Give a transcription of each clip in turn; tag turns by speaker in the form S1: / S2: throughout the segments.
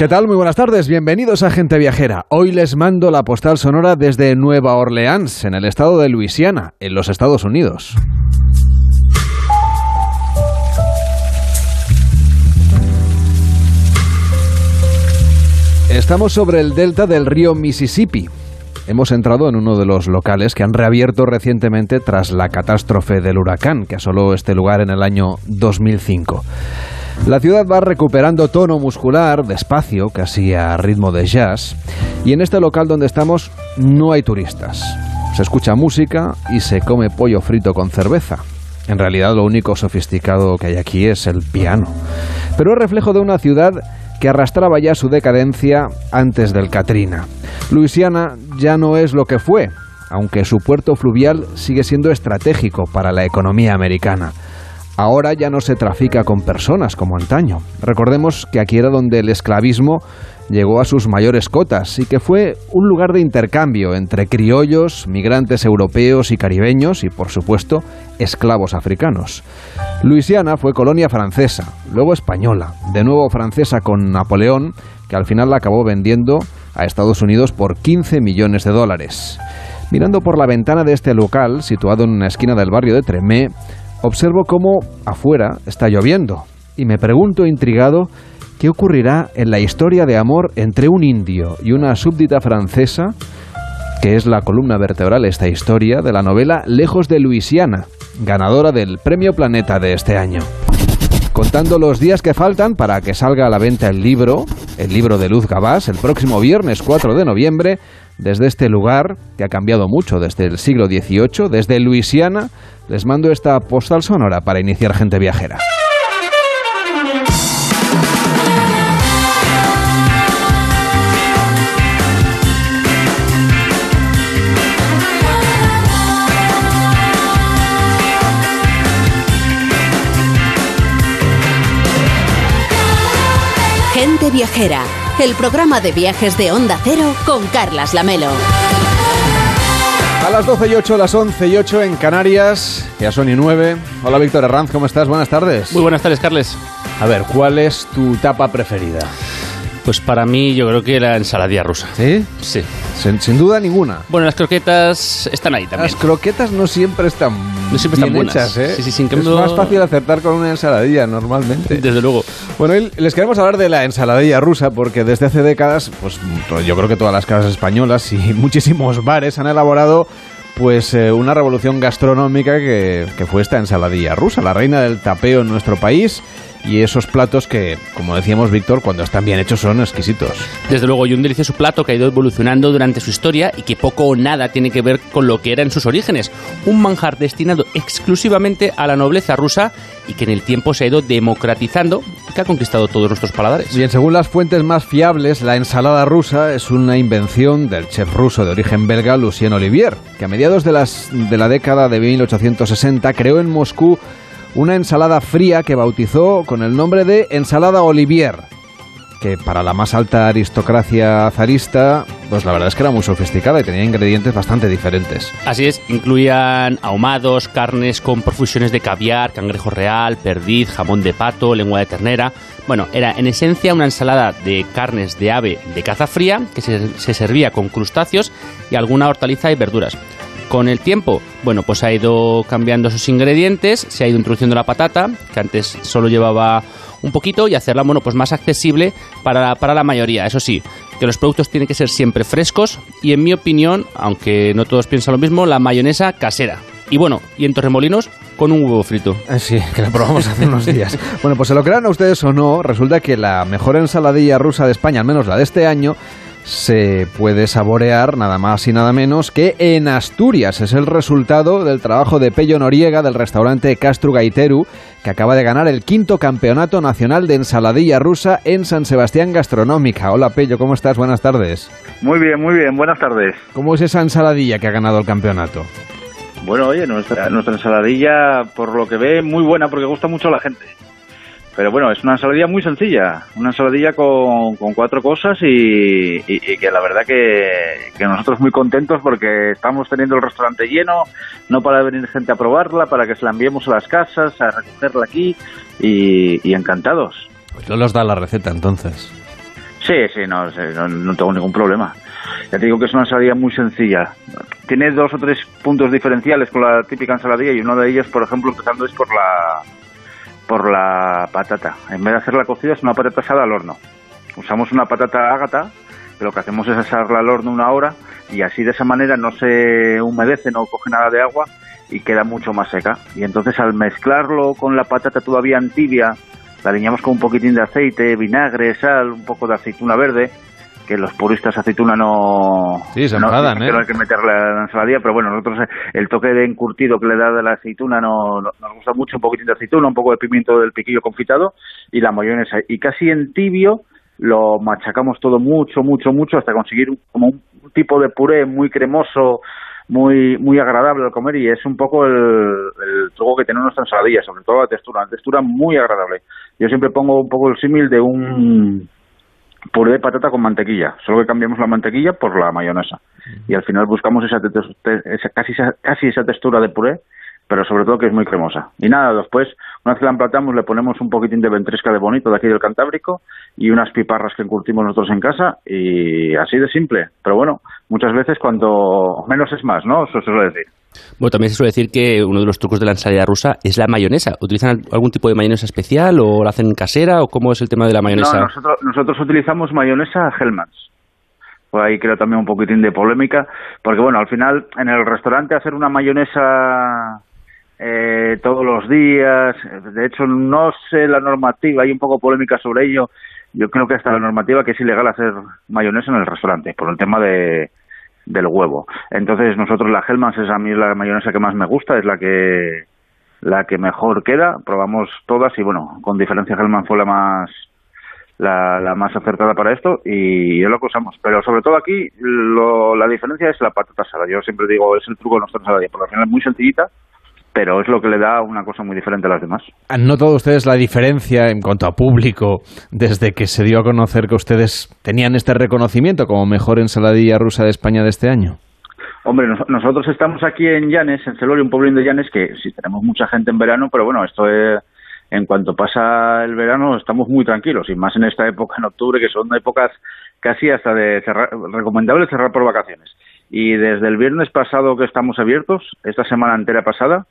S1: ¿Qué tal? Muy buenas tardes, bienvenidos a Gente Viajera. Hoy les mando la postal sonora desde Nueva Orleans, en el estado de Luisiana, en los Estados Unidos. Estamos sobre el delta del río Mississippi. Hemos entrado en uno de los locales que han reabierto recientemente tras la catástrofe del huracán que asoló este lugar en el año 2005. La ciudad va recuperando tono muscular, despacio, casi a ritmo de jazz, y en este local donde estamos no hay turistas. Se escucha música y se come pollo frito con cerveza. En realidad lo único sofisticado que hay aquí es el piano. Pero es reflejo de una ciudad que arrastraba ya su decadencia antes del Katrina. Luisiana ya no es lo que fue, aunque su puerto fluvial sigue siendo estratégico para la economía americana. Ahora ya no se trafica con personas como antaño. Recordemos que aquí era donde el esclavismo llegó a sus mayores cotas y que fue un lugar de intercambio entre criollos, migrantes europeos y caribeños y, por supuesto, esclavos africanos. Luisiana fue colonia francesa, luego española, de nuevo francesa con Napoleón, que al final la acabó vendiendo a Estados Unidos por 15 millones de dólares. Mirando por la ventana de este local, situado en una esquina del barrio de Tremé, observo cómo afuera está lloviendo y me pregunto intrigado qué ocurrirá en la historia de amor entre un indio y una súbdita francesa, que es la columna vertebral esta historia de la novela Lejos de Luisiana, ganadora del Premio Planeta de este año. Contando los días que faltan para que salga a la venta el libro, el libro de Luz Gabás, el próximo viernes 4 de noviembre, desde este lugar, que ha cambiado mucho desde el siglo XVIII, desde Luisiana, les mando esta postal sonora para iniciar gente viajera.
S2: Gente Viajera, el programa de viajes de Onda Cero con Carlas Lamelo.
S1: A las 12 y 8, las 11 y 8 en Canarias, ya son y 9. Hola Víctor Herranz, ¿cómo estás? Buenas tardes.
S3: Muy buenas tardes, Carles.
S1: A ver, ¿cuál es tu tapa preferida?
S3: Pues para mí yo creo que la ensaladilla rusa.
S1: ¿Sí?
S3: Sí.
S1: Sin, sin duda ninguna.
S3: Bueno, las croquetas están ahí también.
S1: Las croquetas no siempre están
S3: No siempre están buenas.
S1: hechas, ¿eh?
S3: Sí, sí,
S1: es más fácil acertar con una ensaladilla normalmente.
S3: Desde luego.
S1: Bueno, hoy les queremos hablar de la ensaladilla rusa porque desde hace décadas, pues yo creo que todas las casas españolas y muchísimos bares han elaborado pues eh, una revolución gastronómica que, que fue esta ensaladilla rusa, la reina del tapeo en nuestro país y esos platos que, como decíamos Víctor, cuando están bien hechos son exquisitos.
S3: Desde luego, y un delicioso plato que ha ido evolucionando durante su historia y que poco o nada tiene que ver con lo que era en sus orígenes. Un manjar destinado exclusivamente a la nobleza rusa y que en el tiempo se ha ido democratizando y que ha conquistado todos nuestros paladares.
S1: Bien, según las fuentes más fiables, la ensalada rusa es una invención del chef ruso de origen belga Lucien Olivier, que a mediados de, las, de la década de 1860 creó en Moscú una ensalada fría que bautizó con el nombre de ensalada Olivier, que para la más alta aristocracia zarista, pues la verdad es que era muy sofisticada y tenía ingredientes bastante diferentes.
S3: Así es, incluían ahumados, carnes con profusiones de caviar, cangrejo real, perdiz, jamón de pato, lengua de ternera. Bueno, era en esencia una ensalada de carnes de ave de caza fría que se, se servía con crustáceos y alguna hortaliza y verduras. Con el tiempo, bueno, pues ha ido cambiando sus ingredientes, se ha ido introduciendo la patata, que antes solo llevaba un poquito, y hacerla, bueno, pues más accesible para, para la mayoría. Eso sí, que los productos tienen que ser siempre frescos y, en mi opinión, aunque no todos piensan lo mismo, la mayonesa casera. Y bueno, y en Torremolinos, con un huevo frito.
S1: Ah, Sí, que la probamos hace unos días. Bueno, pues se lo crean a ustedes o no, resulta que la mejor ensaladilla rusa de España, al menos la de este año, se puede saborear nada más y nada menos que en Asturias. Es el resultado del trabajo de Pello Noriega del restaurante Castro Gaiteru, que acaba de ganar el quinto campeonato nacional de ensaladilla rusa en San Sebastián Gastronómica. Hola Pello, ¿cómo estás? Buenas tardes.
S4: Muy bien, muy bien. Buenas tardes.
S1: ¿Cómo es esa ensaladilla que ha ganado el campeonato?
S4: Bueno, oye, nuestra, nuestra ensaladilla, por lo que ve, muy buena porque gusta mucho a la gente. Pero bueno, es una ensaladilla muy sencilla, una ensaladilla con, con cuatro cosas y, y- y que la verdad que, que nosotros muy contentos porque estamos teniendo el restaurante lleno, no para venir gente a probarla, para que se la enviemos a las casas, a recogerla aquí y, y encantados.
S1: Pues no los da la receta entonces.
S4: Sí, sí, no, no, tengo ningún problema. Ya te digo que es una ensaladilla muy sencilla. Tiene dos o tres puntos diferenciales con la típica ensaladilla y uno de ellos, por ejemplo, empezando es por la por la patata. En vez de hacer la cocida es una patata asada al horno. Usamos una patata ágata, que lo que hacemos es asarla al horno una hora y así de esa manera no se humedece, no coge nada de agua y queda mucho más seca. Y entonces al mezclarlo con la patata todavía en tibia, la aliñamos con un poquitín de aceite, vinagre, sal, un poco de aceituna verde, que los puristas aceituna no...
S1: Sí, se enfadan,
S4: ¿eh? hay que meterle la ensaladilla, pero bueno, nosotros eh, el toque de encurtido que le da de la aceituna no, nos gusta mucho, un poquitín de aceituna, un poco de pimiento del piquillo confitado y la mayonesa. Y casi en tibio lo machacamos todo mucho, mucho, mucho hasta conseguir como un tipo de puré muy cremoso, muy muy agradable al comer y es un poco el, el truco que tiene nuestra ensaladilla, sobre todo la textura, una textura muy agradable. Yo siempre pongo un poco el símil de un puré de patata con mantequilla, solo que cambiamos la mantequilla por la mayonesa y al final buscamos esa, esa casi casi esa textura de puré pero sobre todo que es muy cremosa. Y nada, después, una vez que la emplatamos, le ponemos un poquitín de ventresca de bonito de aquí del Cantábrico y unas piparras que encurtimos nosotros en casa y así de simple. Pero bueno, muchas veces cuanto menos es más, ¿no? Eso se suele decir.
S3: Bueno, también se suele decir que uno de los trucos de la ensalada rusa es la mayonesa. ¿Utilizan algún tipo de mayonesa especial o la hacen casera o cómo es el tema de la mayonesa?
S4: No, nosotros, utilizamos mayonesa Hellmann's. Pues ahí creo también un poquitín de polémica, porque bueno, al final en el restaurante hacer una mayonesa eh, todos los días. De hecho, no sé la normativa, hay un poco polémica sobre ello. Yo creo que hasta la normativa que es ilegal hacer mayonesa en el restaurante, por el tema de, del huevo. Entonces, nosotros la Hellmann's es a mí la mayonesa que más me gusta, es la que la que mejor queda. Probamos todas y, bueno, con diferencia Hellmann's fue la más la, la, más acertada para esto y es lo que usamos. Pero sobre todo aquí lo, la diferencia es la patata asada. Yo siempre digo, es el truco de nuestra ensalada, porque al final es muy sencillita, pero es lo que le da una cosa muy diferente a las demás.
S1: ¿Han notado ustedes la diferencia en cuanto a público desde que se dio a conocer que ustedes tenían este reconocimiento como mejor ensaladilla rusa de España de este año?
S4: Hombre, nosotros estamos aquí en Llanes, en Celorio, un pueblo de Llanes, que sí tenemos mucha gente en verano, pero bueno, esto es, en cuanto pasa el verano estamos muy tranquilos, y más en esta época, en octubre, que son épocas casi hasta de cerrar, recomendable cerrar por vacaciones. Y desde el viernes pasado que estamos abiertos, esta semana entera pasada,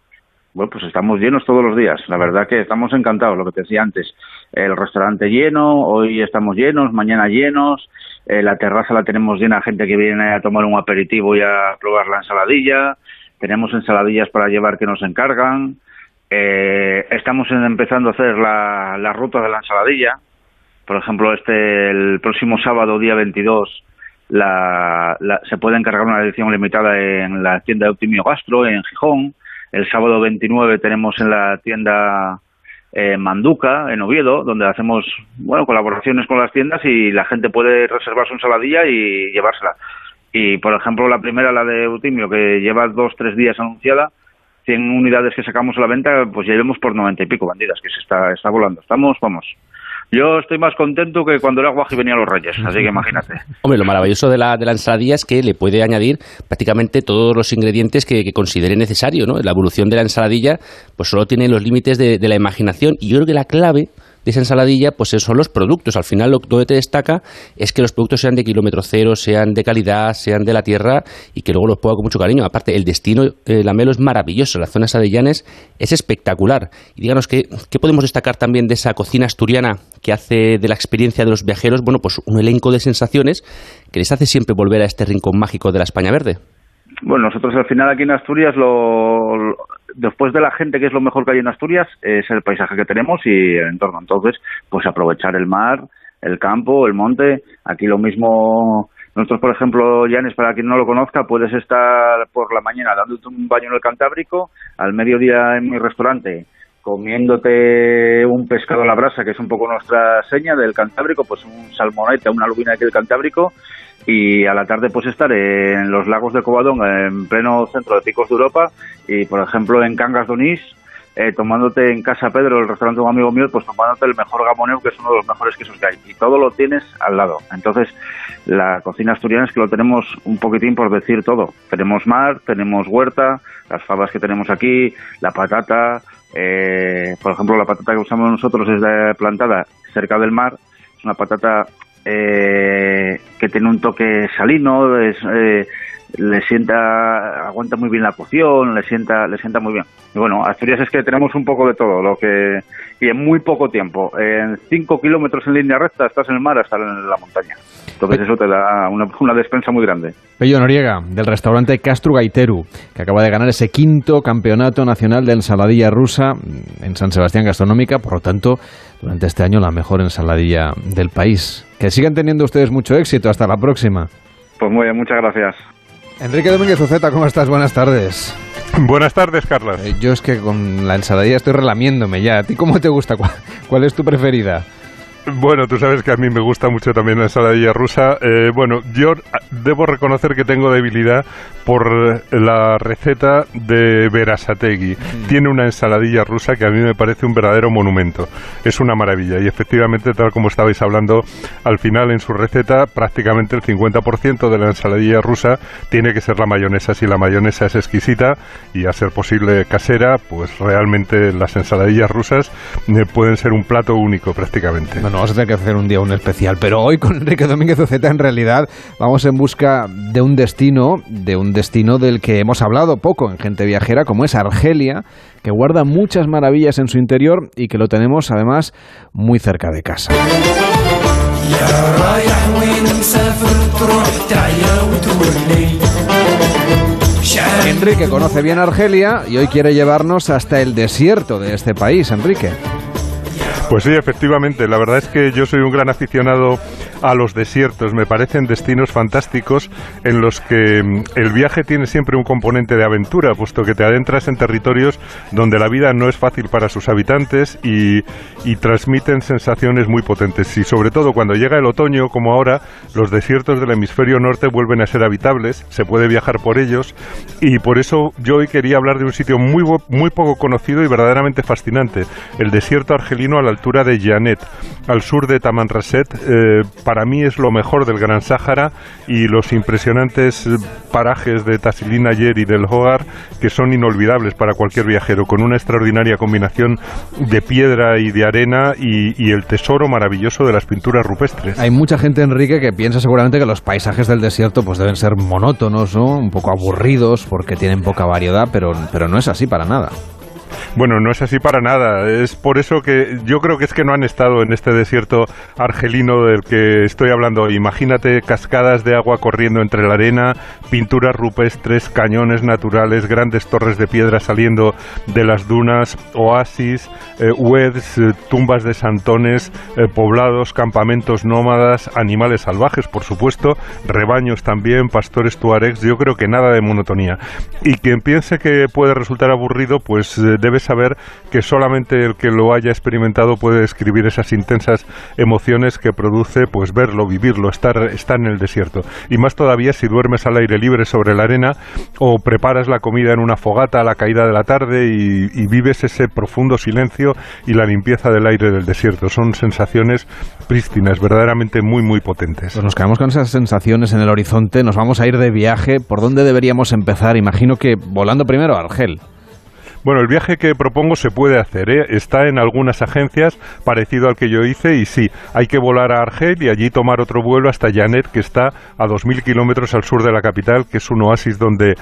S4: bueno, pues estamos llenos todos los días. La verdad que estamos encantados, lo que te decía antes. El restaurante lleno, hoy estamos llenos, mañana llenos, eh, la terraza la tenemos llena, gente que viene a tomar un aperitivo y a probar la ensaladilla, tenemos ensaladillas para llevar que nos encargan, eh, estamos empezando a hacer la, la ruta de la ensaladilla, por ejemplo, este el próximo sábado, día 22, la, se puede encargar una edición limitada en la tienda de Optimio Gastro, en Gijón, el sábado 29 tenemos en la tienda eh, Manduca, en Oviedo, donde hacemos bueno colaboraciones con las tiendas y la gente puede reservar su ensaladilla y llevársela. Y, por ejemplo, la primera, la de Eutimio, que lleva dos, tres días anunciada, 100 unidades que sacamos a la venta, pues ya iremos por 90 y pico vendidas, que se está, está volando. Estamos, vamos, yo estoy más contento que cuando era guaji venían los reyes, así que imagínate.
S3: Hombre, lo maravilloso de la, de la ensaladilla es que le puede añadir prácticamente todos los ingredientes que, considere necesario, ¿no? La evolución de la ensaladilla pues solo tiene los límites de, de la imaginación y yo creo que la clave esa ensaladilla, pues son los productos. Al final lo que te destaca es que los productos sean de kilómetro cero, sean de calidad, sean de la tierra y que luego los ponga con mucho cariño. Aparte, el destino, eh, la Melo es maravilloso, la zona Sadellanes es espectacular. Y díganos, ¿qué, ¿qué podemos destacar también de esa cocina asturiana que hace de la experiencia de los viajeros, bueno, pues un elenco de sensaciones que les hace siempre volver a este rincón mágico de la España Verde?
S4: Bueno, nosotros al final aquí en Asturias, lo, después de la gente, que es lo mejor que hay en Asturias, es el paisaje que tenemos y el entorno. Entonces, pues aprovechar el mar, el campo, el monte. Aquí lo mismo, nosotros, por ejemplo, Llanes, para quien no lo conozca, puedes estar por la mañana dándote un baño en el Cantábrico, al mediodía en mi restaurante comiéndote un pescado a la brasa, que es un poco nuestra seña del Cantábrico, pues un salmonete, una lubina aquí del Cantábrico, y a la tarde pues estar en los lagos de Covadonga, en pleno centro de Picos de Europa y por ejemplo en Cangas de eh, tomándote en Casa Pedro, el restaurante de un amigo mío, pues tomándote el mejor gamoneo, que es uno de los mejores quesos que hay. Y todo lo tienes al lado. Entonces, la cocina asturiana es que lo tenemos un poquitín por decir todo. Tenemos mar, tenemos huerta, las fabas que tenemos aquí, la patata, Eh, por ejemplo, la patata que usamos nosotros es plantada cerca del mar, es una patata eh, que tiene un toque salino, es, eh, le sienta, aguanta muy bien la cocción, le sienta, le sienta muy bien. Y bueno, Asturias es que tenemos un poco de todo, lo que y en muy poco tiempo, en 5 kilómetros en línea recta estás en el mar hasta en la montaña. Entonces eso te da una, una despensa muy grande.
S1: Pello Noriega, del restaurante Castro Gaiteru, que acaba de ganar ese quinto campeonato nacional de ensaladilla rusa en San Sebastián Gastronómica, por lo tanto, durante este año la mejor ensaladilla del país. Que sigan teniendo ustedes mucho éxito. Hasta la próxima.
S4: Pues muy bien, muchas gracias.
S1: Enrique Domínguez Uceta, ¿cómo estás? Buenas tardes.
S5: Buenas tardes, Carlos.
S1: Eh, yo es que con la ensaladilla estoy relamiéndome ya. ¿A ti cómo te gusta? ¿Cuál, cuál es tu preferida?
S5: Bueno, tú sabes que a mí me gusta mucho también la ensaladilla rusa. Eh, bueno, yo debo reconocer que tengo debilidad por la receta de Verasategui. Tiene una ensaladilla rusa que a mí me parece un verdadero monumento. Es una maravilla y efectivamente, tal como estabais hablando, al final en su receta prácticamente el 50% de la ensaladilla rusa tiene que ser la mayonesa. Si la mayonesa es exquisita y a ser posible casera, pues realmente las ensaladillas rusas eh, pueden ser un plato único prácticamente.
S1: Bueno, vamos a tener que hacer un día un especial, pero hoy con Enrique Domínguez Uceta en realidad vamos en busca de un destino, de un destino del que hemos hablado poco en Gente Viajera, como es Argelia, que guarda muchas maravillas en su interior y que lo tenemos además muy cerca de casa. Enrique conoce bien Argelia y hoy quiere llevarnos hasta el desierto de este país, Enrique.
S5: Pues sí, efectivamente. La verdad es que yo soy un gran aficionado a los desiertos. Me parecen destinos fantásticos en los que mm, el viaje tiene siempre un componente de aventura, puesto que te adentras en territorios donde la vida no es fácil para sus habitantes y, transmiten sensaciones muy potentes. Y sobre todo cuando llega el otoño, como ahora, los desiertos del hemisferio norte vuelven a ser habitables, se puede viajar por ellos y por eso yo hoy quería hablar de un sitio muy, muy poco conocido y verdaderamente fascinante, el desierto argelino a la altura de Janet, al sur de Tamanrasset. Eh, para mí es lo mejor del Gran Sáhara y los impresionantes parajes de Tasilín ayer y del Hogar que son inolvidables para cualquier viajero, con una extraordinaria combinación de piedra y de arena y, y el tesoro maravilloso de las pinturas rupestres.
S1: Hay mucha gente, Enrique, que piensa seguramente que los paisajes del desierto pues deben ser monótonos, ¿no? Un poco aburridos porque tienen poca variedad, pero, pero no es así para nada.
S5: Bueno, no es así para nada. Es por eso que yo creo que es que no han estado en este desierto argelino del que estoy hablando. Imagínate cascadas de agua corriendo entre la arena, pinturas rupestres, cañones naturales, grandes torres de piedra saliendo de las dunas, oasis, eh, ueds, eh, tumbas de santones, eh, poblados, campamentos nómadas, animales salvajes, por supuesto, rebaños también, pastores tuaregs. Yo creo que nada de monotonía. Y quien piense que puede resultar aburrido, pues eh, debe saber que solamente el que lo haya experimentado puede describir esas intensas emociones que produce pues verlo, vivirlo, estar, estar en el desierto. Y más todavía si duermes al aire libre sobre la arena o preparas la comida en una fogata a la caída de la tarde y, vives ese profundo silencio y la limpieza del aire del desierto. Son sensaciones prístinas, verdaderamente muy, muy potentes.
S1: Pues nos quedamos con esas sensaciones en el horizonte, nos vamos a ir de viaje. ¿Por dónde deberíamos empezar? Imagino que volando primero a Argel.
S5: Bueno, el viaje que propongo se puede hacer, ¿eh? está en algunas agencias parecido al que yo hice y sí, hay que volar a Argel y allí tomar otro vuelo hasta Janet, que está a 2.000 kilómetros al sur de la capital, que es un oasis donde,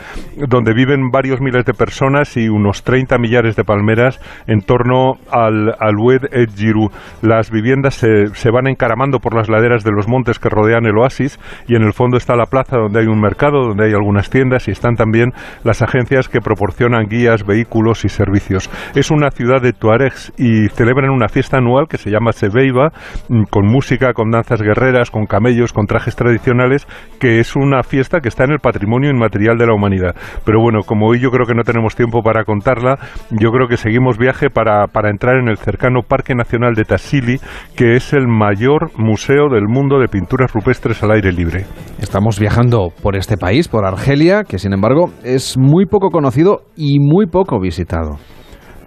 S5: donde viven varios miles de personas y unos 30 millares de palmeras en torno al, al Oued et Giru. Las viviendas se, se van encaramando por las laderas de los montes que rodean el oasis y en el fondo está la plaza donde hay un mercado, donde hay algunas tiendas y están también las agencias que proporcionan guías, vehículos y servicios. Es una ciudad de tuaregs y celebran una fiesta anual que se llama Sebeiba, mm, con música, con danzas guerreras, con camellos, con trajes tradicionales, que es una fiesta que está en el patrimonio inmaterial de la humanidad. Pero bueno, como hoy yo creo que no tenemos tiempo para contarla, yo creo que seguimos viaje para, para entrar en el cercano Parque Nacional de Tassili, que es el mayor museo del mundo de pinturas rupestres al aire libre.
S1: Estamos viajando por este país, por Argelia, que sin embargo es muy poco conocido y muy poco visitado visitado.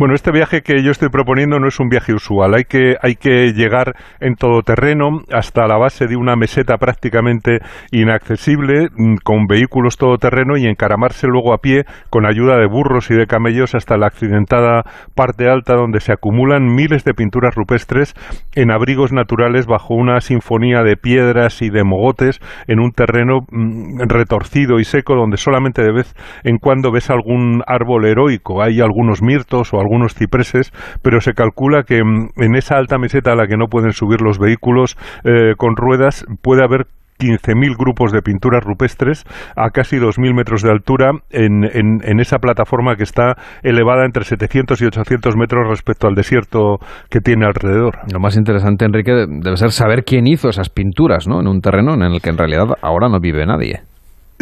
S5: Bueno, este viaje que yo estoy proponiendo no es un viaje usual. Hay que, hay que llegar en todoterreno hasta la base de una meseta prácticamente inaccesible, mm, con vehículos todoterreno y encaramarse luego a pie con ayuda de burros y de camellos hasta la accidentada parte alta donde se acumulan miles de pinturas rupestres en abrigos naturales bajo una sinfonía de piedras y de mogotes en un terreno mm, retorcido y seco donde solamente de vez en cuando ves algún árbol heroico. Hay algunos mirtos o cipreses, pero se calcula que mm, en esa alta meseta a la que no pueden subir los vehículos eh, con ruedas puede haber 15.000 grupos de pinturas rupestres a casi 2.000 metros de altura en, en, esa plataforma que está elevada entre 700 y 800 metros respecto al desierto que tiene alrededor.
S1: Lo más interesante, Enrique, debe ser saber quién hizo esas pinturas ¿no? en un terreno en el que en realidad ahora no vive nadie.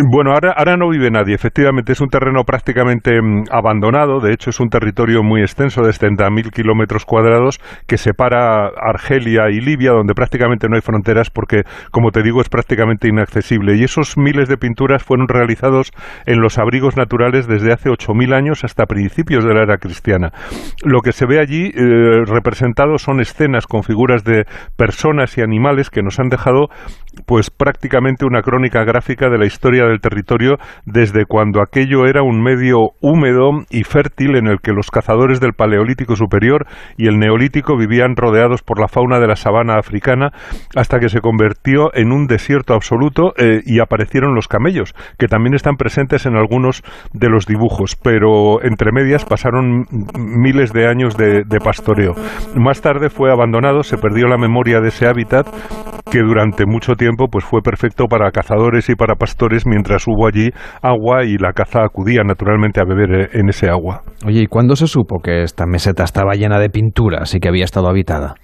S5: Bueno, ahora, ahora no vive nadie. Efectivamente, es un terreno prácticamente mm, abandonado. De hecho, es un territorio muy extenso de 70.000 kilómetros cuadrados que separa Argelia y Libia, donde prácticamente no hay fronteras porque, como te digo, es prácticamente inaccesible. Y esos miles de pinturas fueron realizados en los abrigos naturales desde hace 8.000 años hasta principios de la era cristiana. Lo que se ve allí eh, representado son escenas con figuras de personas y animales que nos han dejado pues prácticamente una crónica gráfica de la historia del territorio desde cuando aquello era un medio húmedo y fértil en el que los cazadores del Paleolítico superior y el Neolítico vivían rodeados por la fauna de la sabana africana hasta que se convirtió en un desierto absoluto eh, y aparecieron los camellos, que también están presentes en algunos de los dibujos, pero entre medias pasaron miles de años de, de pastoreo. Más tarde fue abandonado, se perdió la memoria de ese hábitat que durante mucho tiempo pues fue perfecto para cazadores y para pastores mientras hubo allí agua y la caza acudía naturalmente a beber eh, en ese agua.
S1: Oye, ¿y cuándo se supo que esta meseta estaba llena de pinturas y que había estado habitada?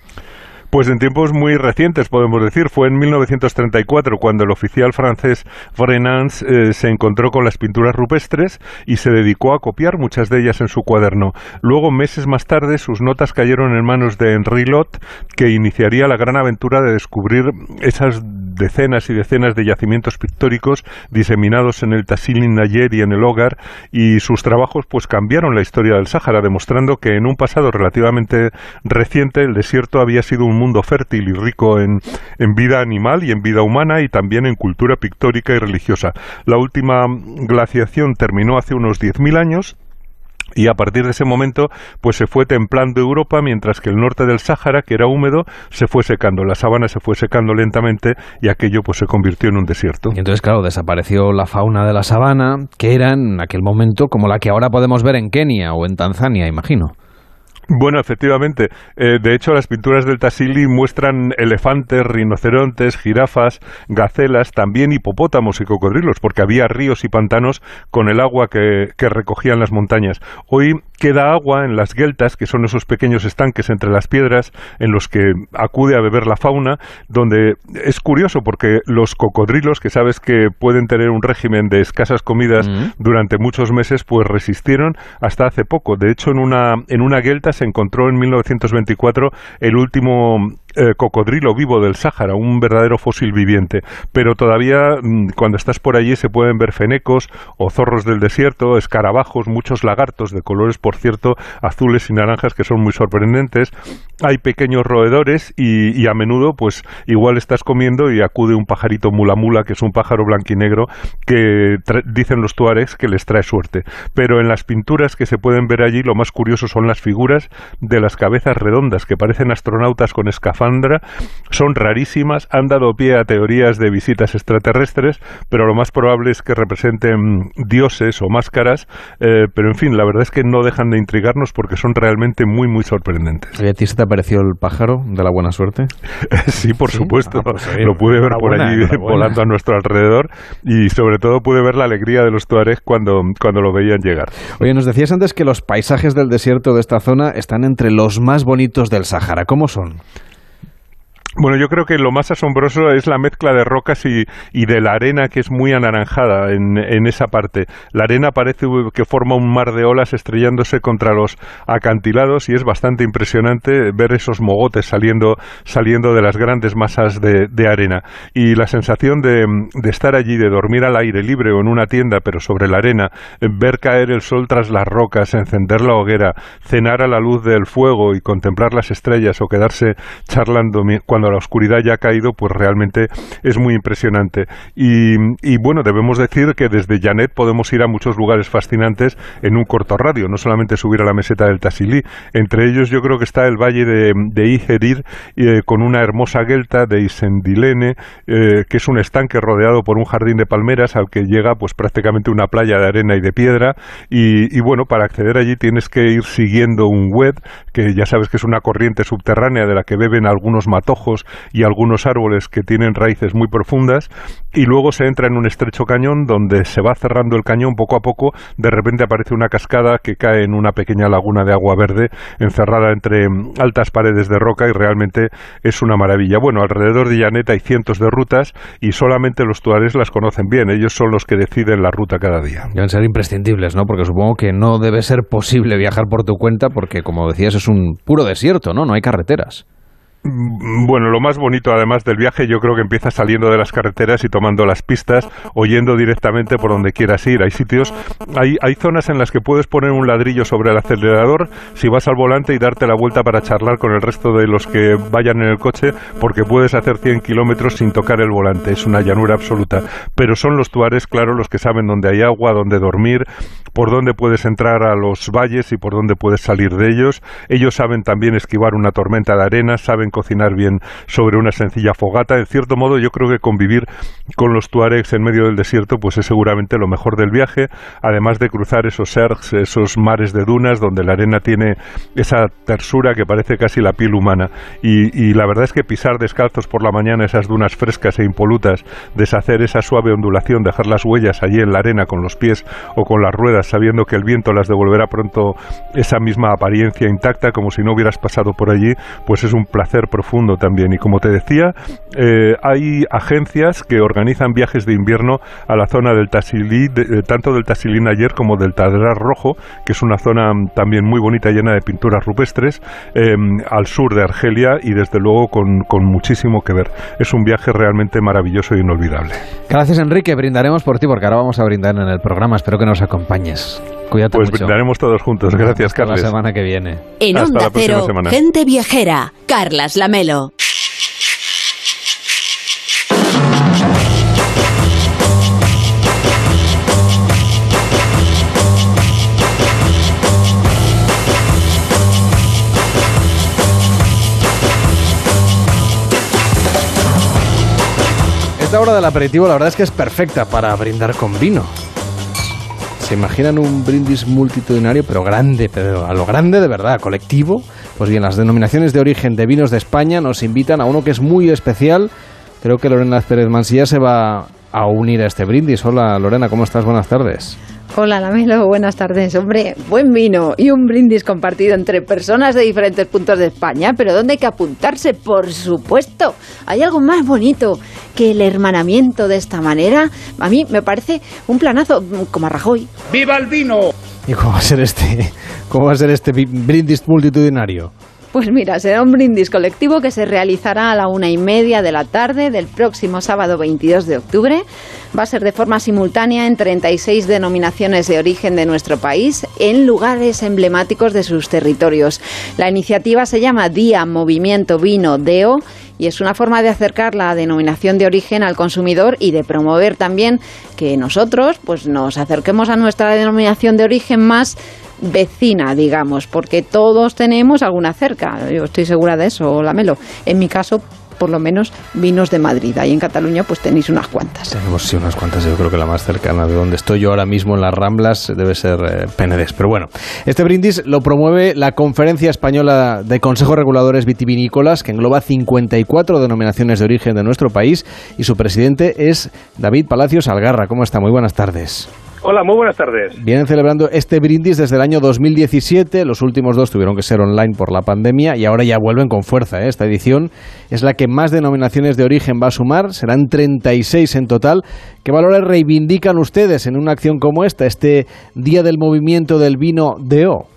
S5: Pues en tiempos muy recientes, podemos decir, fue en 1934 cuando el oficial francés Vrenans eh, se encontró con las pinturas rupestres y se dedicó a copiar muchas de ellas en su cuaderno. Luego, meses más tarde, sus notas cayeron en manos de Henri Lot, que iniciaría la gran aventura de descubrir esas decenas y decenas de yacimientos pictóricos diseminados en el Tassilin Nayer y en el Hogar y sus trabajos pues cambiaron la historia del Sáhara demostrando que en un pasado relativamente reciente el desierto había sido un mundo fértil y rico en, en vida animal y en vida humana y también en cultura pictórica y religiosa. La última glaciación terminó hace unos 10.000 años y a partir de ese momento pues se fue templando Europa mientras que el norte del Sáhara que era húmedo se fue secando la sabana se fue secando lentamente y aquello pues se convirtió en un desierto
S1: y entonces claro desapareció la fauna de la sabana que era en aquel momento como la que ahora podemos ver en Kenia o en Tanzania imagino
S5: bueno, efectivamente. Eh, de hecho, las pinturas del Tassili muestran elefantes, rinocerontes, jirafas, gacelas, también hipopótamos y cocodrilos, porque había ríos y pantanos con el agua que, que recogían las montañas. Hoy queda agua en las geltas, que son esos pequeños estanques entre las piedras en los que acude a beber la fauna, donde es curioso porque los cocodrilos, que sabes que pueden tener un régimen de escasas comidas mm. durante muchos meses, pues resistieron hasta hace poco. De hecho, en una, en una gelta se encontró en 1924 el último eh, cocodrilo vivo del Sáhara, un verdadero fósil viviente. Pero todavía mm, cuando estás por allí se pueden ver fenecos o zorros del desierto, escarabajos, muchos lagartos de colores, por cierto, azules y naranjas que son muy sorprendentes. Hay pequeños roedores y, a menudo, pues igual estás comiendo y acude un pajarito mula mula, que es un pájaro blanquinegro que dicen los tuares que les trae suerte. Pero en las pinturas que se pueden ver allí, lo más curioso son las figuras de las cabezas redondas que parecen astronautas con son rarísimas, han dado pie a teorías de visitas extraterrestres, pero lo más probable es que representen dioses o máscaras, eh, pero en fin, la verdad es que no dejan de intrigarnos porque son realmente muy, muy sorprendentes.
S1: ¿Y a ti se te apareció el pájaro de la buena suerte?
S5: sí, por supuesto, ah, pues lo pude ver por allí volando a nuestro alrededor y sobre todo pude ver la alegría de los tuaregs cuando, cuando lo veían llegar.
S1: Oye, nos decías antes que los paisajes del desierto de esta zona están entre los más bonitos del Sahara. ¿Cómo son?
S5: Bueno, yo creo que lo más asombroso es la mezcla de rocas y, de la arena que es muy anaranjada en, en, esa parte. La arena parece que forma un mar de olas estrellándose contra los acantilados y es bastante impresionante ver esos mogotes saliendo, saliendo de las grandes masas de, de arena. Y la sensación de, de, estar allí, de dormir al aire libre o en una tienda, pero sobre la arena, ver caer el sol tras las rocas, encender la hoguera, cenar a la luz del fuego y contemplar las estrellas o quedarse charlando cuando la oscuridad ya ha caído, pues realmente es muy impresionante. Y, bueno, debemos decir que desde Janet podemos ir a muchos lugares fascinantes en un corto radio, no solamente subir a la meseta del Tasilí. Entre ellos yo creo que está el valle de, de eh, con una hermosa gelta de Isendilene, eh, que es un estanque rodeado por un jardín de palmeras al que llega pues prácticamente una playa de arena y de piedra. Y, y bueno, para acceder allí tienes que ir siguiendo un web, que ya sabes que es una corriente subterránea de la que beben algunos matojos y algunos árboles que tienen raíces muy profundas y luego se entra en un estrecho cañón donde se va cerrando el cañón poco a poco, de repente aparece una cascada que cae en una pequeña laguna de agua verde encerrada entre altas paredes de roca y realmente es una maravilla. Bueno, alrededor de Llanet hay cientos de rutas y solamente los tuares las conocen bien, ellos son los que deciden la ruta cada día.
S1: Deben ser imprescindibles, ¿no? Porque supongo que no debe ser posible viajar por tu cuenta porque, como decías, es un puro desierto, ¿no? No hay carreteras.
S5: Mm, bueno, lo más bonito además del viaje yo creo que empieza saliendo de las carreteras y tomando las pistas o yendo directamente por donde quieras ir. Hay sitios, hay, hay zonas en las que puedes poner un ladrillo sobre el acelerador si vas al volante y darte la vuelta para charlar con el resto de los que vayan en el coche porque puedes hacer 100 kilómetros sin tocar el volante. Es una llanura absoluta. Pero son los tuares, claro, los que saben dónde hay agua, dónde dormir, por dónde puedes entrar a los valles y por dónde puedes salir de ellos. Ellos saben también esquivar una tormenta de arena, saben cocinar bien sobre una sencilla fogata. En cierto modo, yo creo que convivir con los tuaregs en medio del desierto pues es seguramente lo mejor del viaje, además de cruzar esos sergs, esos mares de dunas donde la arena tiene esa tersura que parece casi la piel humana. Y, y la verdad es que pisar descalzos por la mañana esas dunas frescas e impolutas, deshacer esa suave ondulación, dejar las huellas allí en la arena con los pies o con las ruedas, sabiendo que el viento las devolverá pronto esa misma apariencia intacta, como si no hubieras pasado por allí, pues es un placer profundo también. Y como te decía, eh, hay agencias que organizan viajes de invierno a la zona del Tasilí, tanto del Tasilí ayer como del Tadrar Rojo, que es una zona también muy bonita, llena de pinturas rupestres, em, al sur de Argelia y desde luego con, con muchísimo que ver. Es un viaje realmente maravilloso e inolvidable.
S1: Gracias Enrique, brindaremos por ti porque ahora vamos a brindar en el programa. Espero que nos acompañes. Cuídate
S5: pues
S1: mucho.
S5: brindaremos todos juntos. Gracias,
S1: Hasta
S5: Carles.
S1: la semana que viene.
S2: En
S5: Hasta
S2: Onda
S5: la próxima
S2: Cero,
S5: semana.
S2: gente viajera, Carlas
S1: Esta hora del aperitivo la verdad es que es perfecta para brindar con vino. ¿Se imaginan un brindis multitudinario, pero grande, pero a lo grande de verdad, colectivo? Pues bien, las denominaciones de origen de vinos de España nos invitan a uno que es muy especial. Creo que Lorena Pérez Mansilla se va a unir a este brindis. Hola Lorena, ¿cómo estás? Buenas tardes.
S6: Hola, Lamelo, buenas tardes. Hombre, buen vino y un brindis compartido entre personas de diferentes puntos de España, pero ¿dónde hay que apuntarse? Por supuesto. ¿Hay algo más bonito que el hermanamiento de esta manera? A mí me parece un planazo, como a Rajoy.
S7: ¡Viva el vino!
S1: ¿Y cómo va a ser este, cómo va a ser este brindis multitudinario?
S6: Pues mira, será un brindis colectivo que se realizará a la una y media de la tarde del próximo sábado 22 de octubre. Va a ser de forma simultánea en 36 denominaciones de origen de nuestro país, en lugares emblemáticos de sus territorios. La iniciativa se llama Día Movimiento Vino DEO y es una forma de acercar la denominación de origen al consumidor y de promover también que nosotros pues nos acerquemos a nuestra denominación de origen más vecina, digamos, porque todos tenemos alguna cerca. Yo estoy segura de eso, Lamelo. En mi caso, por lo menos, vinos de Madrid. Ahí en Cataluña, pues tenéis unas cuantas.
S1: Tenemos sí unas cuantas, yo creo que la más cercana de donde estoy yo ahora mismo en las Ramblas debe ser eh, Penedés. Pero bueno, este brindis lo promueve la Conferencia Española de Consejos Reguladores Vitivinícolas, que engloba 54 denominaciones de origen de nuestro país, y su presidente es David Palacios Algarra. ¿Cómo está? Muy buenas tardes.
S7: Hola, muy buenas tardes.
S1: Vienen celebrando este brindis desde el año 2017. Los últimos dos tuvieron que ser online por la pandemia y ahora ya vuelven con fuerza. ¿eh? Esta edición es la que más denominaciones de origen va a sumar. Serán 36 en total. ¿Qué valores reivindican ustedes en una acción como esta, este Día del Movimiento del Vino de O?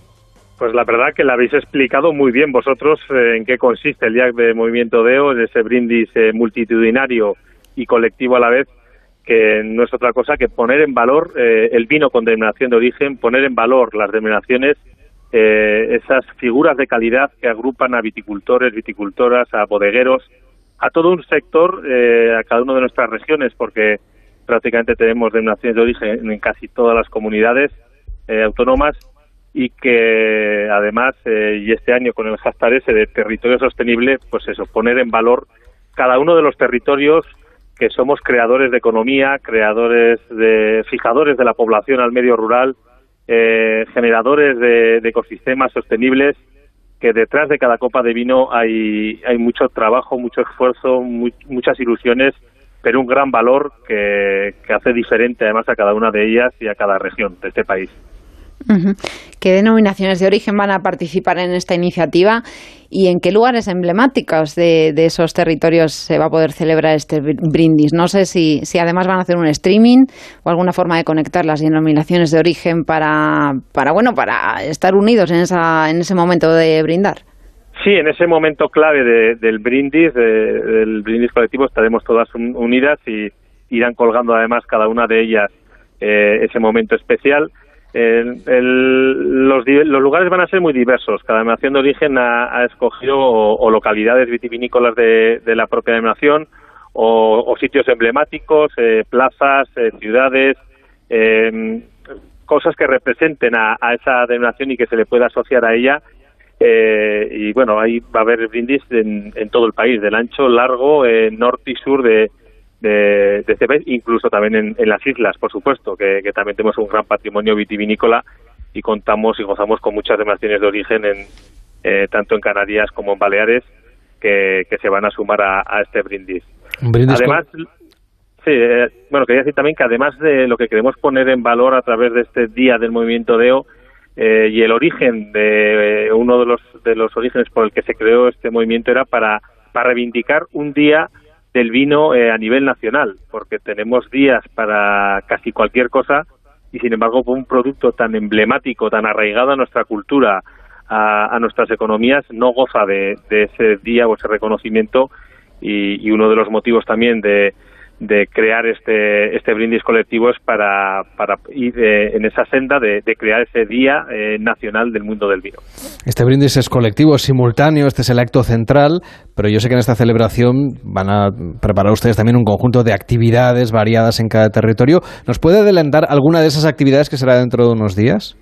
S7: Pues la verdad que la habéis explicado muy bien vosotros eh, en qué consiste el Día del Movimiento de O, en ese brindis eh, multitudinario y colectivo a la vez que no es otra cosa que poner en valor eh, el vino con denominación de origen, poner en valor las denominaciones, eh, esas figuras de calidad que agrupan a viticultores, viticultoras, a bodegueros, a todo un sector, eh, a cada una de nuestras regiones, porque prácticamente tenemos denominaciones de origen en casi todas las comunidades autónomas y que además, y este año con el hashtag ese de territorio sostenible, pues eso, poner en valor cada uno de los territorios que somos creadores de economía, creadores de fijadores de la población al medio rural, eh, generadores de, ecosistemas sostenibles, que detrás de cada copa de vino hay, hay mucho trabajo, mucho esfuerzo, muchas ilusiones, pero un gran valor que, que hace diferente además a cada una de ellas y a cada región de este país.
S6: ¿Qué denominaciones de origen van a participar en esta iniciativa y en qué lugares emblemáticos de, esos territorios se va a poder celebrar este brindis? No sé si, si, además van a hacer un streaming o alguna forma de conectar las denominaciones de origen para, para, bueno, para estar unidos en, esa, en ese momento de brindar.
S7: Sí, en ese momento clave del brindis, del brindis colectivo, estaremos todas unidas y irán colgando además cada una de ellas eh, ese momento especial los, lugares van a ser muy diversos. Cada denominación de origen ha, escogido o, localidades vitivinícolas de, la propia denominación o, sitios emblemáticos, eh, plazas, eh, ciudades, eh, cosas que representen a, esa denominación y que se le pueda asociar a ella. y bueno, ahí va a haber brindis en, en todo el país, del ancho, largo, norte y sur de, de, de este incluso también en, las islas, por supuesto, que, también tenemos un gran patrimonio vitivinícola y contamos y gozamos con muchas denominaciones de origen en, eh, tanto en Canarias como en Baleares que, se van a sumar a, este brindis. además, sí, eh, bueno, quería decir también que además de lo que queremos poner en valor a través de este Día del Movimiento DEO eh, y el origen de uno de los, de los orígenes por el que se creó este movimiento era para, para reivindicar un día del vino eh, a nivel nacional, porque tenemos días para casi cualquier cosa y sin embargo un producto tan emblemático, tan arraigado a nuestra cultura, a, nuestras economías, no goza de, ese día o ese reconocimiento y uno de los motivos también de, de crear este, este brindis colectivo es para, para ir eh, en esa senda de, crear ese Día eh, Nacional del Mundo del Vino.
S1: Este brindis es colectivo, es simultáneo, este es el acto central, pero yo sé que en esta celebración van a preparar ustedes también un conjunto de actividades variadas en cada territorio. ¿Nos puede adelantar alguna de esas actividades que será dentro de unos días?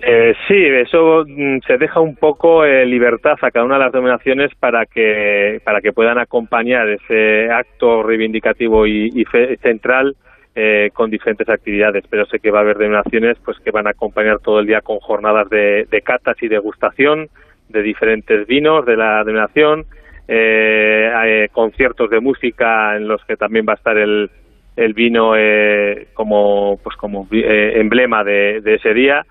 S7: Eh, sí, eso mm, se deja un poco eh, libertad a cada una de las denominaciones para que para que puedan acompañar ese acto reivindicativo y, central eh, con diferentes actividades. Pero sé que va a haber denominaciones pues que van a acompañar todo el día con jornadas de, catas y degustación de diferentes vinos de la denominación, eh, conciertos de música en los que también va a estar el, el vino como pues como emblema de ese día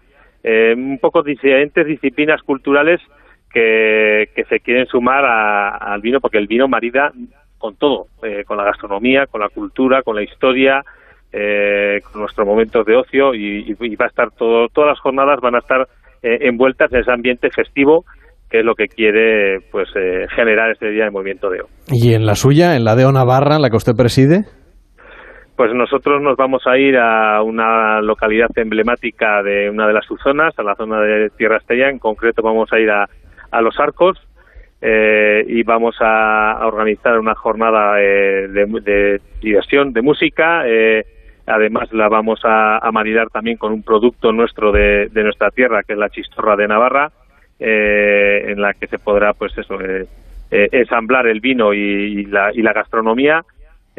S7: eh, un poco diferentes disciplinas culturales que, se quieren sumar al vino, porque el vino marida con todo, eh, con la gastronomía, con la cultura, con la historia, eh, con nuestros momentos de ocio y, va a estar todo, todas las jornadas van a estar envueltas en ese ambiente festivo que es lo que quiere pues generar este día de movimiento de O.
S1: ¿Y en la suya, en la de O Navarra, en la que usted preside?
S7: Pues nosotros nos vamos a ir a una localidad emblemática de una de las subzonas, a la zona de Tierra Estella, en concreto vamos a ir a, Los Arcos eh, y vamos a, organizar una jornada eh, de, diversión, de música. Eh, además la vamos a, maridar también con un producto nuestro de, nuestra tierra, que es la chistorra de Navarra, en la que se podrá pues eso ensamblar el vino y, la, y la gastronomía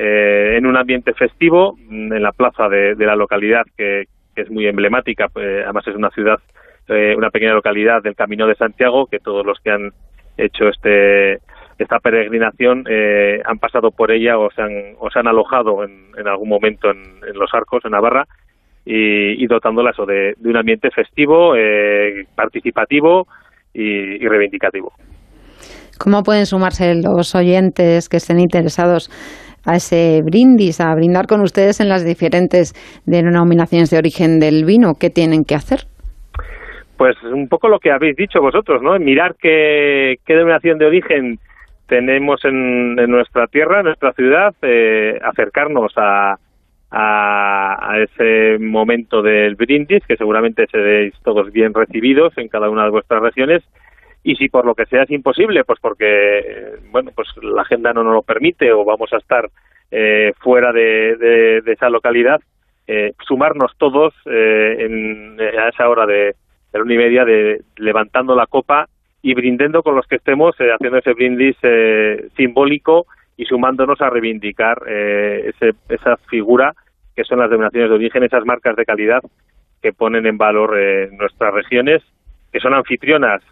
S7: eh, en un ambiente festivo, mm, en la plaza de, la localidad, que, es muy emblemática, pues, además es una ciudad, eh, una pequeña localidad del Camino de Santiago, que todos los que han hecho este esta peregrinación eh, han pasado por ella o se han, o se han alojado en, algún momento en, los arcos, en Navarra, y, dotándola eso de, un ambiente festivo, eh, participativo y, reivindicativo.
S6: ¿Cómo pueden sumarse los oyentes que estén interesados a ese brindis, a brindar con ustedes en las diferentes denominaciones de origen del vino? ¿Qué tienen que hacer?
S7: Pues un poco lo que habéis dicho vosotros, ¿no? Mirar qué, denominación de origen tenemos en, nuestra tierra, en nuestra ciudad, eh, acercarnos a, a, ese momento del brindis, que seguramente seréis todos bien recibidos en cada una de vuestras regiones. Y si por lo que sea es imposible, pues porque bueno, pues la agenda no nos lo permite o vamos a estar eh, fuera de, esa localidad, eh, sumarnos todos en, a esa hora de, de la una y media de levantando la copa y brindando con los que estemos, eh, haciendo ese brindis eh, simbólico y sumándonos a reivindicar eh, esa figura que son las denominaciones de origen, esas marcas de calidad que ponen en valor nuestras regiones, que son anfitrionas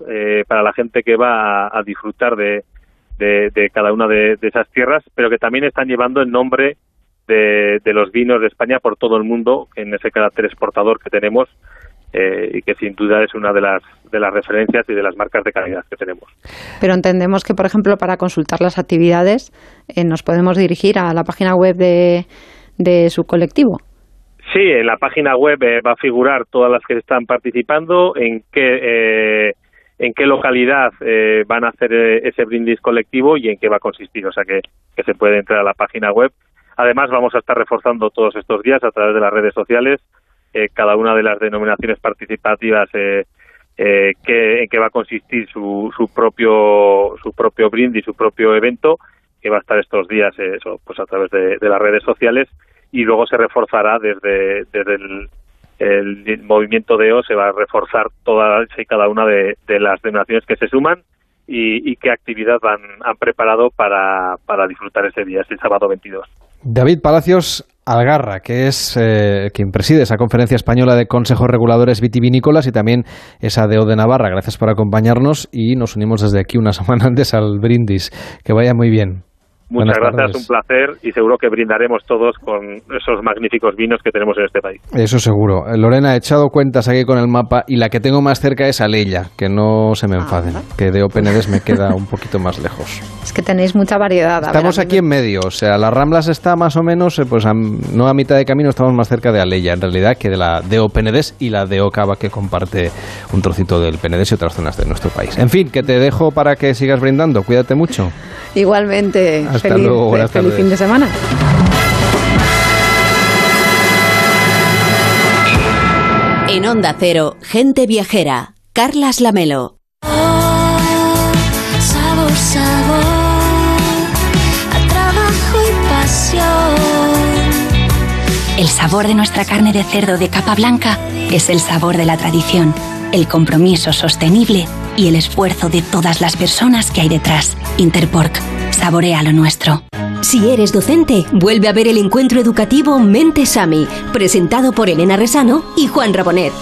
S7: para la gente que va a, disfrutar de, de, cada una de, esas tierras, pero que también están llevando el nombre de, de los vinos de España por todo el mundo, en ese carácter exportador que tenemos, eh, y que sin duda es una de las, de las referencias y de las marcas de calidad que tenemos.
S6: Pero entendemos que, por ejemplo, para consultar las actividades eh, nos podemos dirigir a la página web de, de su colectivo.
S7: Sí, en la página web eh, va a figurar todas las que están participando, en qué, en qué localidad van a hacer ese brindis colectivo y en qué va a consistir. O sea que, que se puede entrar a la página web. Además, vamos a estar reforzando todos estos días a través de las redes sociales eh, cada una de las denominaciones participativas eh, eh, en qué va a consistir su, su propio su propio brindis, su propio evento, que va a estar estos días eso, pues a través de, las redes sociales y luego se reforzará desde, el, movimiento de O se va a reforzar todas y cada una de, las denominaciones que se suman y, qué actividad han, han preparado para, para disfrutar ese día, ese sábado 22.
S1: David Palacios, Algarra, que es eh, quien preside esa conferencia española de consejos reguladores vitivinícolas y también esa de O de Navarra. Gracias por acompañarnos y nos unimos desde aquí una semana antes al brindis. Que vaya muy bien.
S7: Muchas gracias, un placer y seguro que brindaremos todos con esos magníficos vinos que tenemos en este país.
S1: Eso seguro. Lorena, he echado cuentas aquí con el mapa y la que tengo más cerca es Aleya, que no se me enfaden, que de Openedes me queda un poquito más lejos.
S6: Es que tenéis mucha variedad.
S1: Estamos aquí en medio, o sea, las Ramblas está más o menos, eh, pues no a mitad de camino, estamos más cerca de Aleya en realidad que de la de Openedes y la de Ocava que comparte un trocito del Penedes y otras zonas de nuestro país. En fin, que te dejo para que sigas brindando. Cuídate mucho.
S6: Igualmente.
S1: Hasta feliz, luego, buenas
S6: feliz fin de semana.
S8: En Onda Cero, gente viajera. Carlas Lamelo.
S9: Oh, sabor, sabor, a trabajo y pasión.
S10: El sabor de nuestra carne de cerdo de capa blanca es el sabor de la tradición, el compromiso sostenible y el esfuerzo de todas las personas que hay detrás. Interpork, saborea lo nuestro.
S11: Si eres docente, vuelve a ver el encuentro educativo Mente Sami, presentado por Elena Resano y Juan Rabonet.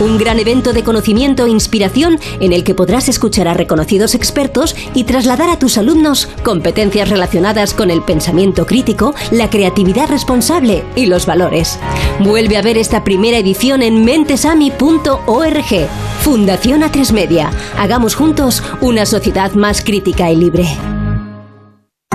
S11: Un gran evento de conocimiento e inspiración en el que podrás escuchar a reconocidos expertos y trasladar a tus alumnos competencias relacionadas con el pensamiento crítico, la creatividad responsable y los valores. Vuelve a ver esta primera edición en mentesami.org. Fundación A3 Media. Hagamos juntos una sociedad más crítica y libre.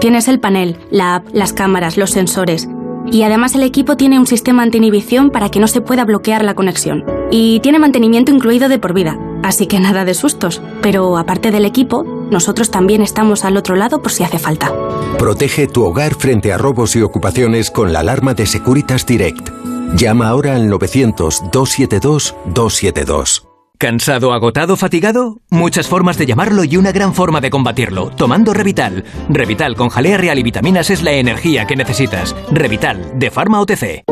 S12: Tienes el panel, la app, las cámaras, los sensores. Y además el equipo tiene un sistema anti-inhibición para que no se pueda bloquear la conexión. Y tiene mantenimiento incluido de por vida, así que nada de sustos. Pero aparte del equipo, nosotros también estamos al otro lado por si hace falta.
S13: Protege tu hogar frente a robos y ocupaciones con la alarma de Securitas Direct. Llama ahora al 900-272-272.
S14: ¿Cansado, agotado, fatigado? Muchas formas de llamarlo y una gran forma de combatirlo. Tomando Revital. Revital con jalea real y vitaminas es la energía que necesitas. Revital, de Pharma OTC.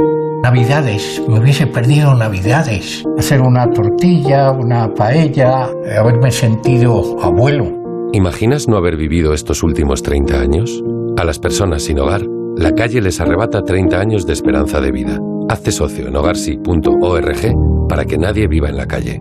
S15: Navidades, me hubiese perdido Navidades. Hacer una tortilla, una paella, haberme sentido abuelo.
S16: ¿Imaginas no haber vivido estos últimos 30 años? A las personas sin hogar, la calle les arrebata 30 años de esperanza de vida. Hazte socio en hogarsi.org para que nadie viva en la calle.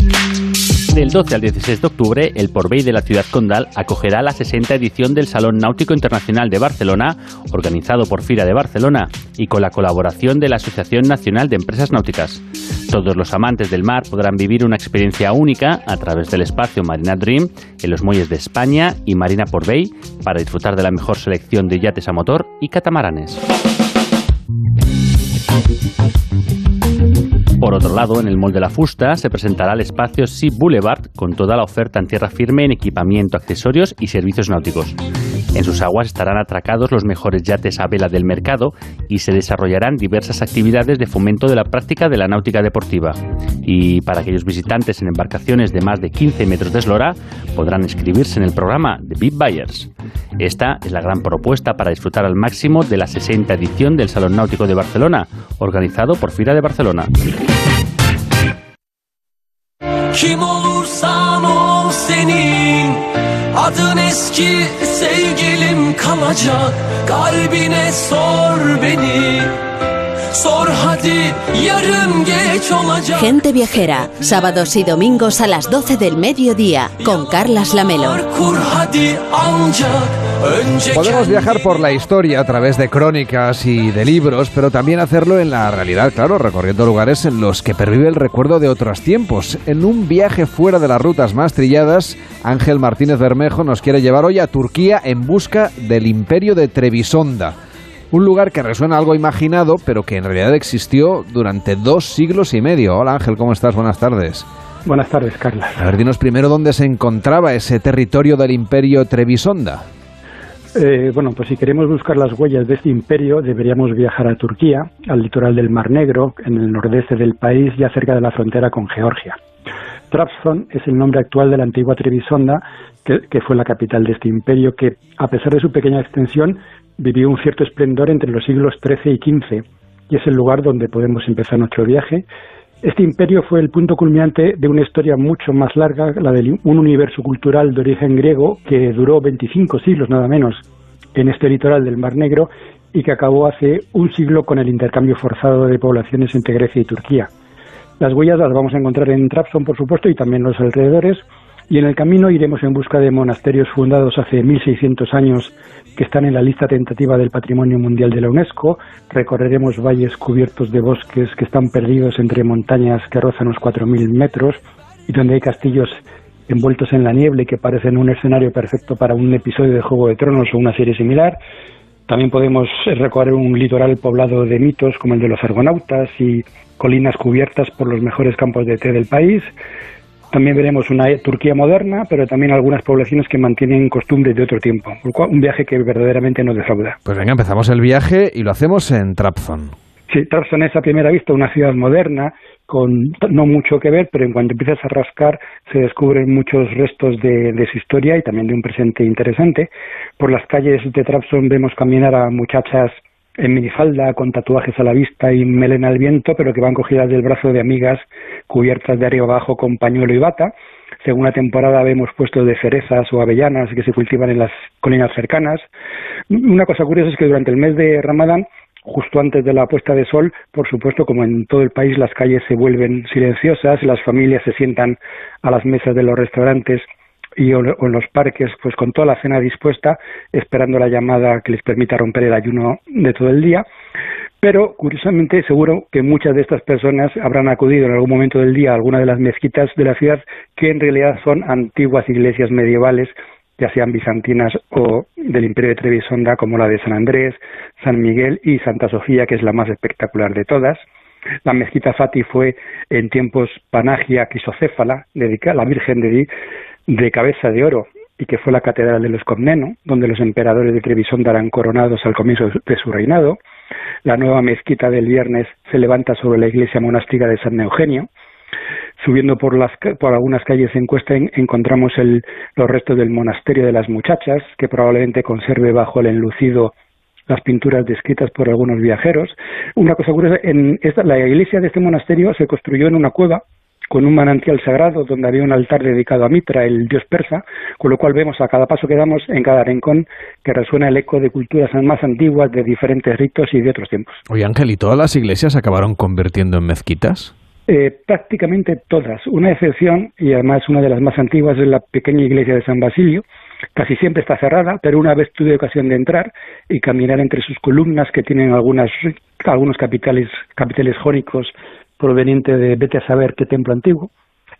S3: Del 12 al 16 de octubre, el Porvey de la ciudad condal acogerá la 60 edición del Salón Náutico Internacional de Barcelona, organizado por FIRA de Barcelona y con la colaboración de la Asociación Nacional de Empresas Náuticas. Todos los amantes del mar podrán vivir una experiencia única a través del espacio Marina Dream en los muelles de España y Marina Porvey para disfrutar de la mejor selección de yates a motor y catamaranes. Por otro lado, en el Mall de la Fusta se presentará el espacio Sea Boulevard con toda la oferta en tierra firme en equipamiento, accesorios y servicios náuticos. En sus aguas estarán atracados los mejores yates a vela del mercado y se desarrollarán diversas actividades de fomento de la práctica de la náutica deportiva. Y para aquellos visitantes en embarcaciones de más de 15 metros de eslora, podrán inscribirse en el programa de Big Buyers. Esta es la gran propuesta para disfrutar al máximo de la 60 edición del Salón Náutico de Barcelona, organizado por FIRA de Barcelona.
S17: Kim ol Adın eski sevgilim kalacak. Kalbine sor beni Sor hadi yarın geç olacak
S2: Gente viajera, sábados y domingos a las 12 del mediodía con Carlas Lamelo.
S1: Podemos viajar por la historia a través de crónicas y de libros, pero también hacerlo en la realidad, claro, recorriendo lugares en los que pervive el recuerdo de otros tiempos. En un viaje fuera de las rutas más trilladas, Ángel Martínez Bermejo nos quiere llevar hoy a Turquía en busca del imperio de Trebisonda. Un lugar que resuena algo imaginado, pero que en realidad existió durante dos siglos y medio. Hola Ángel, ¿cómo estás? Buenas tardes.
S18: Buenas tardes, Carla.
S1: A ver, dinos primero dónde se encontraba ese territorio del imperio Trebisonda.
S18: Eh, bueno, pues si queremos buscar las huellas de este imperio, deberíamos viajar a Turquía, al litoral del Mar Negro, en el nordeste del país, ya cerca de la frontera con Georgia. Trabzon es el nombre actual de la antigua Trebisonda, que, que fue la capital de este imperio, que, a pesar de su pequeña extensión, vivió un cierto esplendor entre los siglos XIII y XV, y es el lugar donde podemos empezar nuestro viaje. Este imperio fue el punto culminante de una historia mucho más larga, la de un universo cultural de origen griego que duró 25 siglos nada menos en este litoral del Mar Negro y que acabó hace un siglo con el intercambio forzado de poblaciones entre Grecia y Turquía. Las huellas las vamos a encontrar en Trabzon, por supuesto, y también en los alrededores, y en el camino iremos en busca de monasterios fundados hace 1600 años que están en la lista tentativa del Patrimonio Mundial de la UNESCO. Recorreremos valles cubiertos de bosques que están perdidos entre montañas que rozan los 4.000 metros y donde hay castillos envueltos en la niebla y que parecen un escenario perfecto para un episodio de Juego de Tronos o una serie similar. También podemos recorrer un litoral poblado de mitos como el de los argonautas y colinas cubiertas por los mejores campos de té del país. También veremos una Turquía moderna, pero también algunas poblaciones que mantienen costumbres de otro tiempo. Un viaje que verdaderamente nos defrauda.
S1: Pues venga, empezamos el viaje y lo hacemos en Trabzon.
S18: Sí, Trabzon es a primera vista una ciudad moderna, con no mucho que ver, pero en cuanto empiezas a rascar se descubren muchos restos de, de, su historia y también de un presente interesante. Por las calles de Trabzon vemos caminar a muchachas en minifalda, con tatuajes a la vista y melena al viento, pero que van cogidas del brazo de amigas cubiertas de arriba abajo con pañuelo y bata. Según la temporada vemos puestos de cerezas o avellanas que se cultivan en las colinas cercanas. Una cosa curiosa es que durante el mes de Ramadán, justo antes de la puesta de sol, por supuesto, como en todo el país, las calles se vuelven silenciosas, las familias se sientan a las mesas de los restaurantes y o, en los parques pues con toda la cena dispuesta esperando la llamada que les permita romper el ayuno de todo el día. Pero curiosamente seguro que muchas de estas personas habrán acudido en algún momento del día a alguna de las mezquitas de la ciudad que en realidad son antiguas iglesias medievales ya sean bizantinas o del imperio de Trebisonda como la de San Andrés, San Miguel y Santa Sofía que es la más espectacular de todas. La mezquita Fati fue en tiempos Panagia Quisocéfala, dedicada a la Virgen de, de cabeza de oro, y que fue la catedral de los Comneno, donde los emperadores de Trebisonda eran coronados al comienzo de su reinado. La nueva mezquita del viernes se levanta sobre la iglesia monástica de San Eugenio. Subiendo por, las, por algunas calles en Cuesta encontramos el, los restos del monasterio de las muchachas, que probablemente conserve bajo el enlucido las pinturas descritas por algunos viajeros. Una cosa curiosa, en esta, la iglesia de este monasterio se construyó en una cueva con un manantial sagrado donde había un altar dedicado a Mitra, el dios persa, con lo cual vemos a cada paso que damos en cada rincón que resuena el eco de culturas más antiguas, de diferentes ritos y de otros tiempos.
S1: Oye Ángel, ¿y todas las iglesias se acabaron convirtiendo en mezquitas?
S18: Eh, prácticamente todas. Una excepción, y además una de las más antiguas, es la pequeña iglesia de San Basilio. Casi siempre está cerrada, pero una vez tuve ocasión de entrar y caminar entre sus columnas que tienen algunas, algunos capiteles, capiteles jónicos proveniente de vete a saber qué templo antiguo.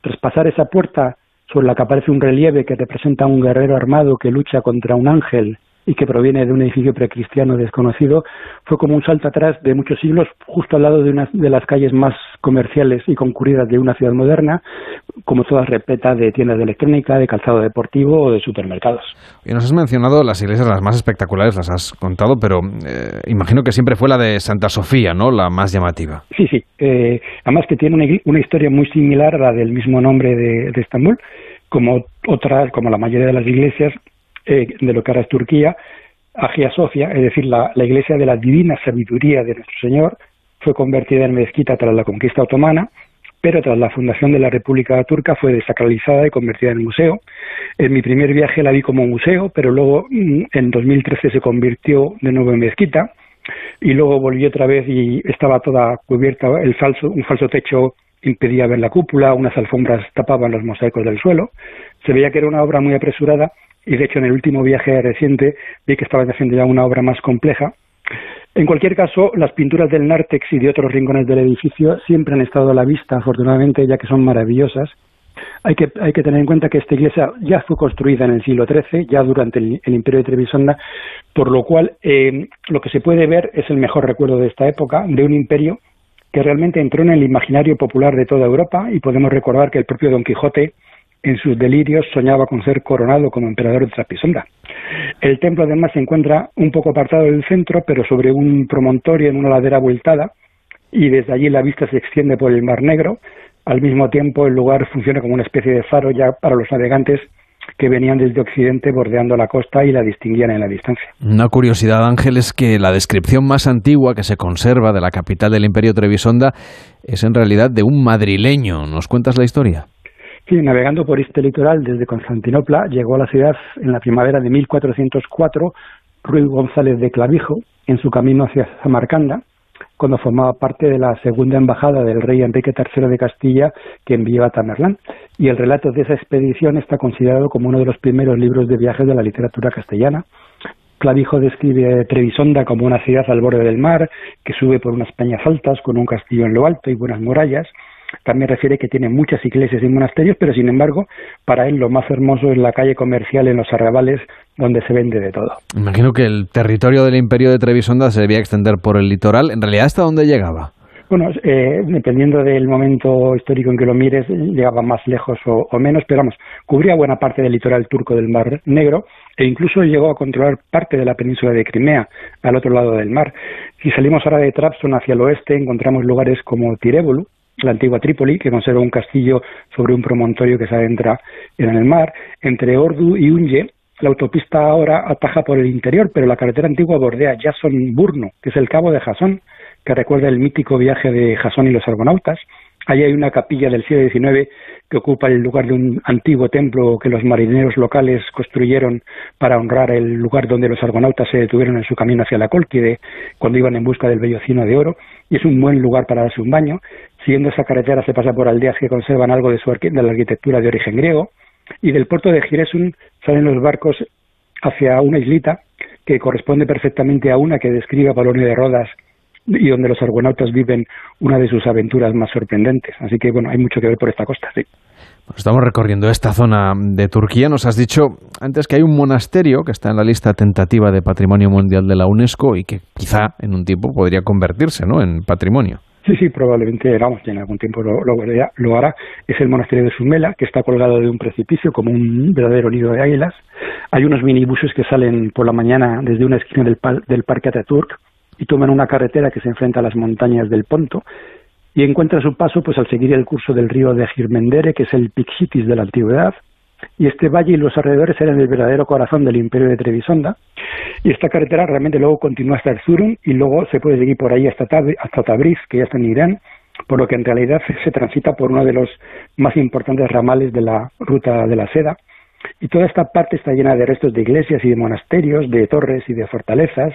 S18: Tras pasar esa puerta sobre la que aparece un relieve que representa a un guerrero armado que lucha contra un ángel y que proviene de un edificio precristiano desconocido, fue como un salto atrás de muchos siglos, justo al lado de una de las calles más comerciales y concurridas de una ciudad moderna, como todas repletas de tiendas de electrónica, de calzado deportivo o de supermercados.
S1: Y nos has mencionado las iglesias las más espectaculares, las has contado, pero eh, imagino que siempre fue la de Santa Sofía, ¿no? La más llamativa.
S18: Sí, sí. Eh, además que tiene una, historia muy similar a la del mismo nombre de, de Estambul como otras, como la mayoría de las iglesias, eh, de lo que ahora es Turquía, Agia Sofia, es decir, la, iglesia de la divina sabiduría de nuestro Señor, fue convertida en mezquita tras la conquista otomana, pero tras la fundación de la República Turca fue desacralizada y convertida en museo. En mi primer viaje la vi como museo, pero luego mm, en 2013 se convirtió de nuevo en mezquita y luego volvió otra vez y estaba toda cubierta, el falso, un falso techo impedía ver la cúpula, unas alfombras tapaban los mosaicos del suelo. Se veía que era una obra muy apresurada y de hecho en el último viaje reciente vi que estaban haciendo ya una obra más compleja. En cualquier caso, las pinturas del nártex y de otros rincones del edificio siempre han estado a la vista, afortunadamente, ya que son maravillosas. Hay que, hay que tener en cuenta que esta iglesia ya fue construida en el siglo XIII, ya durante el, Imperio de Trebisonda, por lo cual eh, lo que se puede ver es el mejor recuerdo de esta época, de un imperio que realmente entró en el imaginario popular de toda Europa y podemos recordar que el propio Don Quijote en sus delirios soñaba con ser coronado como emperador de Trapisonda. El templo además se encuentra un poco apartado del centro, pero sobre un promontorio en una ladera abultada, y desde allí la vista se extiende por el Mar Negro. Al mismo tiempo, el lugar funciona como una especie de faro ya para los navegantes que venían desde Occidente bordeando la costa y la distinguían en la distancia.
S1: Una curiosidad, Ángel, es que la descripción más antigua que se conserva de la capital del Imperio Trebisonda es en realidad de un madrileño. ¿Nos cuentas la historia?
S18: Sí, navegando por este litoral desde Constantinopla, llegó a la ciudad en la primavera de 1404 Ruy González de Clavijo, en su camino hacia Samarcanda, cuando formaba parte de la segunda embajada del rey Enrique III de Castilla que envió a Tamerlán. Y el relato de esa expedición está considerado como uno de los primeros libros de viajes de la literatura castellana. Clavijo describe Trevisonda como una ciudad al borde del mar, que sube por unas peñas altas con un castillo en lo alto y buenas murallas, también refiere que tiene muchas iglesias y monasterios, pero sin embargo, para él lo más hermoso es la calle comercial en los arrabales donde se vende de todo.
S1: Imagino que el territorio del imperio de Trebisonda se debía extender por el litoral. ¿En realidad hasta dónde llegaba?
S18: Bueno, eh, dependiendo del momento histórico en que lo mires, llegaba más lejos o, o, menos, pero vamos, cubría buena parte del litoral turco del Mar Negro e incluso llegó a controlar parte de la península de Crimea, al otro lado del mar. Si salimos ahora de Trabzon hacia el oeste, encontramos lugares como Tirébolu, la antigua Trípoli, que conserva un castillo sobre un promontorio que se adentra en el mar. Entre Ordu y Unye, la autopista ahora ataja por el interior, pero la carretera antigua bordea Jason-Burno, que es el cabo de Jasón, que recuerda el mítico viaje de Jasón y los argonautas. Allí hay una capilla del siglo XIX que ocupa el lugar de un antiguo templo que los marineros locales construyeron para honrar el lugar donde los argonautas se detuvieron en su camino hacia la Cólquide cuando iban en busca del bellocino de oro. Y es un buen lugar para darse un baño. Siguiendo esa carretera se pasa por aldeas que conservan algo de, su de la arquitectura de origen griego y del puerto de Giresun salen los barcos hacia una islita que corresponde perfectamente a una que describe Apolonio de Rodas y donde los argonautas viven una de sus aventuras más sorprendentes. Así que, bueno, hay mucho que ver por esta costa, sí.
S1: Estamos recorriendo esta zona de Turquía. Nos has dicho antes que hay un monasterio que está en la lista tentativa de Patrimonio Mundial de la UNESCO y que quizá en un tiempo podría convertirse ¿no? en patrimonio.
S18: Sí, sí, probablemente, vamos, en algún tiempo lo, lo, hará. Es el monasterio de Sumela, que está colgado de un precipicio como un verdadero nido de águilas. Hay unos minibuses que salen por la mañana desde una esquina del, Parque Ataturk y toman una carretera que se enfrenta a las montañas del Ponto. y encuentra su paso pues al seguir el curso del río de Girmendere, que es el Pixitis de la antigüedad, y este valle y los alrededores eran el verdadero corazón del imperio de Trebisonda, y esta carretera realmente luego continúa hasta Erzurum y luego se puede seguir por ahí hasta, hasta Tabriz, que ya está en Irán, por lo que en realidad se transita por uno de los más importantes ramales de la ruta de la seda, y toda esta parte está llena de restos de iglesias y de monasterios, de torres y de fortalezas,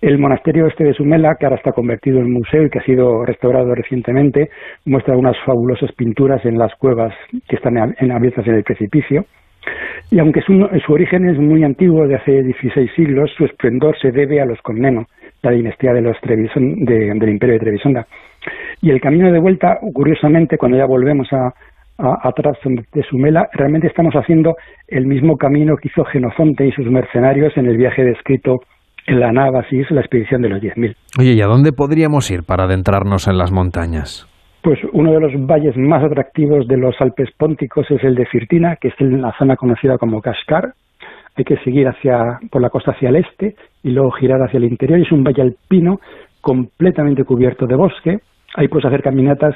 S18: el monasterio este de Sumela, que ahora está convertido en museo y que ha sido restaurado recientemente, muestra unas fabulosas pinturas en las cuevas que están abiertas en el precipicio. Y aunque su, origen es muy antiguo, de hace 16 siglos, su esplendor se debe a los Comneno, la dinastía de los del imperio de Trebisonda. Y el camino de vuelta, curiosamente, cuando ya volvemos a, atrás de Sumela, realmente estamos haciendo el mismo camino que hizo Genofonte y sus mercenarios en el viaje descrito en la Navasis, la expedición de los 10.000.
S1: Oye, ¿y a dónde podríamos ir para adentrarnos en las montañas?
S18: Pues uno de los valles más atractivos de los Alpes Pónticos es el de Firtina, que es en la zona conocida como Kashgar. Hay que seguir hacia, por la costa hacia el este y luego girar hacia el interior. Es un valle alpino completamente cubierto de bosque. Ahí puedes hacer caminatas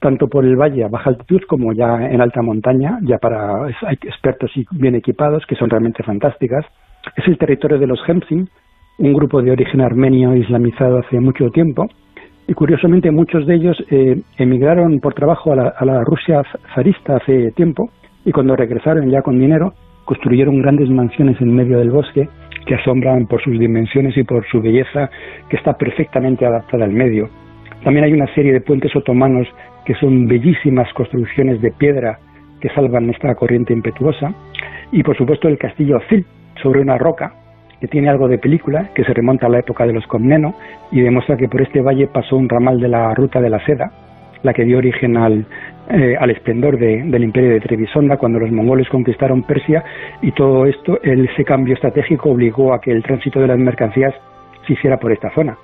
S18: tanto por el valle a baja altitud como ya en alta montaña, ya para hay expertos y bien equipados, que son realmente fantásticas. Es el territorio de los Hemsing, un grupo de origen armenio islamizado hace mucho tiempo y curiosamente muchos de ellos eh, emigraron por trabajo a la, Rusia zarista hace tiempo y cuando regresaron ya con dinero construyeron grandes mansiones en medio del bosque que asombran por sus dimensiones y por su belleza que está perfectamente adaptada al medio. También hay una serie de puentes otomanos que son bellísimas construcciones de piedra que salvan esta corriente impetuosa y por supuesto el castillo Zil sobre una roca que tiene algo de película, que se remonta a la época de los Comneno y demuestra que por este valle pasó un ramal de la ruta de la seda, la que dio origen al, eh, al esplendor del imperio de Trebisonda cuando los mongoles conquistaron Persia y todo esto, ese cambio estratégico obligó a que el tránsito de las mercancías se hiciera por esta zona.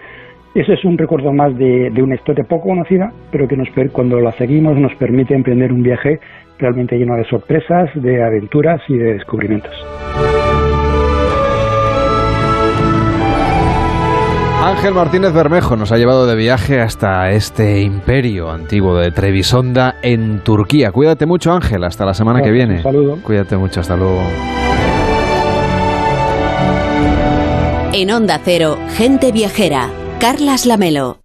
S18: Eso es un recuerdo más de, de una historia poco conocida, pero que nos, cuando la seguimos nos permite emprender un viaje realmente lleno de sorpresas, de aventuras y de descubrimientos.
S1: Ángel Martínez Bermejo nos ha llevado de viaje hasta este imperio antiguo de Trevisonda en Turquía. Cuídate mucho, Ángel, hasta la semana que viene.
S18: Un saludo.
S1: Cuídate mucho, hasta luego.
S2: En Onda Cero, gente viajera. Carlas Lamelo.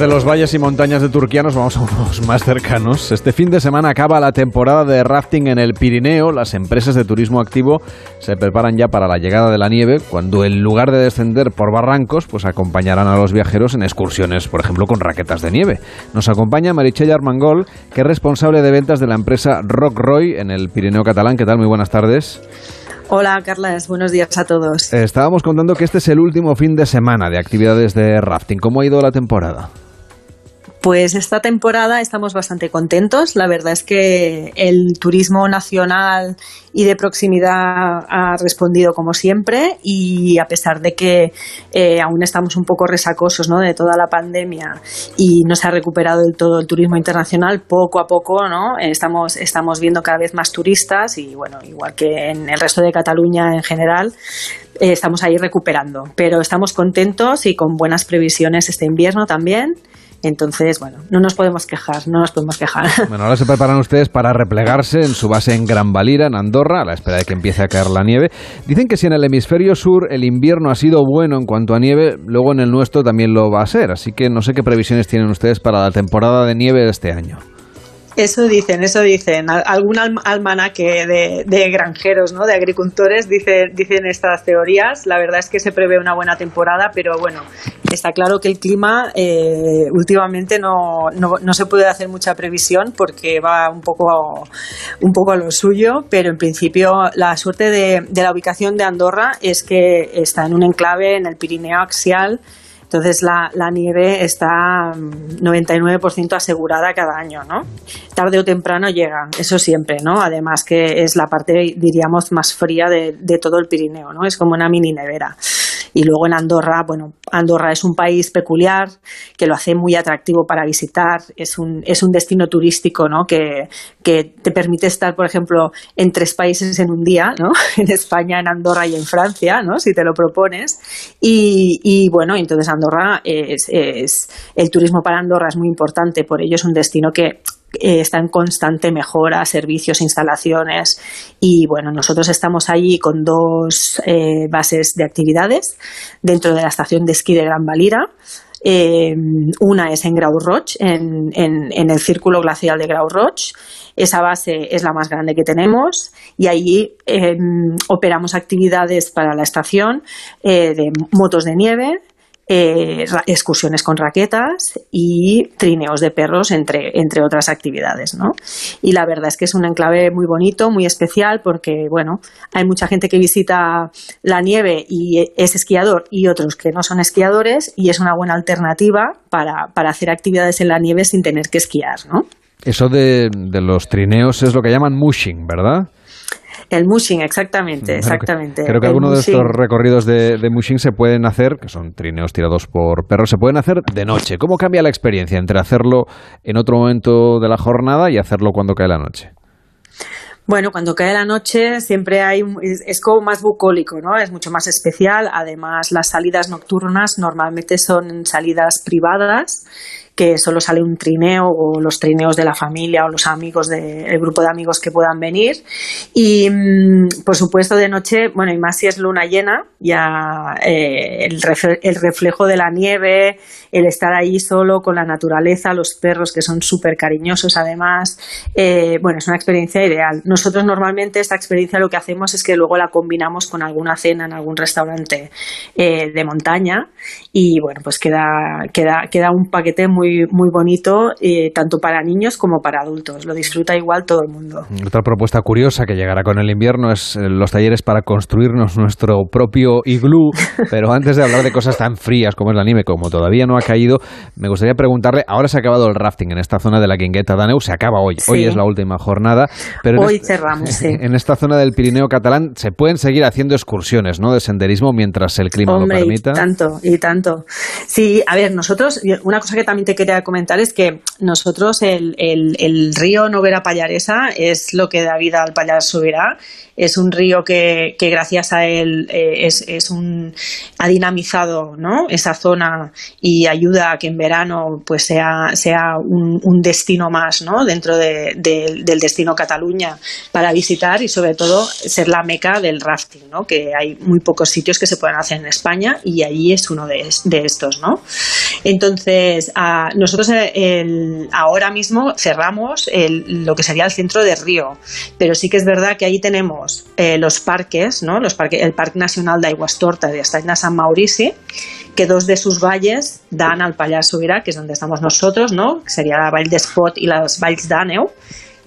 S1: Desde los valles y montañas de Turquía nos vamos a unos más cercanos. Este fin de semana acaba la temporada de rafting en el Pirineo. Las empresas de turismo activo se preparan ya para la llegada de la nieve, cuando en lugar de descender por barrancos, pues acompañarán a los viajeros en excursiones, por ejemplo, con raquetas de nieve. Nos acompaña Marichelle Armangol, que es responsable de ventas de la empresa Rock Roy en el Pirineo catalán. ¿Qué tal? Muy buenas tardes.
S19: Hola, Carlas. Buenos días a todos.
S1: Estábamos contando que este es el último fin de semana de actividades de rafting. ¿Cómo ha ido la temporada?
S19: Pues esta temporada estamos bastante contentos. La verdad es que el turismo nacional y de proximidad ha respondido como siempre y a pesar de que eh, aún estamos un poco resacosos ¿no? de toda la pandemia y no se ha recuperado del todo el turismo internacional, poco a poco ¿no? estamos, estamos viendo cada vez más turistas y bueno, igual que en el resto de Cataluña en general, eh, estamos ahí recuperando. Pero estamos contentos y con buenas previsiones este invierno también entonces, bueno, no nos podemos quejar, no nos podemos quejar.
S1: Bueno, ahora se preparan ustedes para replegarse en su base en Gran Valira, en Andorra, a la espera de que empiece a caer la nieve. Dicen que si en el hemisferio sur el invierno ha sido bueno en cuanto a nieve, luego en el nuestro también lo va a ser. Así que no sé qué previsiones tienen ustedes para la temporada de nieve de este año.
S19: Eso dicen, eso dicen. Algún almanaque de, de, granjeros, ¿no? de agricultores, dice, dicen estas teorías. La verdad es que se prevé una buena temporada, pero bueno, está claro que el clima eh, últimamente no, no, se puede hacer mucha previsión porque va un poco, a, un poco a lo suyo, pero en principio la suerte de la ubicación de Andorra es que está en un enclave en el Pirineo axial entonces la, nieve está 99% mm, asegurada cada año, ¿no? Tarde o temprano llega, eso siempre, ¿no? Además que es la parte, diríamos, más fría de, de todo el Pirineo, ¿no? Es como una mini nevera. Y luego en Andorra, bueno, Andorra es un país peculiar que lo hace muy atractivo para visitar, es un, es un destino turístico ¿no? que, que te permite estar, por ejemplo, en tres países en un día, ¿no? en España, en Andorra y en Francia, ¿no? si te lo propones. Y, y bueno, entonces Andorra es, es, el turismo para Andorra es muy importante, por ello es un destino que eh, está en constante mejora, servicios, instalaciones y bueno, nosotros estamos allí con dos eh, bases de actividades dentro de la estación de esquí de Gran Valira. Eh, una es en Grau Roig, en, en, el círculo glacial de Grau Roig. Esa base es la más grande que tenemos y allí eh, operamos actividades para la estación eh, de motos de nieve, eh, excursiones con raquetas y trineos de perros, entre, entre otras actividades. ¿no? Y la verdad es que es un enclave muy bonito, muy especial, porque bueno, hay mucha gente que visita la nieve y es esquiador y otros que no son esquiadores y es una buena alternativa para, para hacer actividades en la nieve sin tener que esquiar. ¿no?
S1: Eso de los trineos es lo que llaman mushing, ¿verdad?
S19: El mushing, exactamente, exactamente.
S1: Creo que algunos de estos recorridos de, de mushing se pueden hacer, que son trineos tirados por perros, se pueden hacer de noche. ¿Cómo cambia la experiencia entre hacerlo en otro momento de la jornada y hacerlo cuando cae la noche?
S19: Bueno, cuando cae la noche siempre hay es como más bucólico, ¿no? Es mucho más especial. Además, las salidas nocturnas normalmente son salidas privadas que solo sale un trineo o los trineos de la familia o los amigos del grupo de amigos que puedan venir. Y mm, por supuesto de noche, bueno, y más si es luna llena, ya eh, el reflejo de la nieve, el estar ahí solo con la naturaleza, los perros que son súper cariñosos además, eh, bueno, es una experiencia ideal. Nosotros normalmente esta experiencia lo que hacemos es que luego la combinamos con alguna cena en algún restaurante eh, de montaña y bueno, pues queda, queda, queda un paquete muy, muy bonito, eh, tanto para niños como para adultos. Lo disfruta igual todo el mundo.
S1: Otra propuesta curiosa que llegará con el invierno es eh, los talleres para construirnos nuestro propio iglú. Pero antes de hablar de cosas tan frías como es la nieve, como todavía no ha caído, me gustaría preguntarle, ahora se ha acabado el rafting en esta zona de la Guingueta Daneu, se acaba hoy, hoy
S19: Sí.
S1: es la última jornada, pero
S19: Hoy cerramos, sí.
S1: en esta zona del Pirineo catalán se pueden seguir haciendo excursiones, ¿no? De senderismo mientras el clima
S19: Hombre,
S1: lo permita.
S19: y tanto, y tanto. Sí, a ver, nosotros, una cosa que también te quería comentar es que nosotros el, el, el río Novera Pallaresa es lo que da vida al Pallar Subirá. Es un río que, que gracias a él eh, es, es un, ha dinamizado ¿no? esa zona y ayuda a que en verano pues sea, sea un, destino más ¿no? dentro de- de- del destino Cataluña para visitar y sobre todo ser la meca del rafting, ¿no? que hay muy pocos sitios que se pueden hacer en España y allí es uno de, de estos. ¿no? Entonces, nosotros eh, ahora mismo cerramos lo que sería el centro de Río, pero sí que es verdad que ahí tenemos eh, los parques, ¿no? los parques el Parque Nacional de Aiguastorta de Estanya San Maurici, que dos de sus valles dan al Pallars Sobirà, que es donde estamos nosotros, ¿no? que sería la Vall d'Espot y las Valls d'Àneu,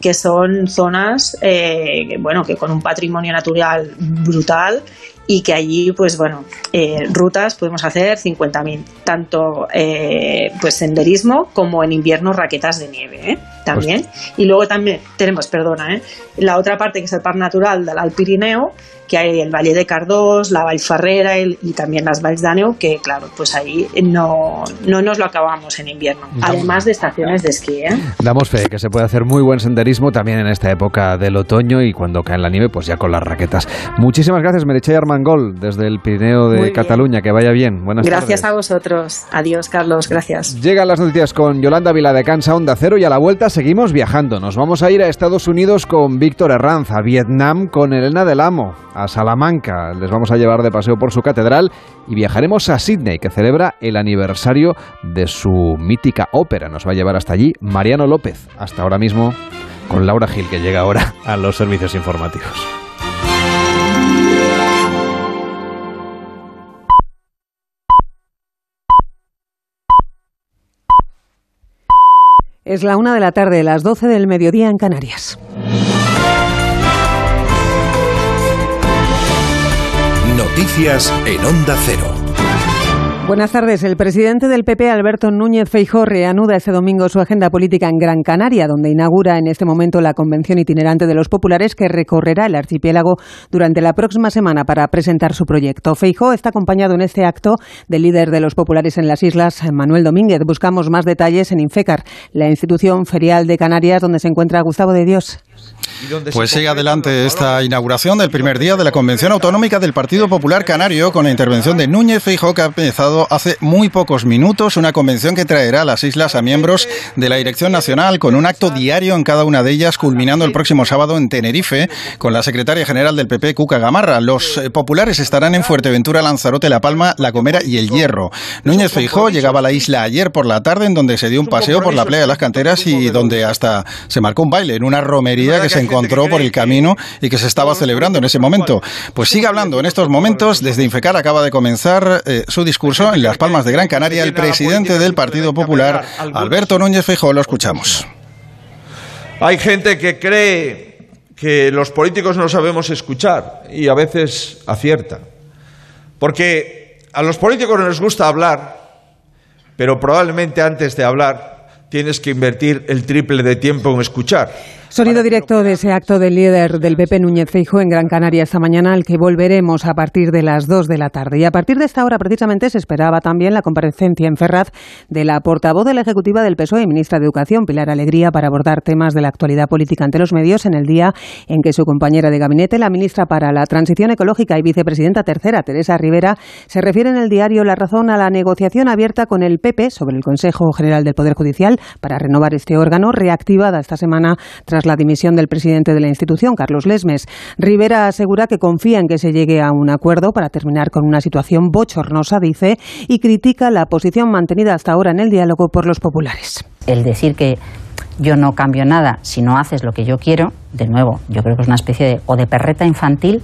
S19: que son zonas eh, bueno, que con un patrimonio natural brutal y que allí, pues bueno, eh, rutas podemos hacer 50.000, tanto eh, pues senderismo como en invierno raquetas de nieve, ¿eh? también. y luego también tenemos, perdona, ¿eh? la otra parte que es el Parque Natural del Alt Pirineo, que hay el Valle de Cardós, la Vall Ferrera el- y también las Valls d'Àneu, que claro, pues ahí no, no nos lo acabamos en invierno, además de estaciones de esquí. ¿eh?
S1: Damos fe que se puede hacer muy buen senderismo también en esta época del otoño y cuando cae la nieve, pues ya con las raquetas. Muchísimas gracias, Meritxell Armangol, desde el Pirineo de. Cataluña. Que vaya bien. Buenas
S19: Gracias
S1: tardes.
S19: a vosotros. Adiós, Carlos. Gracias.
S1: Llegan las noticias con Yolanda Viladecans Onda Cero y a la vuelta seguimos viajando. Nos vamos a ir a Estados Unidos con Víctor Herranz, a Vietnam con Elena del Amo, a Salamanca. Les vamos a llevar de paseo por su catedral y viajaremos a Sydney, que celebra el aniversario de su mítica ópera. Nos va a llevar hasta allí Mariano López. Hasta ahora mismo con Laura Gil, que llega ahora a los servicios informativos.
S20: Es la una de la tarde, las 12 del mediodía en Canarias.
S21: Noticias en Onda Cero.
S20: Buenas tardes. El presidente del PP, Alberto Núñez Feijóo, reanuda este domingo su agenda política en Gran Canaria, donde inaugura en este momento la convención itinerante de los populares que recorrerá el archipiélago durante la próxima semana para presentar su proyecto. Feijóo está acompañado en este acto del líder de los populares en las islas, Manuel Domínguez. Buscamos más detalles en Infecar, la institución ferial de Canarias, donde se encuentra Gustavo de Dios.
S22: Pues sigue adelante esta inauguración del primer día de la Convención Autonómica del Partido Popular Canario con la intervención de Núñez Feijóo que ha empezado hace muy pocos minutos, una convención que traerá a las islas a miembros de la Dirección Nacional con un acto diario en cada una de ellas, culminando el próximo sábado en Tenerife con la secretaria general del PP, Cuca Gamarra. Los eh, populares estarán en Fuerteventura, Lanzarote, La Palma, La Gomera y El Hierro. Núñez Feijóo llegaba a la isla ayer por la tarde en donde se dio un paseo por la playa de las canteras y donde hasta se marcó un baile en una romería que se encontró por el camino y que se estaba celebrando en ese momento. Pues sigue hablando en estos momentos, desde Infecar acaba de comenzar eh, su discurso en Las Palmas de Gran Canaria, el presidente del Partido Popular, Alberto Núñez Feijóo, lo escuchamos.
S23: Hay gente que cree que los políticos no sabemos escuchar y a veces acierta. Porque a los políticos nos gusta hablar, pero probablemente antes de hablar tienes que invertir el triple de tiempo en escuchar.
S20: Sonido directo de ese acto del líder del PP Núñez Feijo en Gran Canaria esta mañana, al que volveremos a partir de las 2 de la tarde. Y a partir de esta hora, precisamente, se esperaba también la comparecencia en Ferraz de la portavoz de la Ejecutiva del PSOE y ministra de Educación, Pilar Alegría, para abordar temas de la actualidad política ante los medios en el día en que su compañera de gabinete, la ministra para la Transición Ecológica y vicepresidenta tercera, Teresa Rivera, se refiere en el diario La Razón a la negociación abierta con el PP sobre el Consejo General del Poder Judicial para renovar este órgano, reactivada esta semana tras la dimisión del presidente de la institución, Carlos Lesmes. Rivera asegura que confía en que se llegue a un acuerdo para terminar con una situación bochornosa, dice, y critica la posición mantenida hasta ahora en el diálogo por los populares.
S24: El decir que yo no cambio nada si no haces lo que yo quiero, de nuevo, yo creo que es una especie de o de perreta infantil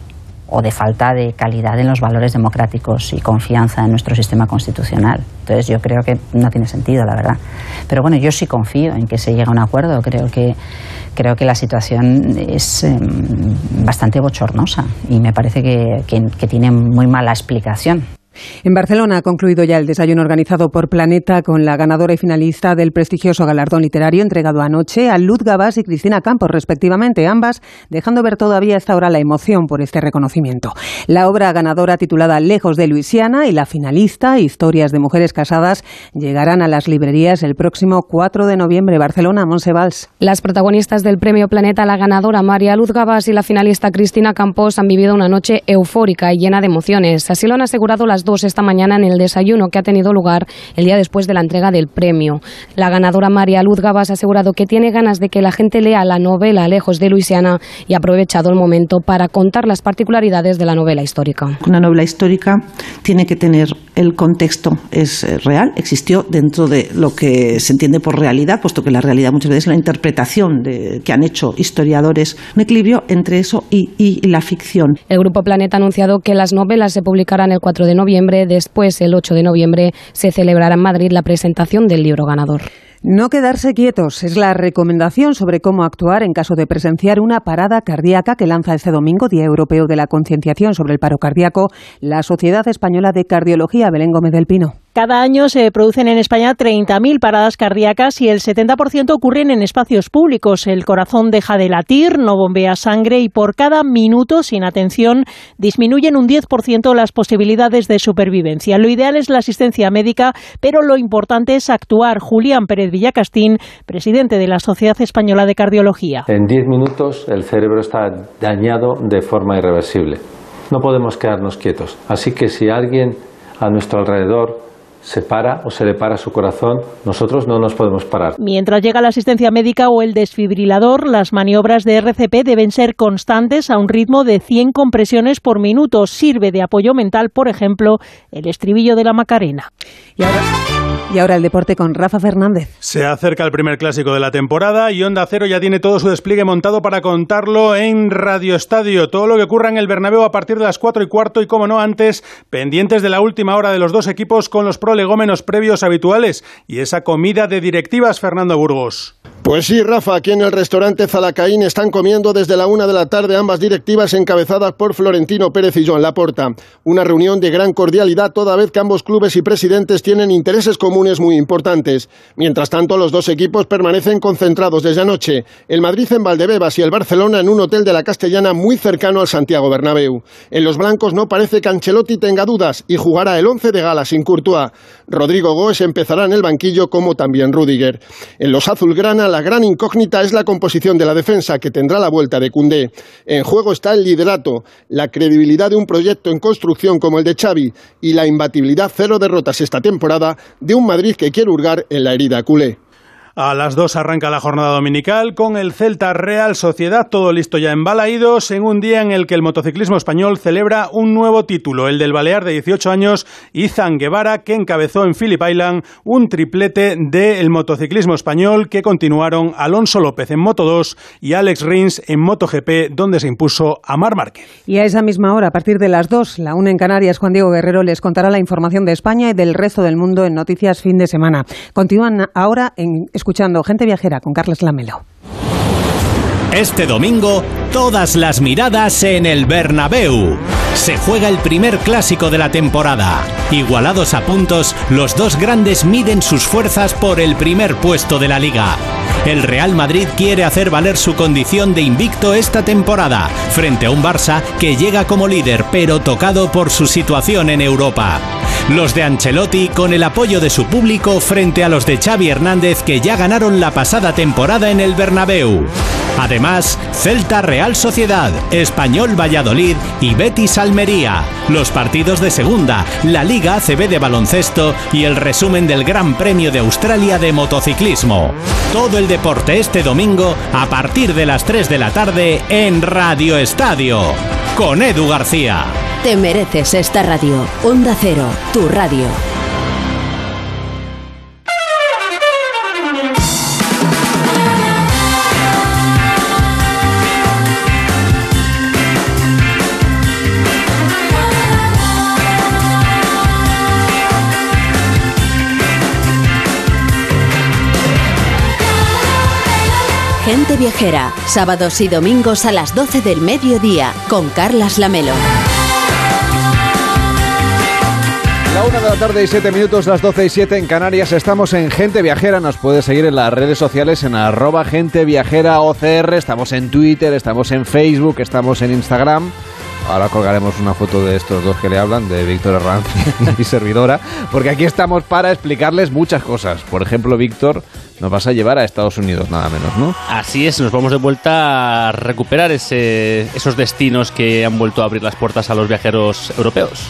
S24: o de falta de calidad en los valores democráticos y confianza en nuestro sistema constitucional. Entonces yo creo que no tiene sentido, la verdad. Pero bueno, yo sí confío en que se llegue a un acuerdo. Creo que, creo que la situación es em, bastante bochornosa y me parece que, que tiene muy mala explicación.
S20: En Barcelona ha concluido ya el desayuno organizado por Planeta con la ganadora y finalista del prestigioso galardón literario entregado anoche a Luz Gabás y Cristina Campos, respectivamente, ambas dejando ver todavía hasta ahora la emoción por este reconocimiento. La obra ganadora titulada Lejos de Luisiana y la finalista Historias de Mujeres Casadas llegarán a las librerías el próximo 4 de noviembre. Barcelona, Monsevals.
S12: Las protagonistas del premio Planeta, la ganadora María Luz Gabás y la finalista Cristina Campos, han vivido una noche eufórica y llena de emociones. Así lo han asegurado las dos esta mañana en el desayuno que ha tenido lugar el día después de la entrega del premio. La ganadora María Luz Gabas ha asegurado que tiene ganas de que la gente lea la novela Lejos de Luisiana y ha aprovechado el momento para contar las particularidades de la novela histórica.
S25: Una novela histórica tiene que tener el contexto es eh, real, existió dentro de lo que se entiende por realidad, puesto que la realidad muchas veces es la interpretación de, que han hecho historiadores, un equilibrio entre eso y, y la ficción.
S12: El Grupo Planeta ha anunciado que las novelas se publicarán el 4 de noviembre, después el 8 de noviembre se celebrará en Madrid la presentación del libro ganador.
S20: No quedarse quietos es la recomendación sobre cómo actuar en caso de presenciar una parada cardíaca que lanza este domingo, Día Europeo de la Concienciación sobre el Paro Cardíaco, la Sociedad Española de Cardiología, Belén Gómez del Pino.
S26: Cada año se producen en España 30.000 paradas cardíacas y el 70% ocurren en espacios públicos. El corazón deja de latir, no bombea sangre y por cada minuto sin atención disminuyen un 10% las posibilidades de supervivencia. Lo ideal es la asistencia médica, pero lo importante es actuar. Julián Pérez Villacastín, presidente de la Sociedad Española de Cardiología.
S27: En 10 minutos el cerebro está dañado de forma irreversible. No podemos quedarnos quietos. Así que si alguien a nuestro alrededor se para o se le para su corazón, nosotros no nos podemos parar.
S26: Mientras llega la asistencia médica o el desfibrilador, las maniobras de RCP deben ser constantes a un ritmo de 100 compresiones por minuto. Sirve de apoyo mental, por ejemplo, el estribillo de la Macarena.
S20: Y ahora... Y ahora el deporte con Rafa Fernández.
S28: Se acerca el primer clásico de la temporada y Onda Cero ya tiene todo su despliegue montado para contarlo en Radio Estadio. Todo lo que ocurra en el Bernabéu a partir de las 4 y cuarto y, como no antes, pendientes de la última hora de los dos equipos con los prolegómenos previos habituales y esa comida de directivas, Fernando Burgos.
S29: Pues sí, Rafa, aquí en el restaurante Zalacaín están comiendo desde la una de la tarde ambas directivas encabezadas por Florentino Pérez y Joan Laporta. Una reunión de gran cordialidad toda vez que ambos clubes y presidentes tienen intereses comunes muy importantes. Mientras tanto, los dos equipos permanecen concentrados desde anoche. El Madrid en Valdebebas y el Barcelona en un hotel de la Castellana muy cercano al Santiago Bernabéu. En los blancos no parece que Ancelotti tenga dudas y jugará el once de gala sin Courtois. Rodrigo Goes empezará en el banquillo como también Rudiger. En los azulgrana la gran incógnita es la composición de la defensa que tendrá la vuelta de Cundé. En juego está el liderato, la credibilidad de un proyecto en construcción como el de Xavi y la imbatibilidad cero derrotas esta temporada de un Madrid que quiere hurgar en la herida culé.
S28: A las dos arranca la jornada dominical con el Celta Real Sociedad, todo listo ya en Balaídos, en un día en el que el motociclismo español celebra un nuevo título, el del Balear de 18 años, Izan Guevara, que encabezó en Phillip Island un triplete del motociclismo español que continuaron Alonso López en Moto 2 y Alex Rins en MotoGP, donde se impuso a Mar Márquez.
S20: Y a esa misma hora, a partir de las dos, la una en Canarias, Juan Diego Guerrero les contará la información de España y del resto del mundo en Noticias Fin de Semana. Continúan ahora en escuchando Gente Viajera con Carlos Lamelo.
S30: Este domingo, todas las miradas en el Bernabéu. Se juega el primer clásico de la temporada. Igualados a puntos, los dos grandes miden sus fuerzas por el primer puesto de la liga. El Real Madrid quiere hacer valer su condición de invicto esta temporada, frente a un Barça que llega como líder, pero tocado por su situación en Europa. Los de Ancelotti con el apoyo de su público frente a los de Xavi Hernández que ya ganaron la pasada temporada en el Bernabéu. Además, Celta Real Sociedad, Español Valladolid y Betis Almería, los partidos de segunda, la Liga ACB de baloncesto y el resumen del Gran Premio de Australia de motociclismo. Todo el deporte este domingo a partir de las 3 de la tarde en Radio Estadio, con Edu García.
S2: Te mereces esta radio. Onda Cero, tu radio. Gente Viajera, sábados y domingos a las 12 del mediodía, con Carlas Lamelo.
S1: La una de la tarde y siete minutos, las 12 y 7 en Canarias. Estamos en Gente Viajera. Nos puedes seguir en las redes sociales en arroba Gente Viajera OCR. Estamos en Twitter, estamos en Facebook, estamos en Instagram. Ahora colgaremos una foto de estos dos que le hablan, de Víctor Herranz y servidora, porque aquí estamos para explicarles muchas cosas. Por ejemplo, Víctor, nos vas a llevar a Estados Unidos, nada menos, ¿no?
S3: Así es, nos vamos de vuelta a recuperar ese, esos destinos que han vuelto a abrir las puertas a los viajeros europeos.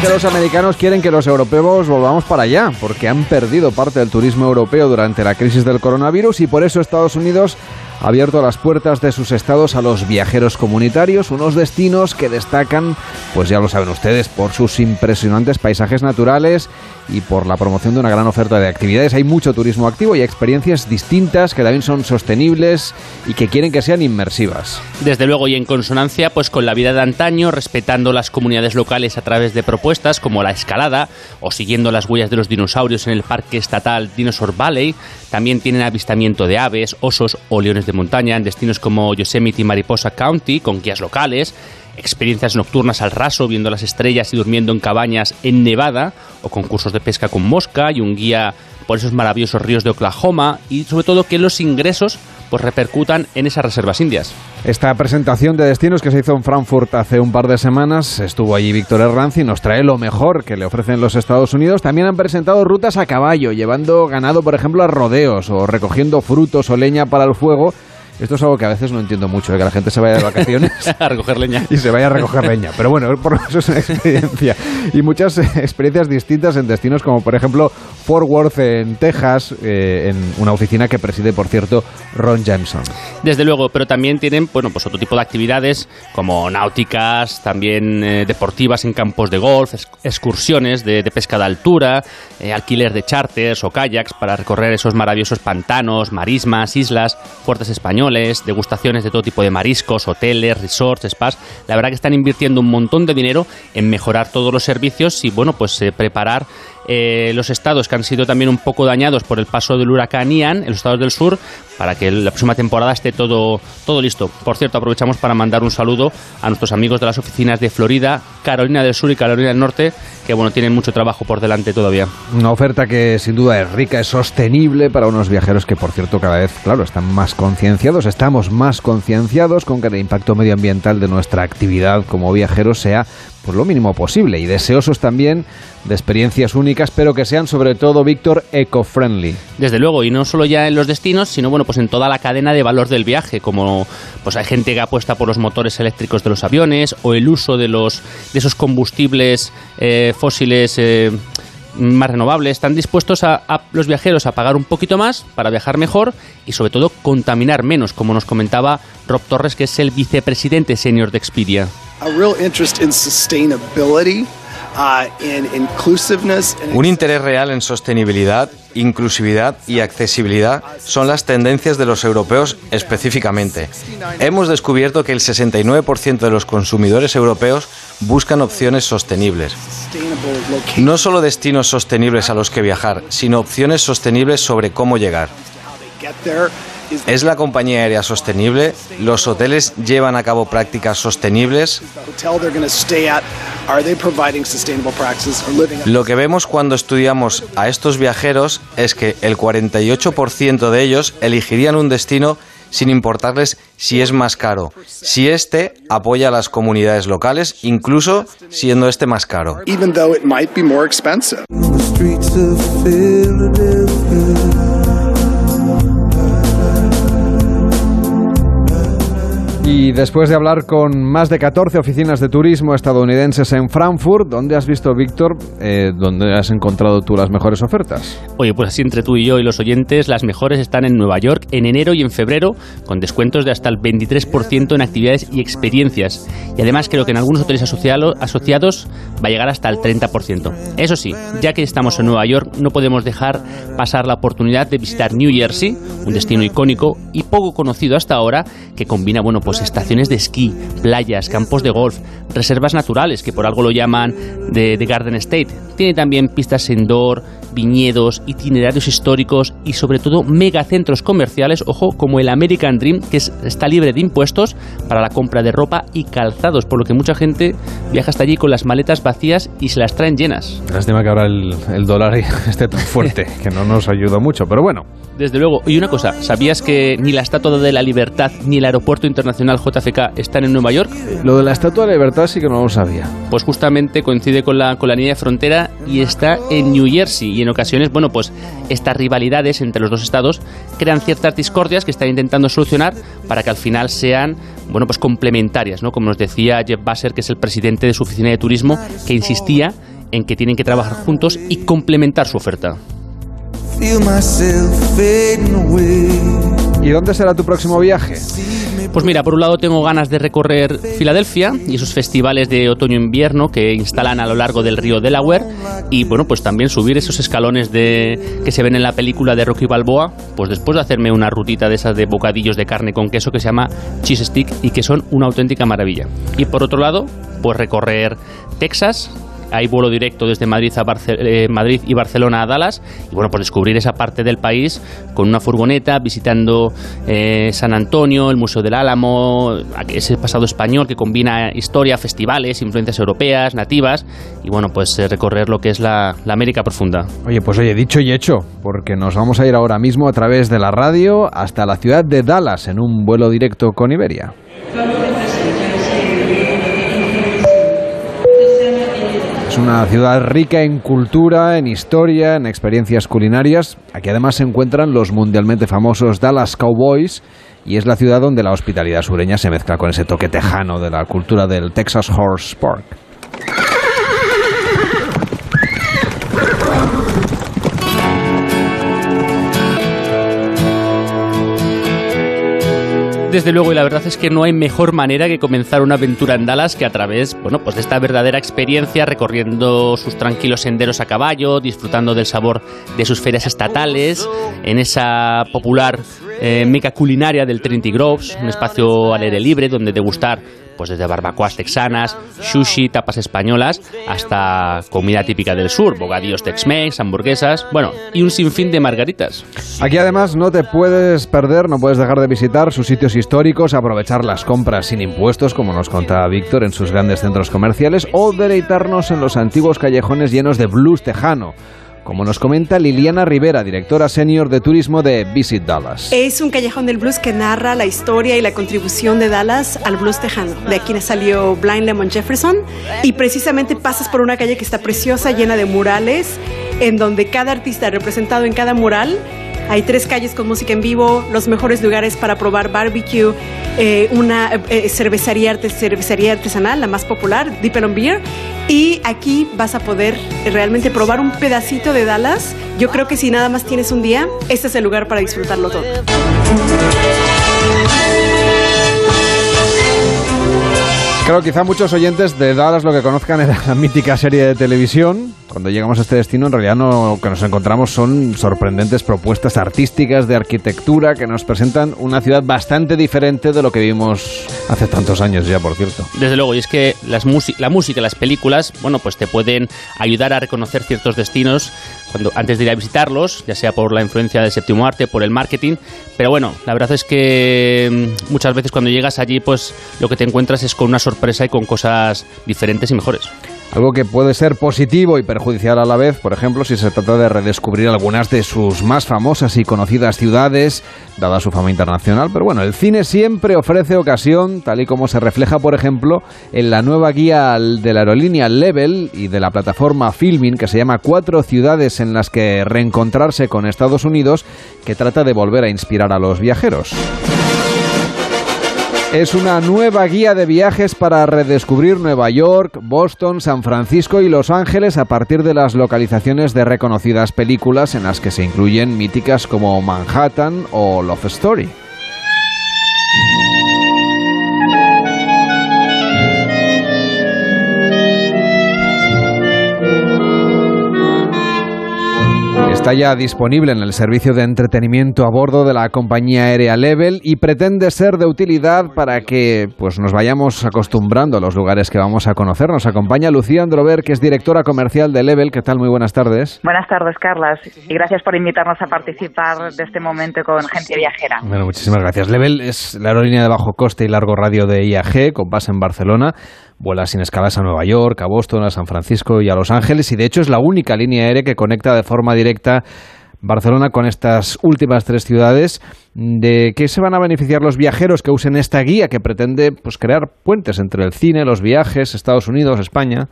S1: Que los americanos quieren que los europeos volvamos para allá, porque han perdido parte del turismo europeo durante la crisis del coronavirus y por eso Estados Unidos ha abierto las puertas de sus estados a los viajeros comunitarios, unos destinos que destacan, pues ya lo saben ustedes, por sus impresionantes paisajes naturales y por la promoción de una gran oferta de actividades. Hay mucho turismo activo y experiencias distintas que también son sostenibles y que quieren que sean inmersivas.
S3: Desde luego y en consonancia pues con la vida de antaño, respetando las comunidades locales a través de propuestas como la escalada o siguiendo las huellas de los dinosaurios en el Parque Estatal Dinosaur Valley, también tienen avistamiento de aves, osos o leones de montaña en destinos como Yosemite y Mariposa County con guías locales, experiencias nocturnas al raso viendo las estrellas y durmiendo en cabañas en Nevada o concursos de pesca con mosca y un guía por esos maravillosos ríos de Oklahoma y sobre todo que los ingresos pues repercutan en esas reservas indias.
S1: Esta presentación de destinos que se hizo en Frankfurt hace un par de semanas, estuvo allí Víctor Herranz y nos trae lo mejor que le ofrecen los Estados Unidos. También han presentado rutas a caballo, llevando ganado, por ejemplo, a rodeos o recogiendo frutos o leña para el fuego Esto es algo que a veces no entiendo mucho, ¿eh? que la gente se vaya de vacaciones
S3: a recoger leña.
S1: y se vaya a recoger leña. Pero bueno, por eso es una experiencia. Y muchas eh, experiencias distintas en destinos como, por ejemplo, Fort Worth en Texas, eh, en una oficina que preside, por cierto, Ron Jameson.
S3: Desde luego, pero también tienen bueno, pues otro tipo de actividades como náuticas, también eh, deportivas en campos de golf, ex- excursiones de, de pesca de altura, eh, alquiler de charters o kayaks para recorrer esos maravillosos pantanos, marismas, islas, fuertes españoles, degustaciones de todo tipo de mariscos, hoteles, resorts, spas. La verdad que están invirtiendo un montón de dinero en mejorar todos los servicios y bueno, pues eh, preparar eh, los estados que han sido también un poco dañados por el paso del huracán Ian, en los estados del sur, para que la próxima temporada esté todo, todo listo. Por cierto, aprovechamos para mandar un saludo a nuestros amigos de las oficinas de Florida, Carolina del Sur y Carolina del Norte, que bueno, tienen mucho trabajo por delante todavía.
S1: Una oferta que sin duda es rica, es sostenible para unos viajeros que, por cierto, cada vez, claro, están más concienciados, estamos más concienciados con que el impacto medioambiental de nuestra actividad como viajeros sea pues lo mínimo posible y deseosos también de experiencias únicas, pero que sean sobre todo, Víctor, eco-friendly.
S3: Desde luego, y no solo ya en los destinos, sino bueno, pues en toda la cadena de valor del viaje, como pues hay gente que apuesta por los motores eléctricos de los aviones o el uso de los de esos combustibles eh, fósiles eh, más renovables, están dispuestos a, a los viajeros a pagar un poquito más para viajar mejor y sobre todo contaminar menos, como nos comentaba Rob Torres, que es el vicepresidente senior de Expedia.
S31: a real interest in sustainability, uh,
S32: Un interés real en sostenibilidad, inclusividad y accesibilidad son las tendencias de los europeos específicamente. Hemos descubierto que el 69% de los consumidores europeos buscan opciones sostenibles. No solo destinos sostenibles a los que viajar, sino opciones sostenibles sobre cómo llegar. ¿Es la compañía aérea sostenible? ¿Los hoteles llevan a cabo prácticas sostenibles?
S31: the hotel they're going to stay at. Are they providing sustainable practices or living up?
S32: Lo que vemos cuando estudiamos a estos viajeros es que el 48% de ellos elegirían un destino sin importarles si es más caro, si este apoya a las comunidades locales, incluso siendo este más caro.
S1: Y después de hablar con más de 14 oficinas de turismo estadounidenses en Frankfurt, ¿dónde has visto, Víctor, eh, dónde has encontrado tú las mejores ofertas?
S3: Oye, pues así entre tú y yo y los oyentes, las mejores están en Nueva York en enero y en febrero, con descuentos de hasta el 23% en actividades y experiencias. Y además creo que en algunos hoteles asociado- asociados va a llegar hasta el 30%. Eso sí, ya que estamos en Nueva York, no podemos dejar pasar la oportunidad de visitar New Jersey, un destino icónico y poco conocido hasta ahora, que combina, bueno, pues estaciones de esquí, playas, campos de golf, reservas naturales, que por algo lo llaman de, de Garden State. Tiene también pistas indoor, viñedos, itinerarios históricos y sobre todo megacentros comerciales, ojo, como el American Dream, que es- está libre de impuestos para la compra de ropa y calzados, por lo que mucha gente viaja hasta allí con las maletas vacías y se las traen llenas.
S1: Lástima que ahora el, el dólar esté tan fuerte, que no nos ayuda mucho, pero bueno.
S3: Desde luego. Y una cosa, ¿sabías que ni la Estatua de la Libertad ni el Aeropuerto Internacional JFK están en Nueva York?
S1: Lo de la Estatua de Libertad sí que no lo sabía.
S3: Pues justamente coincide con la, con la línea de frontera y está en New Jersey. Y en ocasiones, bueno, pues estas rivalidades entre los dos estados crean ciertas discordias que están intentando solucionar para que al final sean, bueno, pues complementarias, ¿no? Como nos decía Jeff Basser, que es el presidente de su oficina de turismo, que insistía en que tienen que trabajar juntos y complementar su oferta.
S1: ¿Y dónde será tu próximo viaje?
S3: Pues mira, por un lado tengo ganas de recorrer Filadelfia y esos festivales de otoño-invierno que instalan a lo largo del río Delaware y bueno, pues también subir esos escalones de que se ven en la película de Rocky Balboa, pues después de hacerme una rutita de esas de bocadillos de carne con queso que se llama cheese stick y que son una auténtica maravilla. Y por otro lado, pues recorrer Texas, hay vuelo directo desde Madrid, a Barce- eh, Madrid y Barcelona a Dallas. Y bueno, pues descubrir esa parte del país con una furgoneta, visitando eh, San Antonio, el Museo del Álamo, ese pasado español que combina historia, festivales, influencias europeas, nativas. Y bueno, pues eh, recorrer lo que es la, la América profunda.
S1: Oye, pues oye, dicho y hecho, porque nos vamos a ir ahora mismo a través de la radio hasta la ciudad de Dallas en un vuelo directo con Iberia. Es una ciudad rica en cultura, en historia, en experiencias culinarias. Aquí además se encuentran los mundialmente famosos Dallas Cowboys y es la ciudad donde la hospitalidad sureña se mezcla con ese toque tejano de la cultura del Texas Horse Park.
S3: Desde luego, y la verdad es que no hay mejor manera que comenzar una aventura en Dallas que a través, bueno, pues de esta verdadera experiencia, recorriendo sus tranquilos senderos a caballo, disfrutando del sabor de sus ferias estatales, en esa popular eh, meca culinaria del Trinity Groves, un espacio al aire libre donde degustar pues desde barbacoas texanas, sushi, tapas españolas, hasta comida típica del sur, bocadillos Tex-Mex, hamburguesas, bueno, y un sinfín de margaritas.
S1: Aquí además no te puedes perder, no puedes dejar de visitar sus sitios históricos, aprovechar las compras sin impuestos, como nos contaba Víctor, en sus grandes centros comerciales, o deleitarnos en los antiguos callejones llenos de blues tejano como nos comenta Liliana Rivera, directora senior de turismo de Visit Dallas.
S33: Es un callejón del blues que narra la historia y la contribución de Dallas al blues tejano. De aquí salió Blind Lemon Jefferson y precisamente pasas por una calle que está preciosa, llena de murales, en donde cada artista representado en cada mural hay tres calles con música en vivo, los mejores lugares para probar barbecue, eh, una eh, cervecería, artesanal, la más popular, Deep Beer. Y aquí vas a poder realmente probar un pedacito de Dallas. Yo creo que si nada más tienes un día, este es el lugar para disfrutarlo todo.
S1: Creo quizá muchos oyentes de Dallas lo que conozcan era la mítica serie de televisión. Cuando llegamos a este destino, en realidad lo que nos encontramos son sorprendentes propuestas artísticas de arquitectura que nos presentan una ciudad bastante diferente de lo que vimos hace tantos años ya, por cierto.
S3: Desde luego, y es que las la música, las películas, bueno, pues te pueden ayudar a reconocer ciertos destinos cuando, antes de ir a visitarlos, ya sea por la influencia del séptimo arte, por el marketing. Pero bueno, la verdad es que mm, muchas veces cuando llegas allí, pues lo que te encuentras es con una sorpresa y con cosas diferentes y mejores.
S1: Algo que puede ser positivo y perjudicial a la vez, por ejemplo, si se trata de redescubrir algunas de sus más famosas y conocidas ciudades, dada su fama internacional. Pero bueno, el cine siempre ofrece ocasión, tal y como se refleja, por ejemplo, en la nueva guía de la aerolínea Level y de la plataforma Filming, que se llama Cuatro ciudades en las que reencontrarse con Estados Unidos, que trata de volver a inspirar a los viajeros. Es una nueva guía de viajes para redescubrir Nueva York, Boston, San Francisco y Los Ángeles a partir de las localizaciones de reconocidas películas en las que se incluyen míticas como Manhattan o Love Story. Está ya disponible en el servicio de entretenimiento a bordo de la compañía aérea Level y pretende ser de utilidad para que pues, nos vayamos acostumbrando a los lugares que vamos a conocer. Nos acompaña Lucía Androver, que es directora comercial de Level. ¿Qué tal? Muy buenas tardes.
S34: Buenas tardes, Carlas. Y gracias por invitarnos a participar de este momento con Gente Viajera.
S1: Bueno, muchísimas gracias. Level es la aerolínea de bajo coste y largo radio de IAG, con base en Barcelona vuela sin escalas a Nueva York, a Boston, a San Francisco y a Los Ángeles y de hecho es la única línea aérea que conecta de forma directa Barcelona con estas últimas tres ciudades. ¿De qué se van a beneficiar los viajeros que usen esta guía que pretende pues, crear puentes entre el cine, los viajes, Estados Unidos, España?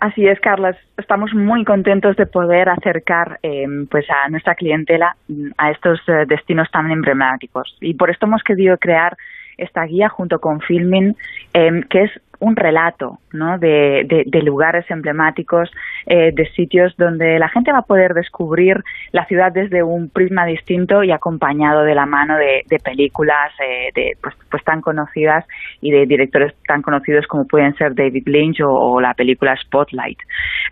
S34: Así es, Carlos. Estamos muy contentos de poder acercar eh, pues a nuestra clientela mm, a estos eh, destinos tan emblemáticos. Y por esto hemos querido crear esta guía junto con Filming, eh, que es un relato ¿no? de, lugares emblemáticos, eh, de sitios donde la gente va a poder descubrir la ciudad desde un prisma distinto y acompañado de la mano de, películas eh, de, pues, pues, tan conocidas y de directores tan conocidos como pueden ser David Lynch o, la película Spotlight.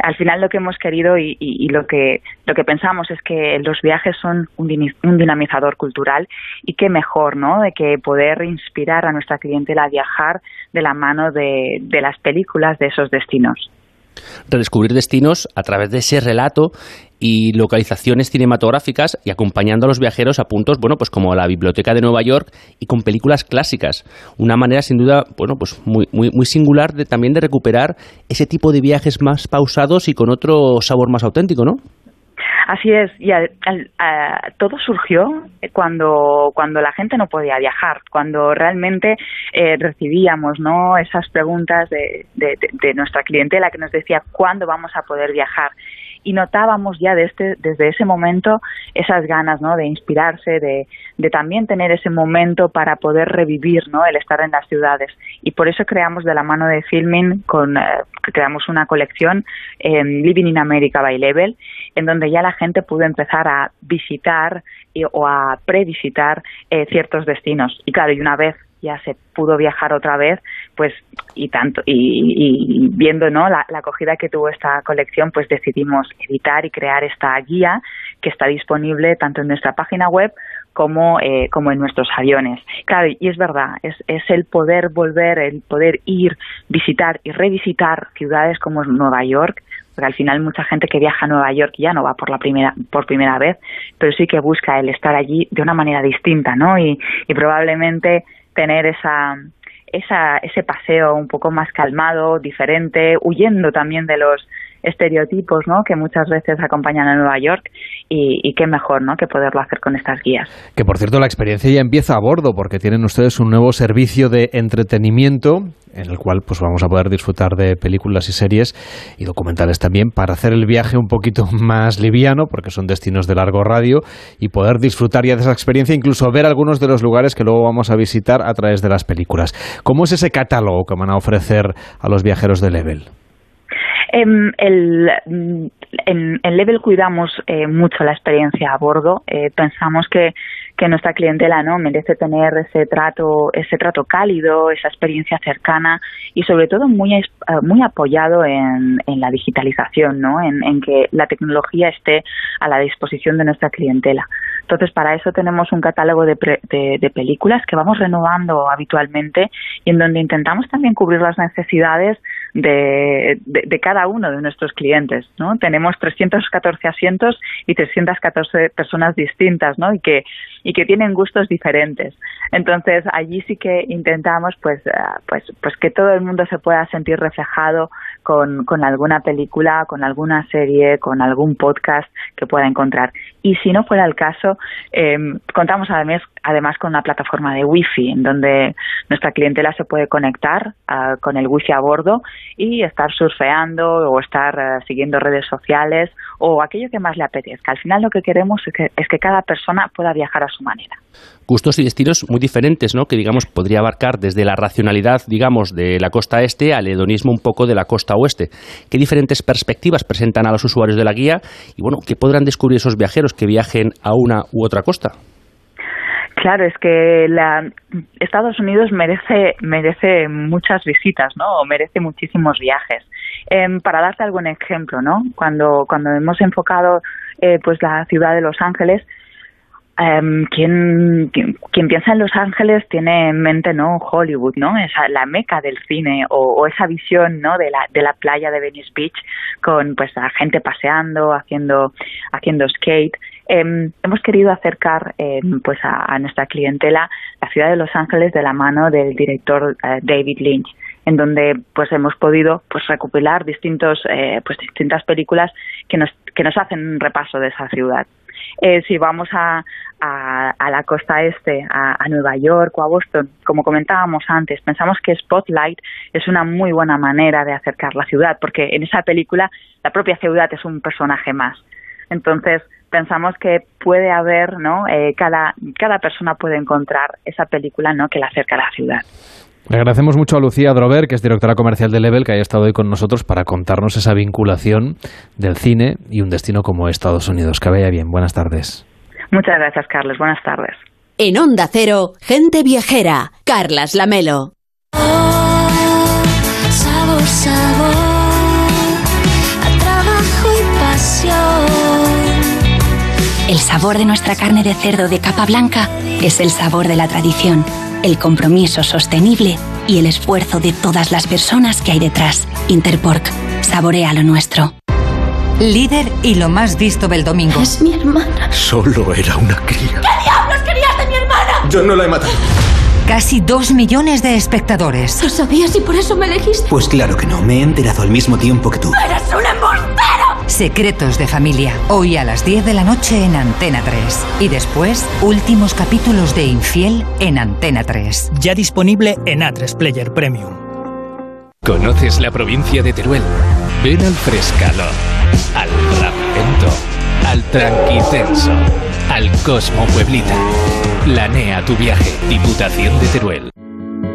S34: Al final lo que hemos querido y, y, lo que lo que pensamos es que los viajes son un, un dinamizador cultural y qué mejor, ¿no? De que poder inspirar a nuestra clientela a viajar de la mano de, de las películas de esos destinos.
S3: Redescubrir destinos a través de ese relato y localizaciones cinematográficas y acompañando a los viajeros a puntos, bueno, pues como la Biblioteca de Nueva York y con películas clásicas. Una manera sin duda, bueno, pues muy, muy, muy singular de, también de recuperar ese tipo de viajes más pausados y con otro sabor más auténtico, ¿no?
S34: Así es, y todo surgió cuando, cuando la gente no podía viajar, cuando realmente eh, recibíamos ¿no? esas preguntas de, de, de, nuestra clientela que nos decía cuándo vamos a poder viajar y notábamos ya desde, desde ese momento esas ganas ¿no? de inspirarse, de, de también tener ese momento para poder revivir ¿no? el estar en las ciudades. Y por eso creamos de la mano de Filming, con, eh, creamos una colección en Living in America by Level, en donde ya la gente pudo empezar a visitar o a previsitar eh, ciertos destinos. Y claro, y una vez ya se pudo viajar otra vez, pues y tanto y, viendo no la, acogida que tuvo esta colección, pues decidimos editar y crear esta guía que está disponible tanto en nuestra página web como, eh, como en nuestros aviones. Claro, y es verdad, es, es el poder volver, el poder ir, visitar y revisitar ciudades como Nueva York, porque al final mucha gente que viaja a Nueva York ya no va por la primera por primera vez, pero sí que busca el estar allí de una manera distinta, ¿no? Y, y probablemente tener esa, esa, ese paseo un poco más calmado, diferente, huyendo también de los estereotipos ¿no? que muchas veces acompañan a Nueva York y, qué mejor ¿no? que poderlo hacer con estas guías.
S1: Que por cierto la experiencia ya empieza a bordo porque tienen ustedes un nuevo servicio de entretenimiento en el cual pues vamos a poder disfrutar de películas y series y documentales también para hacer el viaje un poquito más liviano porque son destinos de largo radio y poder disfrutar ya de esa experiencia incluso ver algunos de los lugares que luego vamos a visitar a través de las películas. ¿Cómo es ese catálogo que van a ofrecer a los viajeros de Level?
S34: En, el, en, Level cuidamos eh, mucho la experiencia a bordo. Eh, pensamos que, que nuestra clientela no merece tener ese trato, ese trato cálido, esa experiencia cercana y sobre todo muy, eh, muy apoyado en, la digitalización, ¿no? En, que la tecnología esté a la disposición de nuestra clientela. Entonces, para eso tenemos un catálogo de, de, de, películas que vamos renovando habitualmente y en donde intentamos también cubrir las necesidades de, de, cada uno de nuestros clientes. ¿no? Tenemos 314 asientos y 314 personas distintas ¿no? y, que, y que tienen gustos diferentes. Entonces, allí sí que intentamos pues, eh, pues, pues que todo el mundo se pueda sentir reflejado con, con alguna película, con alguna serie, con algún podcast que pueda encontrar. Y si no fuera el caso, eh, contamos además, además con una plataforma de Wi-Fi en donde nuestra clientela se puede conectar uh, con el Wi-Fi a bordo y estar surfeando o estar uh, siguiendo redes sociales o aquello que más le apetezca. Al final lo que queremos es que, es que cada persona pueda viajar a su manera
S3: gustos y destinos muy diferentes, ¿no? Que digamos podría abarcar desde la racionalidad, digamos, de la costa este al hedonismo un poco de la costa oeste. ¿Qué diferentes perspectivas presentan a los usuarios de la guía y bueno, qué podrán descubrir esos viajeros que viajen a una u otra costa?
S34: Claro, es que la, Estados Unidos merece merece muchas visitas, ¿no? O merece muchísimos viajes. Eh, para darte algún ejemplo, ¿no? Cuando cuando hemos enfocado eh, pues la ciudad de Los Ángeles, Um, quien, quien, piensa en Los Ángeles tiene en mente no Hollywood, ¿no? Esa, la meca del cine o, esa visión, ¿no? De la, de la playa de Venice Beach con pues la gente paseando, haciendo haciendo skate. Em, hemos querido acercar em, pues a, nuestra clientela la ciudad de Los Ángeles de la mano del director eh, David Lynch en donde pues hemos podido pues recopilar distintos eh, pues distintas películas que nos que nos hacen un repaso de esa ciudad eh, si vamos a, a, la costa este, a, Nueva York o a Boston, como comentábamos antes, pensamos que Spotlight es una muy buena manera de acercar la ciudad, porque en esa película la propia ciudad es un personaje más. Entonces, pensamos que puede haber, ¿no? Eh, cada, cada persona puede encontrar esa película, ¿no? Que la acerca a la ciudad.
S1: Le agradecemos mucho a Lucía Drover, que es directora comercial de Level, que haya estado hoy con nosotros para contarnos esa vinculación del cine y un destino como Estados Unidos. Que vaya bien. Buenas tardes.
S34: Muchas gracias, Carlos. Buenas tardes.
S2: En Onda Cero, gente viajera. Carlas Lamelo. sabor, sabor, a trabajo y pasión. El sabor de nuestra carne de cerdo de capa blanca es el sabor de la tradición el compromiso sostenible y el esfuerzo de todas las personas que hay detrás. Interpork, saborea lo nuestro.
S35: Líder y lo más visto del domingo.
S36: Es mi hermana.
S37: Solo era una cría.
S36: ¿Qué diablos querías de mi hermana?
S37: Yo no la he matado.
S35: Casi dos millones de espectadores.
S36: ¿Lo sabías y por eso me elegiste?
S37: Pues claro que no, me he enterado al mismo tiempo que tú.
S36: ¡Eres un embustero!
S35: Secretos de familia. Hoy a las 10 de la noche en Antena 3. Y después, últimos capítulos de Infiel en Antena 3.
S38: Ya disponible en A3 Player Premium.
S39: ¿Conoces la provincia de Teruel? Ven al Frescalo
S40: al Rapidento, al Tranquitenso, al Cosmo Pueblita. Planea tu viaje, Diputación de Teruel.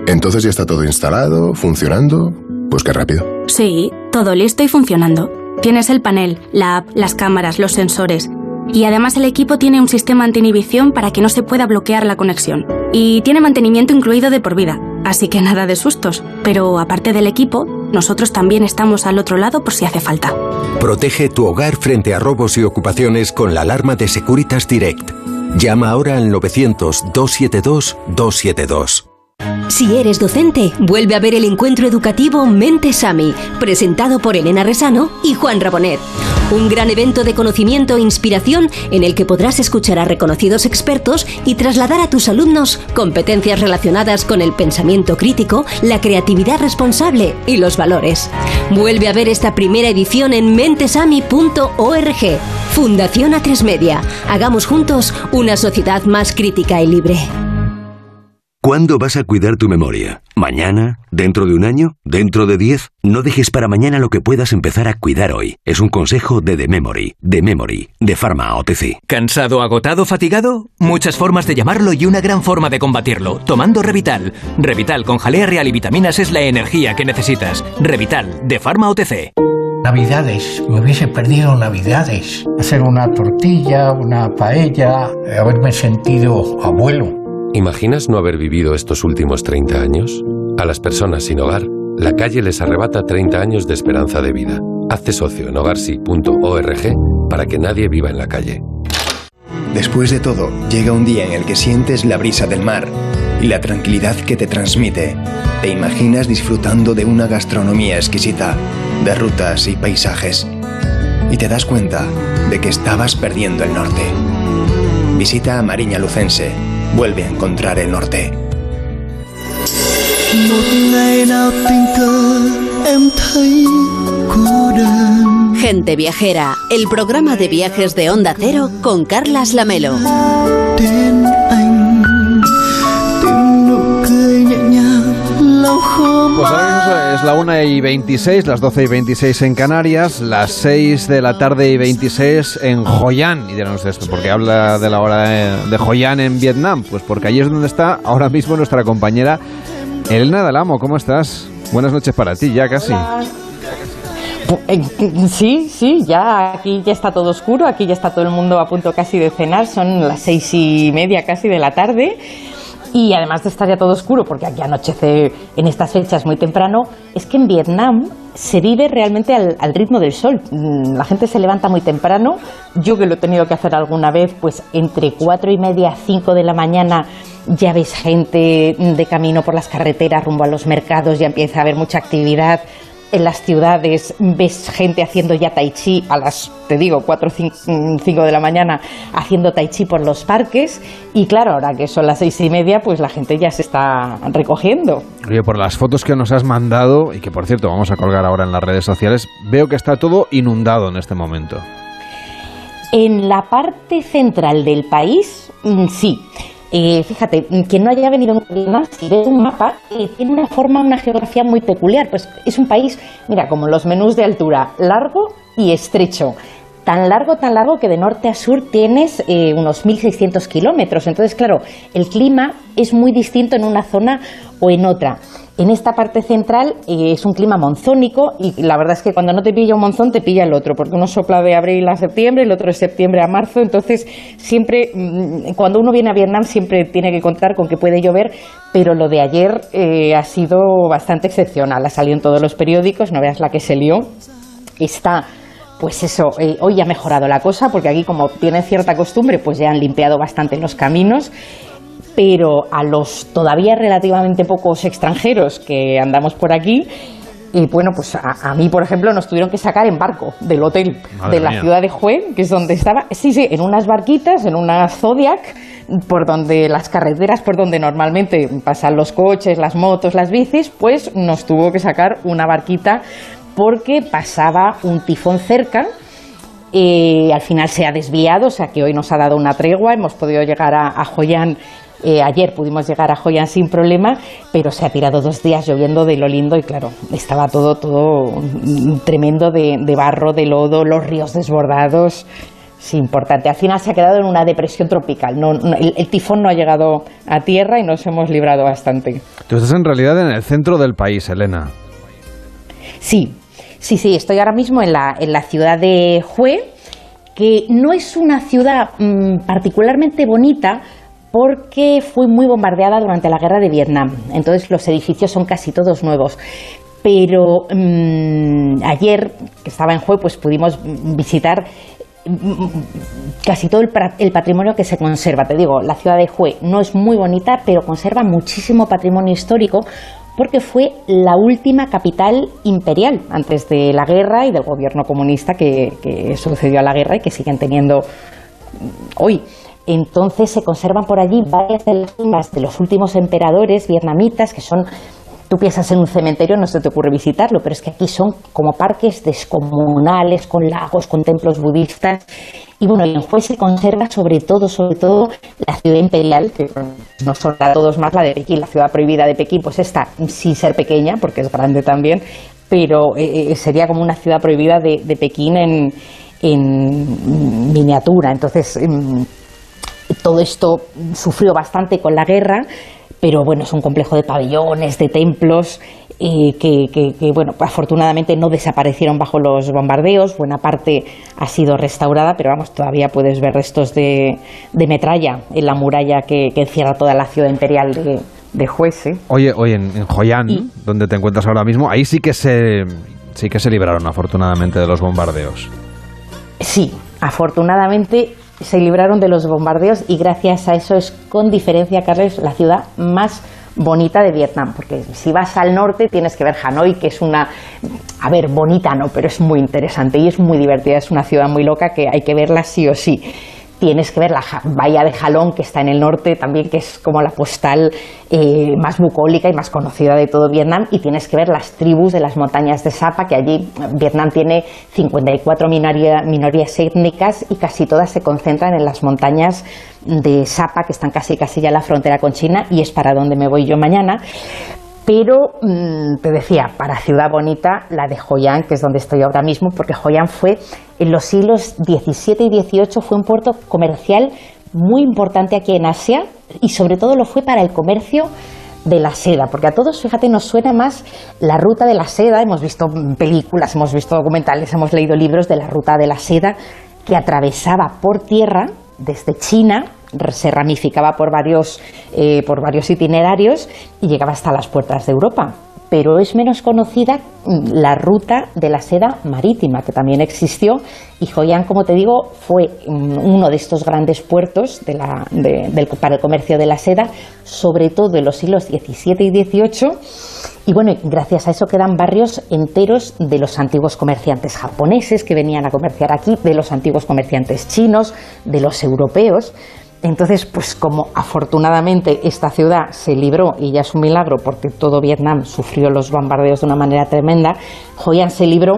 S41: Entonces ya está todo instalado, funcionando. Pues qué rápido.
S12: Sí, todo listo y funcionando. Tienes el panel, la app, las cámaras, los sensores. Y además el equipo tiene un sistema anti-inhibición para que no se pueda bloquear la conexión. Y tiene mantenimiento incluido de por vida, así que nada de sustos. Pero aparte del equipo, nosotros también estamos al otro lado por si hace falta.
S39: Protege tu hogar frente a robos y ocupaciones con la alarma de Securitas Direct. Llama ahora al 900-272-272.
S11: Si eres docente, vuelve a ver el encuentro educativo Mente Sami, presentado por Elena Resano y Juan Rabonet. Un gran evento de conocimiento e inspiración en el que podrás escuchar a reconocidos expertos y trasladar a tus alumnos competencias relacionadas con el pensamiento crítico, la creatividad responsable y los valores. Vuelve a ver esta primera edición en mentesami.org. Fundación A3 Media. Hagamos juntos una sociedad más crítica y libre.
S13: ¿Cuándo vas a cuidar tu memoria? ¿Mañana? ¿Dentro de un año? ¿Dentro de diez? No dejes para mañana lo que puedas empezar a cuidar hoy. Es un consejo de The Memory, The Memory, de Pharma OTC.
S14: ¿Cansado, agotado, fatigado? Muchas formas de llamarlo y una gran forma de combatirlo. Tomando Revital. Revital con jalea real y vitaminas es la energía que necesitas. Revital, de Pharma OTC.
S42: Navidades, me hubiese perdido Navidades. Hacer una tortilla, una paella, haberme sentido abuelo.
S43: ¿Imaginas no haber vivido estos últimos 30 años? A las personas sin hogar, la calle les arrebata 30 años de esperanza de vida. Hazte socio en hogarsi.org para que nadie viva en la calle.
S44: Después de todo, llega un día en el que sientes la brisa del mar y la tranquilidad que te transmite. Te imaginas disfrutando de una gastronomía exquisita, de rutas y paisajes. Y te das cuenta de que estabas perdiendo el norte. Visita a Mariña Lucense. Vuelve a encontrar el norte.
S11: Gente Viajera, el programa de viajes de Onda Cero con Carlas Lamelo.
S1: Es la 1 y 26, las 12 y 26 en Canarias, las 6 de la tarde y 26 en Hoi An. Y dirán ustedes, ¿por qué habla de la hora de, de Hoi An en Vietnam? Pues porque allí es donde está ahora mismo nuestra compañera Elena Dalamo. ¿Cómo estás? Buenas noches para ti, ya casi.
S45: Eh, Sí, sí, ya aquí ya está todo oscuro, aquí ya está todo el mundo a punto casi de cenar, son las seis y media casi de la tarde. Y además de estar ya todo oscuro, porque aquí anochece en estas fechas muy temprano, es que en Vietnam se vive realmente al, ritmo del sol. Mm, La gente se levanta muy temprano. Yo que lo he tenido que hacer alguna vez, pues entre cuatro y media, cinco de la mañana, ya ves gente de camino por las carreteras rumbo a los mercados, ya empieza a haber mucha actividad. En las ciudades ves gente haciendo ya tai chi a las, te digo, 4 o 5 de la mañana haciendo tai chi por los parques y claro, ahora que son las seis y media, pues la gente ya se está recogiendo.
S1: Oye, por las fotos que nos has mandado, y que por cierto vamos a colgar ahora en las redes sociales, veo que está todo inundado en este momento.
S45: En la parte central del país, mm, sí. Eh, fíjate, quien no haya venido nunca, si ves un mapa, eh, tiene una forma, una geografía muy peculiar. Pues es un país, mira, como los menús de altura, largo y estrecho. Tan largo, tan largo que de norte a sur tienes eh, unos 1.600 kilómetros. Entonces, claro, el clima es muy distinto en una zona o en otra. En esta parte central eh, es un clima monzónico y la verdad es que cuando no te pilla un monzón te pilla el otro, porque uno sopla de abril a septiembre, el otro de septiembre a marzo, entonces siempre, mm, cuando uno viene a Vietnam siempre tiene que contar con que puede llover, pero lo de ayer eh, ha sido bastante excepcional, ha salido en todos los periódicos, no veas la que se lió, está pues eso, eh, hoy ha mejorado la cosa porque aquí como tienen cierta costumbre, pues ya han limpiado bastante los caminos, pero a los todavía relativamente pocos extranjeros que andamos por aquí, y bueno, pues a, a mí, por ejemplo, nos tuvieron que sacar en barco del hotel
S46: Madre
S45: de la
S46: mía.
S45: ciudad de Hue, que es donde estaba, sí, sí, en unas barquitas, en una Zodiac, por donde las carreteras, por donde normalmente pasan los coches, las motos, las bicis, pues nos tuvo que sacar una barquita porque pasaba un tifón cerca. eh, al final se ha desviado, o sea que hoy nos ha dado una tregua, hemos podido llegar a, a An Eh, ayer pudimos llegar a Hoi An sin problema, pero se ha tirado dos días lloviendo de lo lindo y claro, estaba todo, todo mm, tremendo de, de barro, de lodo, los ríos desbordados. Sí, importante. Al final se ha quedado en una depresión tropical. No, no- el, el tifón no ha llegado a tierra y nos hemos librado bastante.
S1: Tú estás en realidad en el centro del país, Elena.
S45: Sí, sí, sí. Estoy ahora mismo en la, en la ciudad de Hue, que no es una ciudad mm, particularmente bonita porque fue muy bombardeada durante la guerra de Vietnam. Entonces los edificios son casi todos nuevos. Pero mm, ayer, que estaba en Hue, pues pudimos visitar mm, casi todo el, el patrimonio que se conserva. Te digo, la ciudad de Hue no es muy bonita, pero conserva muchísimo patrimonio histórico porque fue la última capital imperial antes de la guerra y del gobierno comunista que, sucedió a la guerra y que siguen teniendo hoy. Entonces se conservan por allí varias de tumbas de los últimos emperadores vietnamitas que son Tú piensas en un cementerio, no se te ocurre visitarlo, pero es que aquí son como parques descomunales, con lagos, con templos budistas. Y bueno, en Hue se conserva sobre todo, sobre todo, la ciudad imperial, que no son a todos más la de Pekín, la ciudad prohibida de Pekín, pues está sin ser pequeña, porque es grande también, pero eh, eh, sería como una ciudad prohibida de, de Pekín en, en miniatura. Entonces, em, todo esto sufrió bastante con la guerra, pero bueno, es un complejo de pabellones, de templos, eh, que, que- que, bueno, afortunadamente no desaparecieron bajo los bombardeos, buena parte ha sido restaurada, pero vamos, todavía puedes ver restos de, de metralla en la muralla que, que encierra toda la ciudad imperial de, de Juez. ¿eh?
S1: Oye, oye, en, en An, donde te encuentras ahora mismo, ahí sí que se sí que se libraron afortunadamente de los bombardeos.
S45: Sí, afortunadamente se libraron de los bombardeos y gracias a eso es con diferencia, Carles, la ciudad más bonita de Vietnam, porque si vas al norte tienes que ver Hanoi, que es una, a ver, bonita no, pero es muy interesante y es muy divertida, es una ciudad muy loca que hay que verla sí o sí. Tienes que ver la bahía de Jalón, que está en el norte también, que es como la postal eh, más bucólica y más conocida de todo Vietnam. Y tienes que ver las tribus de las montañas de Sapa, que allí eh, Vietnam tiene 54 minoría- minorías étnicas y casi todas se concentran en las montañas de Sapa, que están casi casi ya en la frontera con China, y es para donde me voy yo mañana. Pero mm, te decía, para ciudad bonita, la de An, que es donde estoy ahora mismo, porque An fue en los siglos XVII y XVIII fue un puerto comercial muy importante aquí en Asia y sobre todo lo fue para el comercio de la seda, porque a todos, fíjate, nos suena más la ruta de la seda, hemos visto mm, películas, hemos visto documentales, hemos leído libros de la ruta de la seda que atravesaba por tierra desde China, se ramificaba por varios, eh, por varios itinerarios y llegaba hasta las puertas de Europa. Pero es menos conocida mm, la ruta de la seda marítima, que también existió, y An, como te digo, fue mm, uno de estos grandes puertos para el comercio de la seda, sobre todo en los siglos XVII y XVIII. Y bueno, gracias a eso quedan barrios enteros de los antiguos comerciantes japoneses que venían a comerciar aquí, de los antiguos comerciantes chinos, de los europeos. Entonces, pues como afortunadamente esta ciudad se libró, y ya es un milagro porque todo Vietnam sufrió los bombardeos de una manera tremenda, Hoi An se libró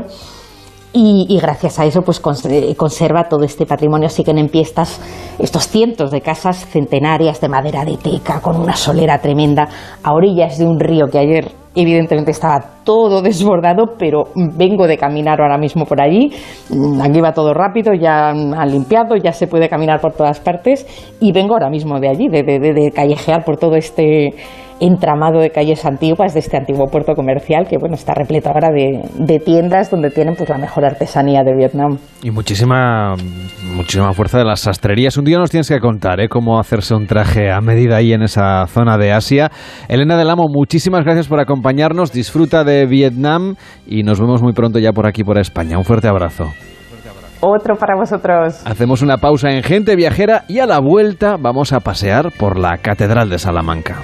S45: y, gracias a eso pues cons- conserva todo este patrimonio. Siguen en pie estas- estos cientos de casas centenarias de madera de teca con una solera tremenda a orillas de un río que ayer evidentemente estaba todo desbordado, pero vengo de caminar ahora mismo por allí. Mm, Aquí va todo rápido, ya han limpiado, ya se puede caminar por todas partes y vengo ahora mismo de allí, de, de- callejear por todo este entramado de calles antiguas de este antiguo puerto comercial que bueno está repleto ahora de, de tiendas donde tienen pues la mejor artesanía de Vietnam.
S1: Y muchísima, muchísima fuerza de las sastrerías. Un día nos tienes que contar ¿eh? cómo hacerse un traje a medida ahí en esa zona de Asia. Elena del Amo, muchísimas gracias por acompañarnos. Disfruta de Vietnam y nos vemos muy pronto ya por aquí, por España. Un fuerte abrazo.
S45: Otro para vosotros.
S1: Hacemos una pausa en Gente Viajera y a la vuelta vamos a pasear por la Catedral de Salamanca.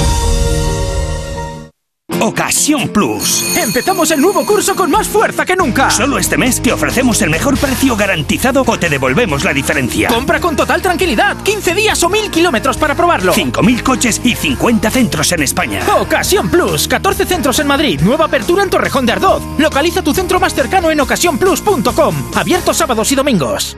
S47: Ocasión Plus.
S38: Empezamos el nuevo curso con más fuerza que nunca.
S47: Solo este mes te ofrecemos el mejor precio garantizado o te devolvemos la diferencia.
S38: Compra con total tranquilidad. 15 días o 1000 kilómetros para probarlo.
S47: 5.000 coches y 50 centros en España.
S38: Ocasión Plus. 14 centros en Madrid. Nueva apertura en Torrejón de Ardoz. Localiza tu centro más cercano en ocasiónplus.com. Abierto sábados y domingos.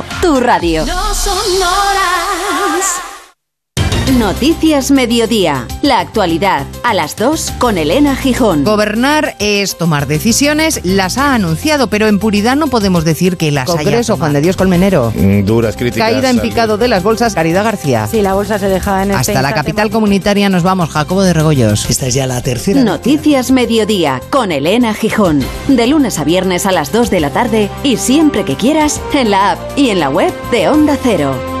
S48: Tu radio.
S36: No son horas.
S48: Noticias Mediodía. La actualidad. A las 2 con Elena Gijón.
S49: Gobernar es tomar decisiones, las ha anunciado, pero en puridad no podemos decir que las haya
S45: Congreso,
S49: tomado.
S45: Juan de Dios Colmenero.
S41: Mm, Duras críticas.
S49: Caída en picado de las bolsas, Caridad García.
S45: Sí, la bolsa se deja en el
S49: Hasta la capital comunitaria nos vamos, Jacobo de Regoyos.
S50: Esta es ya la tercera.
S48: Noticias Mediodía con Elena Gijón. De lunes a viernes a las 2 de la tarde y siempre que quieras en la app y en la web de Onda Cero.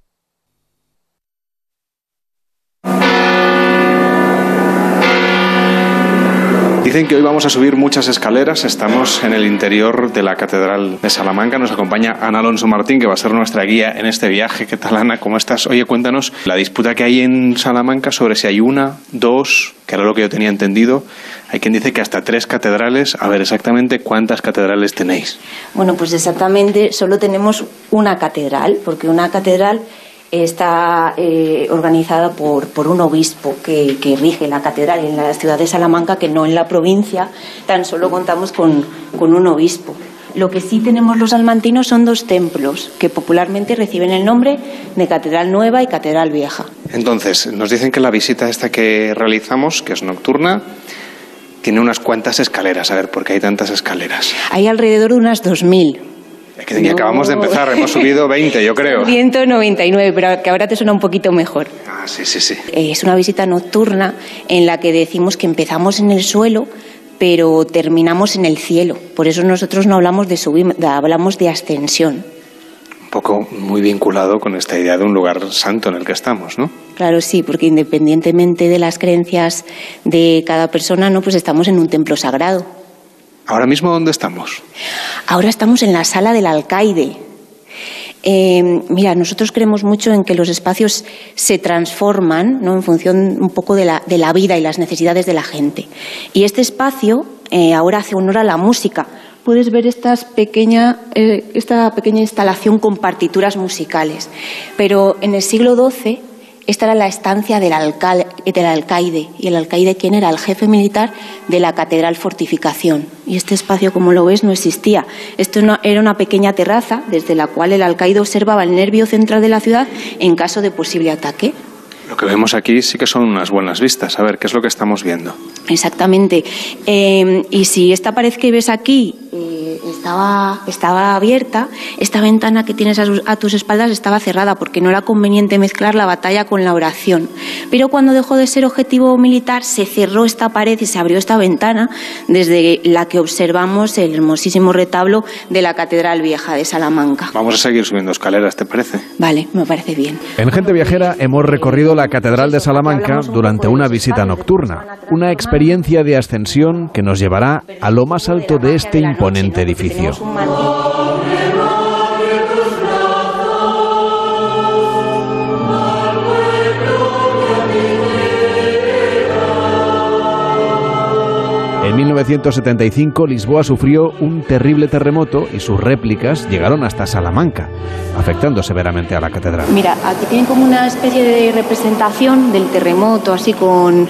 S51: Dicen que hoy vamos a subir muchas escaleras. Estamos en el interior de la Catedral de Salamanca. Nos acompaña Ana Alonso Martín, que va a ser nuestra guía en este viaje. ¿Qué tal, Ana? ¿Cómo estás? Oye, cuéntanos la disputa que hay en Salamanca sobre si hay una, dos, que era lo que yo tenía entendido. Hay quien dice que hasta tres catedrales. A ver, exactamente cuántas catedrales tenéis.
S52: Bueno, pues exactamente solo tenemos una catedral, porque una catedral está eh, organizada por, por un obispo que, que rige la catedral en la ciudad de Salamanca, que no en la provincia, tan solo contamos con, con un obispo. Lo que sí tenemos los salmantinos son dos templos que popularmente reciben el nombre de Catedral Nueva y Catedral Vieja.
S51: Entonces, nos dicen que la visita esta que realizamos, que es nocturna, tiene unas cuantas escaleras. A ver, ¿por qué hay tantas escaleras?
S52: Hay alrededor de unas 2.000.
S51: Que ni acabamos de empezar, hemos subido 20, yo creo.
S52: 199, pero que ahora te suena un poquito mejor.
S51: Ah, sí, sí, sí.
S52: Eh, Es una visita nocturna en la que decimos que empezamos en el suelo, pero terminamos en el cielo. Por eso nosotros no hablamos de subir, hablamos de ascensión.
S51: Un poco muy vinculado con esta idea de un lugar santo en el que estamos, ¿no?
S52: Claro, sí, porque independientemente de las creencias de cada persona, no, pues estamos en un templo sagrado.
S51: Ahora mismo, ¿dónde estamos?
S52: Ahora estamos en la sala del alcaide. Eh, mira, nosotros creemos mucho en que los espacios se transforman ¿no? en función un poco de la, de la vida y las necesidades de la gente. Y este espacio eh, ahora hace honor a la música. Puedes ver estas pequeña, eh, esta pequeña instalación con partituras musicales. Pero en el siglo XII esta era la estancia del, alcal- del alcaide. ¿Y el alcaide quién era? El jefe militar de la Catedral Fortificación. Y este espacio, como lo ves, no existía. Esto era una pequeña terraza desde la cual el alcaide observaba el nervio central de la ciudad en caso de posible ataque.
S51: Lo que vemos aquí sí que son unas buenas vistas. A ver, ¿qué es lo que estamos viendo?
S52: Exactamente. Eh, y si esta pared que ves aquí eh, estaba, estaba abierta, esta ventana que tienes a, a tus espaldas estaba cerrada porque no era conveniente mezclar la batalla con la oración. Pero cuando dejó de ser objetivo militar, se cerró esta pared y se abrió esta ventana desde la que observamos el hermosísimo retablo de la Catedral Vieja de Salamanca.
S51: Vamos a seguir subiendo escaleras, ¿te parece?
S52: Vale, me parece bien.
S1: En Gente Viajera hemos recorrido la Catedral de Salamanca durante una visita nocturna, una experiencia de ascensión que nos llevará a lo más alto de este imponente edificio. En 1975 Lisboa sufrió un terrible terremoto y sus réplicas llegaron hasta Salamanca, afectando severamente a la catedral.
S52: Mira, aquí tienen como una especie de representación del terremoto, así con,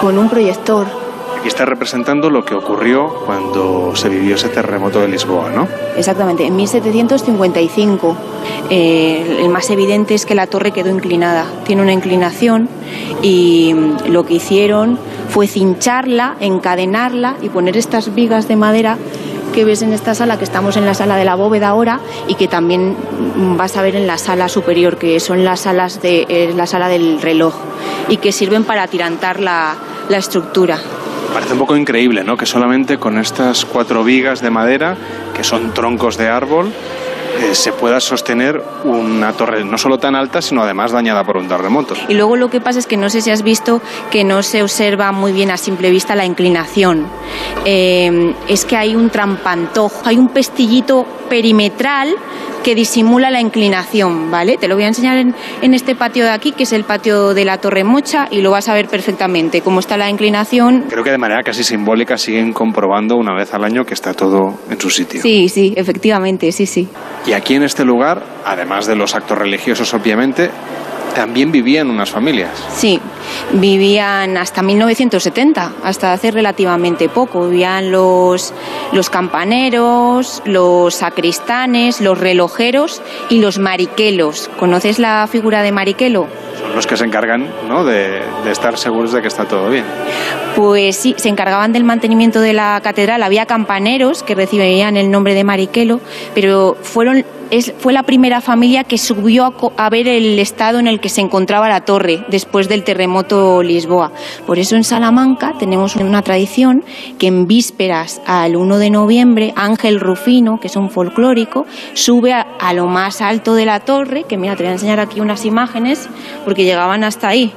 S52: con un proyector.
S51: Aquí está representando lo que ocurrió cuando se vivió ese terremoto de Lisboa, ¿no?
S52: Exactamente, en 1755. Eh, el más evidente es que la torre quedó inclinada. Tiene una inclinación y lo que hicieron fue cincharla, encadenarla y poner estas vigas de madera que ves en esta sala, que estamos en la sala de la bóveda ahora y que también vas a ver en la sala superior, que son las salas de eh, la sala del reloj y que sirven para atirantar la estructura.
S51: Parece un poco increíble, ¿no? Que solamente con estas cuatro vigas de madera, que son troncos de árbol, eh, se pueda sostener una torre no solo tan alta, sino además dañada por un terremoto.
S52: Y luego lo que pasa es que no sé si has visto que no se observa muy bien a simple vista la inclinación. Eh, es que hay un trampantojo, hay un pestillito perimetral que disimula la inclinación, ¿vale? Te lo voy a enseñar en, en, este patio de aquí, que es el patio de la Torre Mocha, y lo vas a ver perfectamente cómo está la inclinación.
S51: Creo que de manera casi simbólica siguen comprobando una vez al año que está todo en su sitio.
S52: Sí, sí, efectivamente, sí, sí.
S51: Y aquí en este lugar, además de los actos religiosos, obviamente, también vivían unas familias.
S52: Sí, vivían hasta 1970, hasta hace relativamente poco. Vivían los, los campaneros, los sacristanes, los relojeros y los mariquelos. ¿Conoces la figura de mariquelo?
S51: Son los que se encargan ¿no? de, de estar seguros de que está todo bien.
S52: Pues sí, se encargaban del mantenimiento de la catedral. Había campaneros que recibían el nombre de mariquelo, pero fueron es, fue la primera familia que subió a, a, ver el estado en el que se encontraba la torre después del terremoto Lisboa. Por eso en Salamanca tenemos una tradición que en vísperas al 1 de noviembre Ángel Rufino, que es un folclórico, sube a, a lo más alto de la torre, que mira, te voy a enseñar aquí unas imágenes, porque llegaban hasta ahí.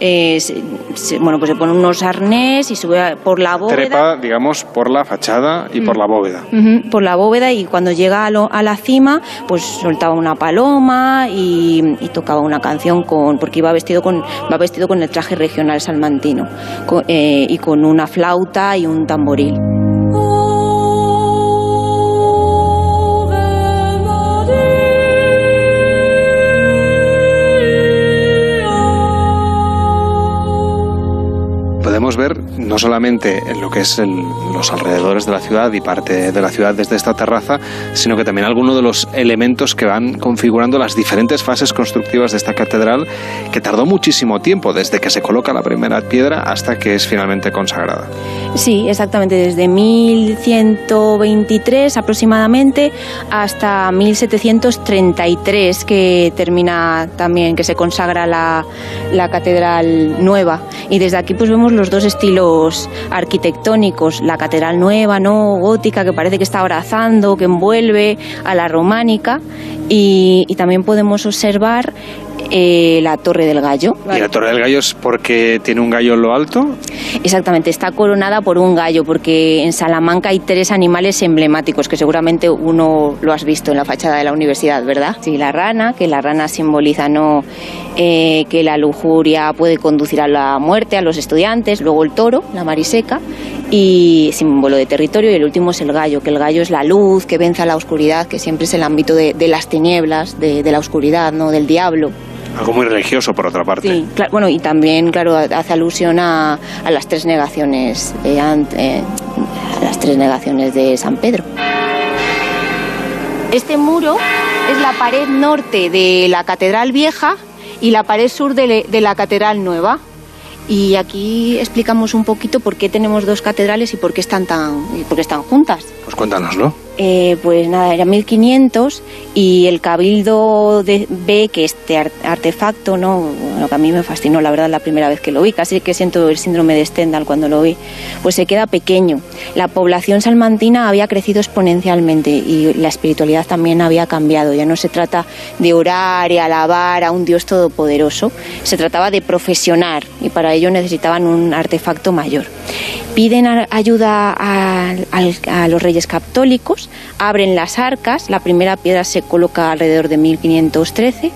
S52: Eh, se, se, bueno, pues se pone unos arnés y sube por la bóveda.
S51: Trepa, digamos, por la fachada y mm. por la bóveda.
S52: Uh -huh, por la bóveda y cuando llega a, lo, a, la cima, pues soltaba una paloma y, y, tocaba una canción con, porque iba vestido con, va vestido con el traje regional salmantino con, eh, y con una flauta y un tamboril.
S51: Podemos ver no solamente en lo que es el, los alrededores de la ciudad y parte de la ciudad desde esta terraza, sino que también algunos de los elementos que van configurando las diferentes fases constructivas de esta catedral, que tardó muchísimo tiempo, desde que se coloca la primera piedra hasta que es finalmente consagrada.
S52: Sí, exactamente, desde 1123 aproximadamente hasta 1733, que termina también, que se consagra la, la catedral nueva. Y desde aquí pues vemos los dos estilos arquitectónicos, la catedral nueva, no gótica, que parece que está abrazando, que envuelve a la románica, y también podemos observar eh, la Torre del Gallo.
S51: ¿Y la Torre del Gallo es porque tiene un gallo en lo alto?
S52: Exactamente, está coronada por un gallo, porque en Salamanca hay tres animales emblemáticos, que seguramente uno lo has visto en la fachada de la universidad, ¿verdad? Sí, la rana, que la rana simboliza no eh, que la lujuria puede conducir a la muerte a los estudiantes, luego el toro, la mariseca, y símbolo de territorio, y el último es el gallo, que el gallo es la luz que vence a la oscuridad, que siempre es el ámbito de, de las tinieblas, de, de la oscuridad, ¿no? del diablo.
S51: Algo muy religioso, por otra parte.
S52: Sí, claro, bueno, y también, claro, hace alusión a, a las tres negaciones, eh, eh, a las tres negaciones de San Pedro. Este muro es la pared norte de la Catedral Vieja y la pared sur de, le, de la Catedral Nueva. Y aquí explicamos un poquito por qué tenemos dos catedrales y por qué están tan y por qué están juntas.
S51: Pues cuéntanoslo.
S52: Eh, pues nada, era 1500 y el cabildo de- ve que este ar- artefacto, ¿no? Bueno, que a mí me fascinó, la verdad, la primera vez que lo vi, casi que siento el síndrome de Stendhal cuando lo vi, pues se queda pequeño. La población salmantina había crecido exponencialmente y la espiritualidad también había cambiado. Ya no se trata de orar y alabar a un Dios todopoderoso, se trataba de profesionar y para ello necesitaban un artefacto mayor. Piden ayuda a, a los reyes católicos, abren las arcas, la primera piedra se coloca alrededor de 1513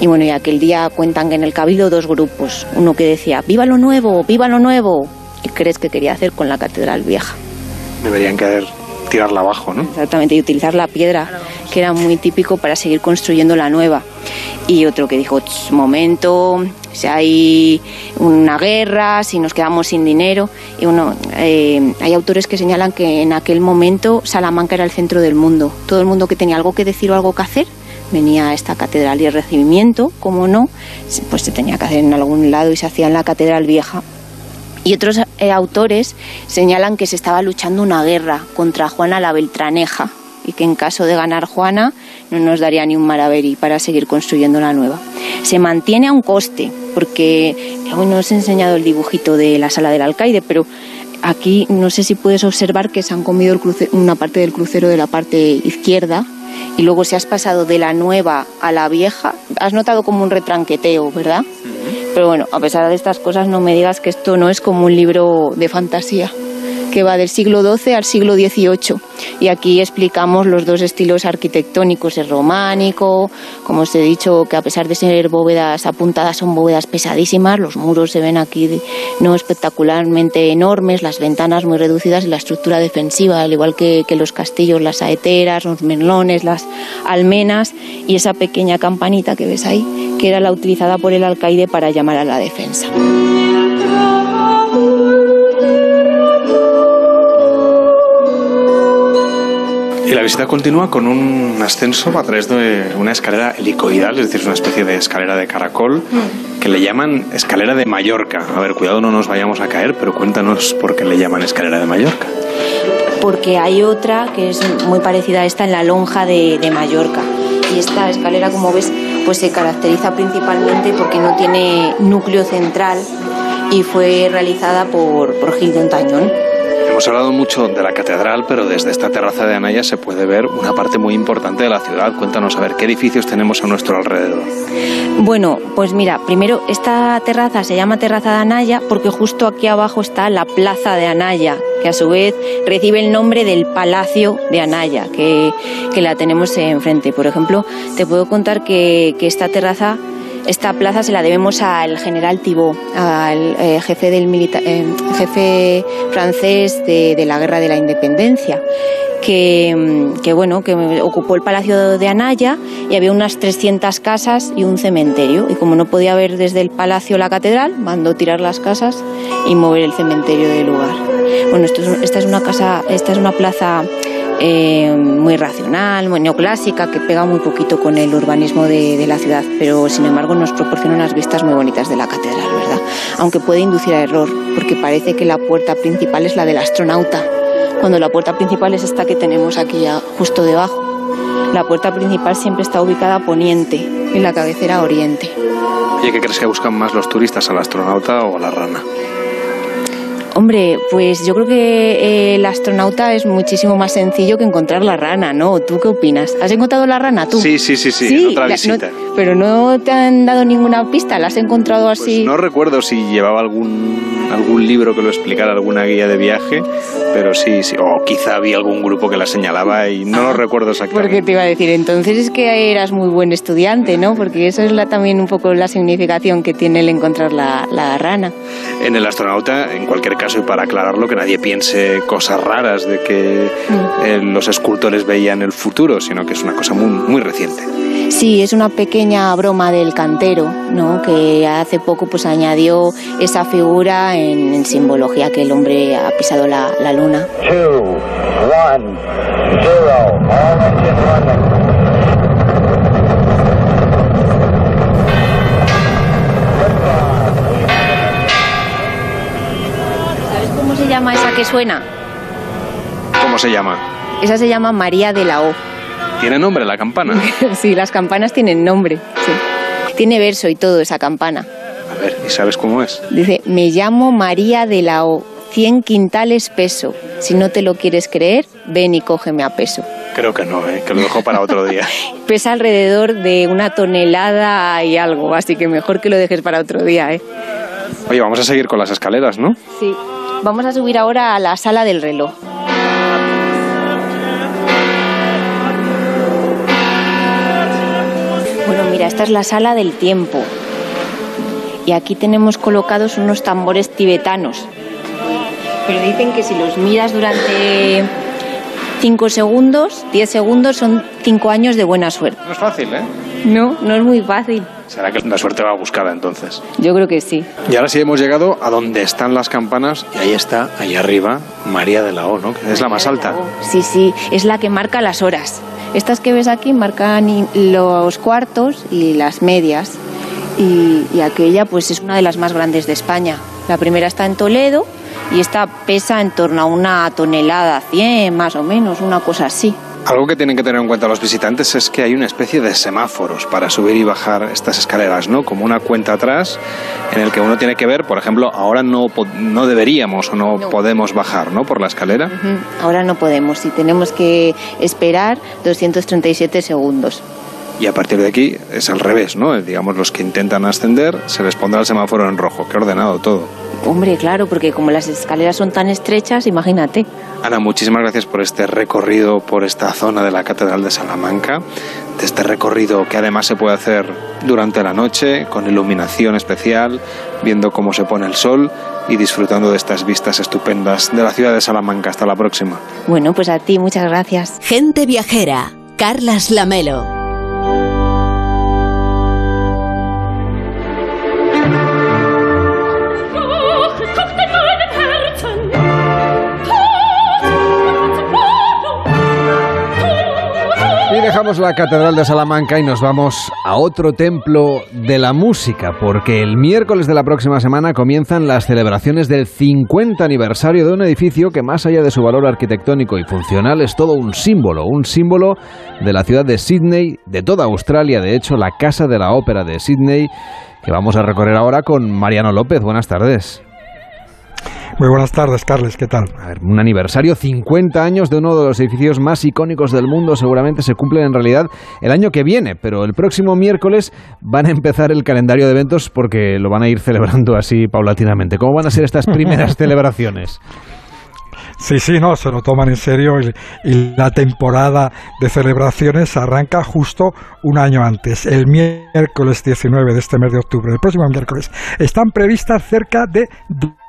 S52: y bueno, y aquel día cuentan que en el cabildo dos grupos, uno que decía, viva lo nuevo, viva lo nuevo, y crees que quería hacer con la catedral vieja.
S51: Deberían querer tirarla abajo, ¿no?
S52: Exactamente, y utilizar la piedra, que era muy típico para seguir construyendo la nueva. Y otro que dijo, "Ch, momento, si hay una guerra, si nos quedamos sin dinero. Y uno, eh, hay autores que señalan que en aquel momento Salamanca era el centro del mundo. Todo el mundo que tenía algo que decir o algo que hacer venía a esta catedral y el recibimiento, como no, pues se tenía que hacer en algún lado y se hacía en la catedral vieja. Y otros eh, autores señalan que se estaba luchando una guerra contra Juana la Beltraneja y que en caso de ganar Juana no nos daría ni un maraveri para seguir construyendo la nueva. Se mantiene a un coste, porque hoy no os he enseñado el dibujito de la sala del alcaide, pero aquí no sé si puedes observar que se han comido el cruce- una parte del crucero de la parte izquierda y luego si has pasado de la nueva a la vieja, has notado como un retranqueteo, ¿verdad? Pero bueno, a pesar de estas cosas, no me digas que esto no es como un libro de fantasía, que va del siglo XII al siglo XVIII. Y aquí explicamos los dos estilos arquitectónicos, el románico, como os he dicho, que a pesar de ser bóvedas apuntadas, son bóvedas pesadísimas, los muros se ven aquí no espectacularmente enormes, las ventanas muy reducidas y la estructura defensiva, al igual que, que los castillos, las saeteras, los merlones, las almenas y esa pequeña campanita que ves ahí, que era la utilizada por el alcaide para llamar a la defensa.
S51: Y la visita continúa con un ascenso a través de una escalera helicoidal, es decir, una especie de escalera de caracol que le llaman escalera de Mallorca. A ver, cuidado, no nos vayamos a caer, pero cuéntanos por qué le llaman escalera de Mallorca.
S52: porque hay otra que es muy parecida a esta en la lonja de, de Mallorca. Y esta escalera, como ves, pues se caracteriza principalmente porque no tiene núcleo central y fue realizada por, por Gil de Ontañón.
S51: Hemos hablado mucho de la catedral, pero desde esta terraza de Anaya se puede ver una parte muy importante de la ciudad. Cuéntanos, a ver, ¿qué edificios tenemos a nuestro alrededor?
S52: Bueno, pues mira, primero esta terraza se llama Terraza de Anaya porque justo aquí abajo está la Plaza de Anaya, que a su vez recibe el nombre del Palacio de Anaya, que, que la tenemos enfrente. Por ejemplo, te puedo contar que, que esta terraza, esta plaza se la debemos al general Thibault, al eh, jefe, del milita- eh, jefe francés de, la Guerra de la Independencia que, mm, que, bueno, que ocupó el Palacio de Anaya y había unas 300 casas y un cementerio. Y como no podía ver desde el palacio la catedral, mandó tirar las casas y mover el cementerio del lugar. Bueno, esto es- esta es una casa, esta es una plaza eh, muy racional, muy neoclásica, que pega muy poquito con el urbanismo de, la ciudad, pero sin embargo nos proporciona unas vistas muy bonitas de la catedral, ¿verdad? Aunque puede inducir a error, porque parece que la puerta principal es la del astronauta, cuando la puerta principal es esta que tenemos aquí ya justo debajo. La puerta principal siempre está ubicada poniente y la cabecera oriente.
S51: Oye, ¿qué crees que buscan más los turistas, al astronauta o a la rana?
S52: Hombre, pues yo creo que eh, el astronauta es muchísimo más sencillo que encontrar la rana, ¿no? ¿Tú qué opinas? ¿Has encontrado la rana tú?
S51: Sí, sí, sí, sí, en otra
S52: la-
S51: visita.
S52: no- pero no te han dado ninguna pista, la has encontrado así.
S51: Pues No recuerdo si llevaba algún, algún libro que lo explicara, alguna guía de viaje, pero sí, sí. O quizá había algún grupo que la señalaba y no lo recuerdo exactamente.
S52: Porque te iba a decir, entonces es que eras muy buen estudiante, ¿no? Porque eso es la, también un poco la significación que tiene el encontrar la, la rana.
S51: En el astronauta, en cualquier caso, y para aclararlo, que nadie piense cosas raras de que
S52: Mm.
S51: eh, los escultores veían el futuro, sino que es una cosa muy, muy reciente.
S52: Sí, es una pequeña broma del cantero, ¿no? Que hace poco pues añadió esa figura en, en simbología que el hombre ha pisado la, la luna.
S53: two, one, zero. Running.
S52: llama esa que suena?
S51: ¿Cómo se llama?
S52: Esa se llama María de la O.
S51: ¿Tiene nombre la campana?
S52: sí, las campanas tienen nombre. Sí. Tiene verso y todo esa campana.
S51: A ver, ¿y sabes cómo es?
S52: Dice, me llamo María de la O, 100 quintales peso. Si no te lo quieres creer, ven y cógeme a peso.
S51: Creo que no, ¿eh? que lo dejo para otro día.
S52: Pesa alrededor de una tonelada y algo, así que mejor que lo dejes para otro día. ¿eh?
S51: Oye, vamos a seguir con las escaleras, ¿no?
S52: Sí. Vamos a subir ahora a la sala del reloj. Bueno, mira, esta es la sala del tiempo. Y aquí tenemos colocados unos tambores tibetanos. Pero dicen que si los miras durante 5 segundos, 10 segundos, son 5 años de buena suerte.
S51: No es fácil, ¿eh?
S52: No, no es muy fácil.
S51: ¿Será que la suerte va buscada entonces?
S52: Yo creo que sí.
S51: Y ahora sí hemos llegado a donde están las campanas y ahí está, ahí arriba, María de la O, ¿no? Que es la más alta.
S52: Sí, sí, es la que marca las horas. Estas que ves aquí marcan los cuartos y las medias. Y, y aquella pues es una de las más grandes de España. La primera está en Toledo y esta pesa en torno a una tonelada, 100 más o menos, una cosa así.
S51: Algo que tienen que tener en cuenta los visitantes es que hay una especie de semáforos para subir y bajar estas escaleras, ¿no? Como una cuenta atrás en el que uno tiene que ver, por ejemplo, ahora no, no deberíamos o no, podemos bajar, ¿no? Por la escalera.
S52: Ahora no podemos y tenemos que esperar 237 segundos.
S51: Y a partir de aquí es al revés, ¿no? Digamos, los que intentan ascender se les pondrá el semáforo en rojo. Qué ordenado todo.
S52: Hombre, claro, porque como las escaleras son tan estrechas, imagínate.
S51: Ana, muchísimas gracias por este recorrido por esta zona de la Catedral de Salamanca, de este recorrido que además se puede hacer durante la noche, con iluminación especial, viendo cómo se pone el sol y disfrutando de estas vistas estupendas de la ciudad de Salamanca. Hasta la próxima.
S52: Bueno, pues a ti, muchas gracias.
S48: Gente viajera, Carlas Lamelo.
S1: Y dejamos la Catedral de Salamanca y nos vamos a otro templo de la música, porque el miércoles de la próxima semana comienzan las celebraciones del 50 aniversario de un edificio que más allá de su valor arquitectónico y funcional es todo un símbolo, un símbolo de la ciudad de Sydney, de toda Australia, de hecho la Casa de la Ópera de Sydney, que vamos a recorrer ahora con Mariano López. Buenas tardes.
S54: Muy buenas tardes, Carles, ¿qué tal?
S1: A ver, un aniversario, 50 años de uno de los edificios más icónicos del mundo, seguramente se cumplen en realidad el año que viene, pero el próximo miércoles van a empezar el calendario de eventos porque lo van a ir celebrando así paulatinamente. ¿Cómo van a ser estas primeras celebraciones?
S54: Sí, sí, no, se lo toman en serio y, y, la temporada de celebraciones arranca justo un año antes, el miércoles 19 de este mes de octubre, el próximo miércoles. Están previstas cerca de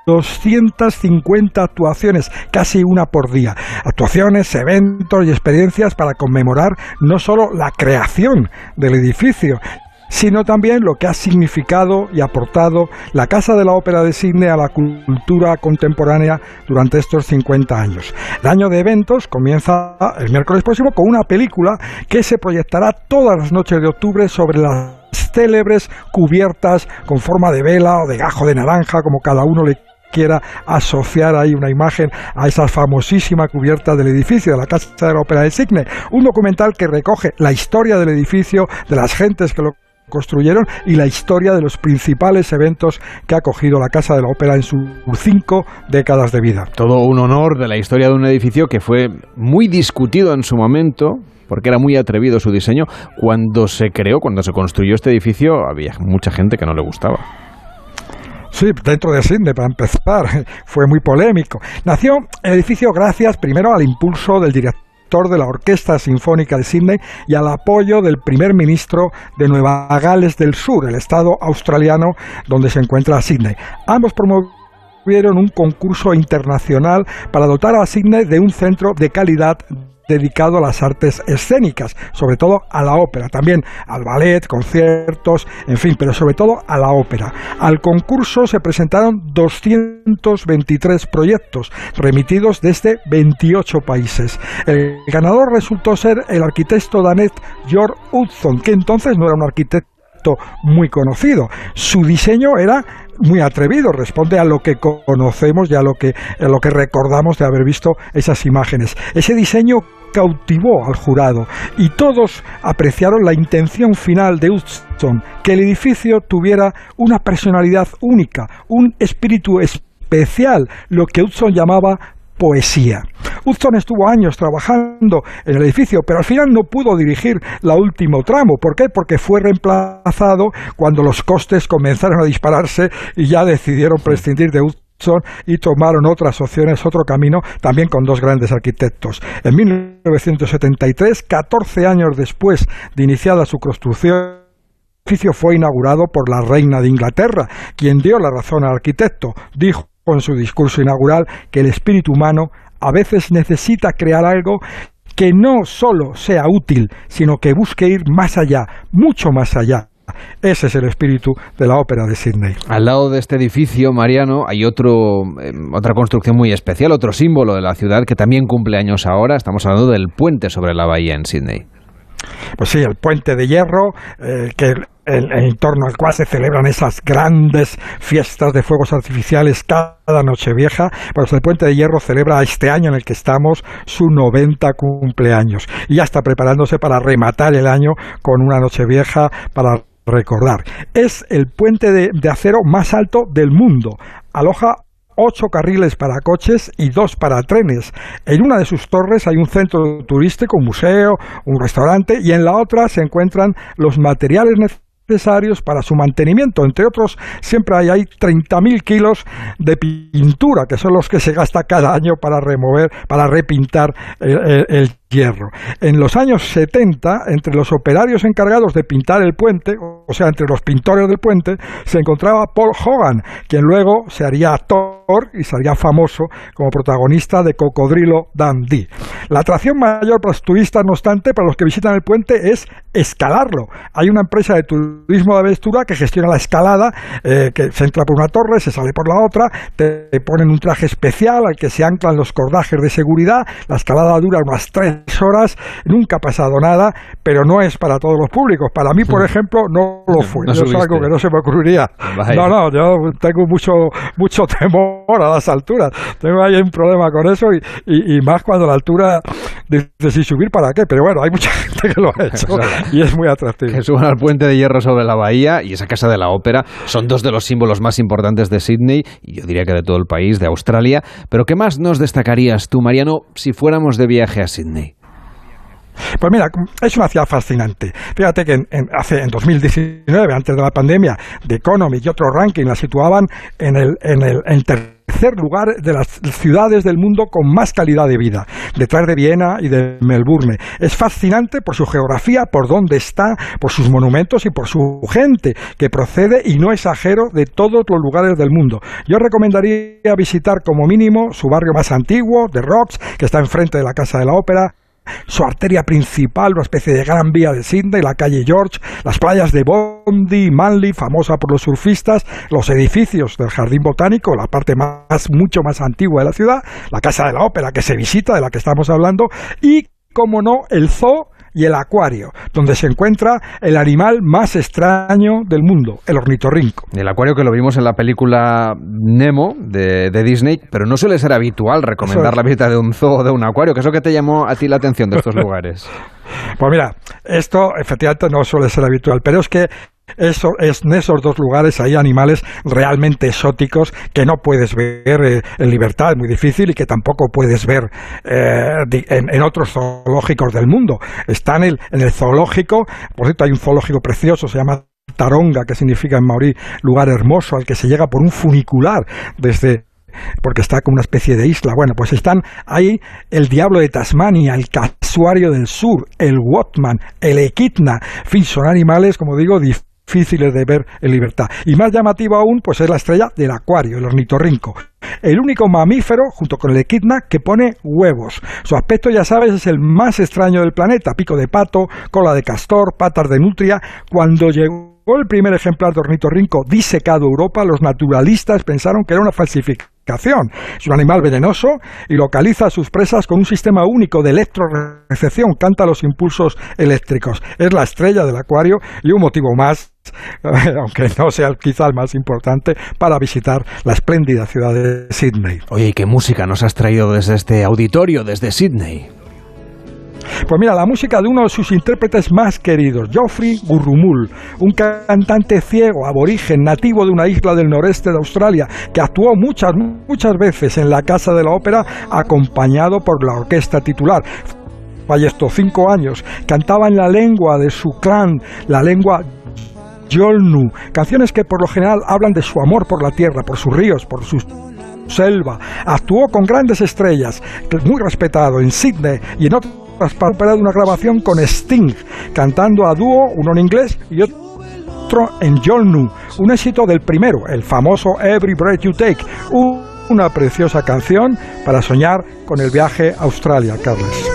S54: 250 actuaciones, casi una por día. Actuaciones, eventos y experiencias para conmemorar no solo la creación del edificio, sino también lo que ha significado y aportado la Casa de la Ópera de Sydney a la cultura contemporánea durante estos 50 años. El año de eventos comienza el miércoles próximo con una película que se proyectará todas las noches de octubre sobre las célebres cubiertas con forma de vela o de gajo de naranja, como cada uno le quiera asociar ahí una imagen a esa famosísima cubierta del edificio de la Casa de la Ópera de Sydney. Un documental que recoge la historia del edificio, de las gentes que lo construyeron y la historia de los principales eventos que ha cogido la Casa de la Ópera en sus cinco décadas de vida.
S1: Todo un honor de la historia de un edificio que fue muy discutido en su momento, porque era muy atrevido su diseño. Cuando se creó, cuando se construyó este edificio, había mucha gente que no le gustaba.
S54: Sí, dentro de Sydney, para empezar, fue muy polémico. Nació el edificio gracias primero al impulso del director de la Orquesta Sinfónica de Sydney y al apoyo del primer ministro de Nueva Gales del Sur, el estado australiano donde se encuentra Sydney. Ambos promovieron un concurso internacional para dotar a Sydney de un centro de calidad dedicado a las artes escénicas, sobre todo a la ópera, también al ballet, conciertos, en fin, pero sobre todo a la ópera. Al concurso se presentaron 223 proyectos remitidos desde 28 países. El ganador resultó ser el arquitecto danés Georg Hudson, que entonces no era un arquitecto muy conocido. Su diseño era muy atrevido, responde a lo que conocemos y a lo que, lo que recordamos de haber visto esas imágenes. Ese diseño cautivó al jurado y todos apreciaron la intención final de Hudson, que el edificio tuviera una personalidad única, un espíritu especial, lo que Hudson llamaba poesía. Hudson estuvo años trabajando en el edificio, pero al final no pudo dirigir la último tramo. ¿Por qué? Porque fue reemplazado cuando los costes comenzaron a dispararse y ya decidieron prescindir de Hudson y tomaron otras opciones, otro camino, también con dos grandes arquitectos. En 1973, 14 años después de iniciada su construcción, el edificio fue inaugurado por la reina de Inglaterra, quien dio la razón al arquitecto. Dijo con su discurso inaugural que el espíritu humano a veces necesita crear algo que no solo sea útil, sino que busque ir más allá, mucho más allá. Ese es el espíritu de la ópera de Sydney.
S1: Al lado de este edificio, Mariano, hay otro, eh, otra construcción muy especial, otro símbolo de la ciudad que también cumple años ahora. Estamos hablando del puente sobre la bahía en Sydney.
S54: Pues sí, el puente de hierro, eh, que el, en torno al cual se celebran esas grandes fiestas de fuegos artificiales cada Nochevieja, pues el Puente de Hierro celebra este año en el que estamos su 90 cumpleaños y ya está preparándose para rematar el año con una Nochevieja para recordar. Es el puente de, de acero más alto del mundo. Aloja ocho carriles para coches y dos para trenes. En una de sus torres hay un centro turístico, un museo, un restaurante y en la otra se encuentran los materiales necesarios para su mantenimiento. Entre otros, siempre hay, hay 30.000 kilos de pintura, que son los que se gasta cada año para remover, para repintar el, hierro. En los años 70, entre los operarios encargados de pintar el puente, o sea, entre los pintores del puente, se encontraba Paul Hogan, quien luego se haría actor y sería famoso como protagonista de Cocodrilo Dundee. La atracción mayor para los turistas, no obstante, para los que visitan el puente es escalarlo. Hay una empresa de turismo de aventura que gestiona la escalada, eh, que se entra por una torre, se sale por la otra, te ponen un traje especial al que se anclan los cordajes de seguridad, la escalada dura unas tres horas, nunca ha pasado nada, pero no es para todos los públicos. Para mí, por ejemplo, no lo fue.
S1: No
S54: es algo que no se me ocurriría.
S1: Vaya.
S54: No, no, yo tengo mucho, mucho temor a las alturas. Tengo ahí un problema con eso y, y, y más cuando la altura dices, si subir para qué. Pero bueno, hay mucha gente que lo ha hecho y es muy atractivo.
S1: Que suban al puente de hierro sobre la bahía y esa casa de la ópera son dos de los símbolos más importantes de Sydney y yo diría que de todo el país, de Australia. Pero ¿qué más nos destacarías tú, Mariano, si fuéramos de viaje a Sydney?
S54: Pues mira, es una ciudad fascinante. Fíjate que en, en, hace, en 2019, antes de la pandemia, The Economic y otro ranking la situaban en el, en el tercer lugar de las ciudades del mundo con más calidad de vida, detrás de Viena y de Melbourne. Es fascinante por su geografía, por dónde está, por sus monumentos y por su gente, que procede, y no exagero, de todos los lugares del mundo. Yo recomendaría visitar como mínimo su barrio más antiguo, The Rocks, que está enfrente de la Casa de la Ópera, su arteria principal, una especie de gran vía de Sydney, la calle George, las playas de Bondi, Manly, famosa por los surfistas, los edificios del Jardín Botánico, la parte más, mucho más antigua de la ciudad, la Casa de la Ópera que se visita, de la que estamos hablando, y, como no, el zoo y el acuario, donde se encuentra el animal más extraño del mundo, el ornitorrinco.
S1: El acuario que lo vimos en la película Nemo de, de Disney, pero no suele ser habitual recomendar
S54: es.
S1: la visita de un zoo o de un acuario. ¿Qué es lo que te llamó a ti la atención de estos lugares?
S54: Pues mira, esto efectivamente no suele ser habitual, pero es que eso, es, en esos dos lugares hay animales realmente exóticos que no puedes ver eh, en libertad, es muy difícil, y que tampoco puedes ver eh, en, otros zoológicos del mundo. Están en el, en el zoológico, por cierto, hay un zoológico precioso, se llama Taronga, que significa en maorí lugar hermoso, al que se llega por un funicular desde porque está como una especie de isla. Bueno, pues están ahí el diablo de Tasmania, el casuario del sur, el Watman, el equidna. En fin, son animales, como digo, de ver en libertad. Y más llamativo aún, pues es la estrella del acuario, el ornitorrinco. El único mamífero, junto con el equidna, que pone huevos. Su aspecto, ya sabes, es el más extraño del planeta. Pico de pato, cola de castor, patas de nutria. Cuando llegó el primer ejemplar de ornitorrinco disecado a Europa, los naturalistas pensaron que era una falsificación Es un animal venenoso y localiza sus presas con un sistema único de electrorecepción, canta los impulsos eléctricos. Es la estrella del acuario y un motivo más aunque no sea quizá el más importante, para visitar la espléndida ciudad de Sydney.
S1: Oye, ¿y qué música nos has traído desde este auditorio, desde Sydney?
S54: Pues mira, la música de uno de sus intérpretes más queridos, Geoffrey Gurrumul, un cantante ciego, aborigen, nativo de una isla del noreste de Australia, que actuó muchas, muchas veces en la Casa de la Ópera acompañado por la orquesta titular falleció cinco años, cantaba en la lengua de su clan, la lengua Yolnu, canciones que por lo general hablan de su amor por la tierra, por sus ríos, por su selva. Actuó con grandes estrellas, muy respetado en Sydney y en otras de una grabación con Sting, cantando a dúo, uno en inglés y otro en Yolnu, un éxito del primero, el famoso Every Breath You Take, una preciosa canción para soñar con el viaje a Australia, Carles.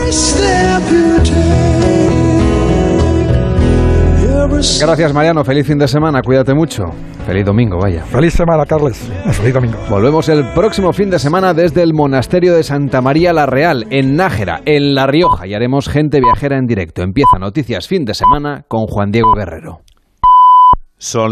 S1: Gracias, Mariano. Feliz fin de semana. Cuídate mucho. Feliz domingo, vaya.
S54: Feliz semana, Carles. Feliz domingo.
S1: Volvemos el próximo fin de semana desde el Monasterio de Santa María la Real, en Nájera, en La Rioja, y haremos gente viajera en directo. Empieza Noticias Fin de Semana con Juan Diego Guerrero.
S55: Son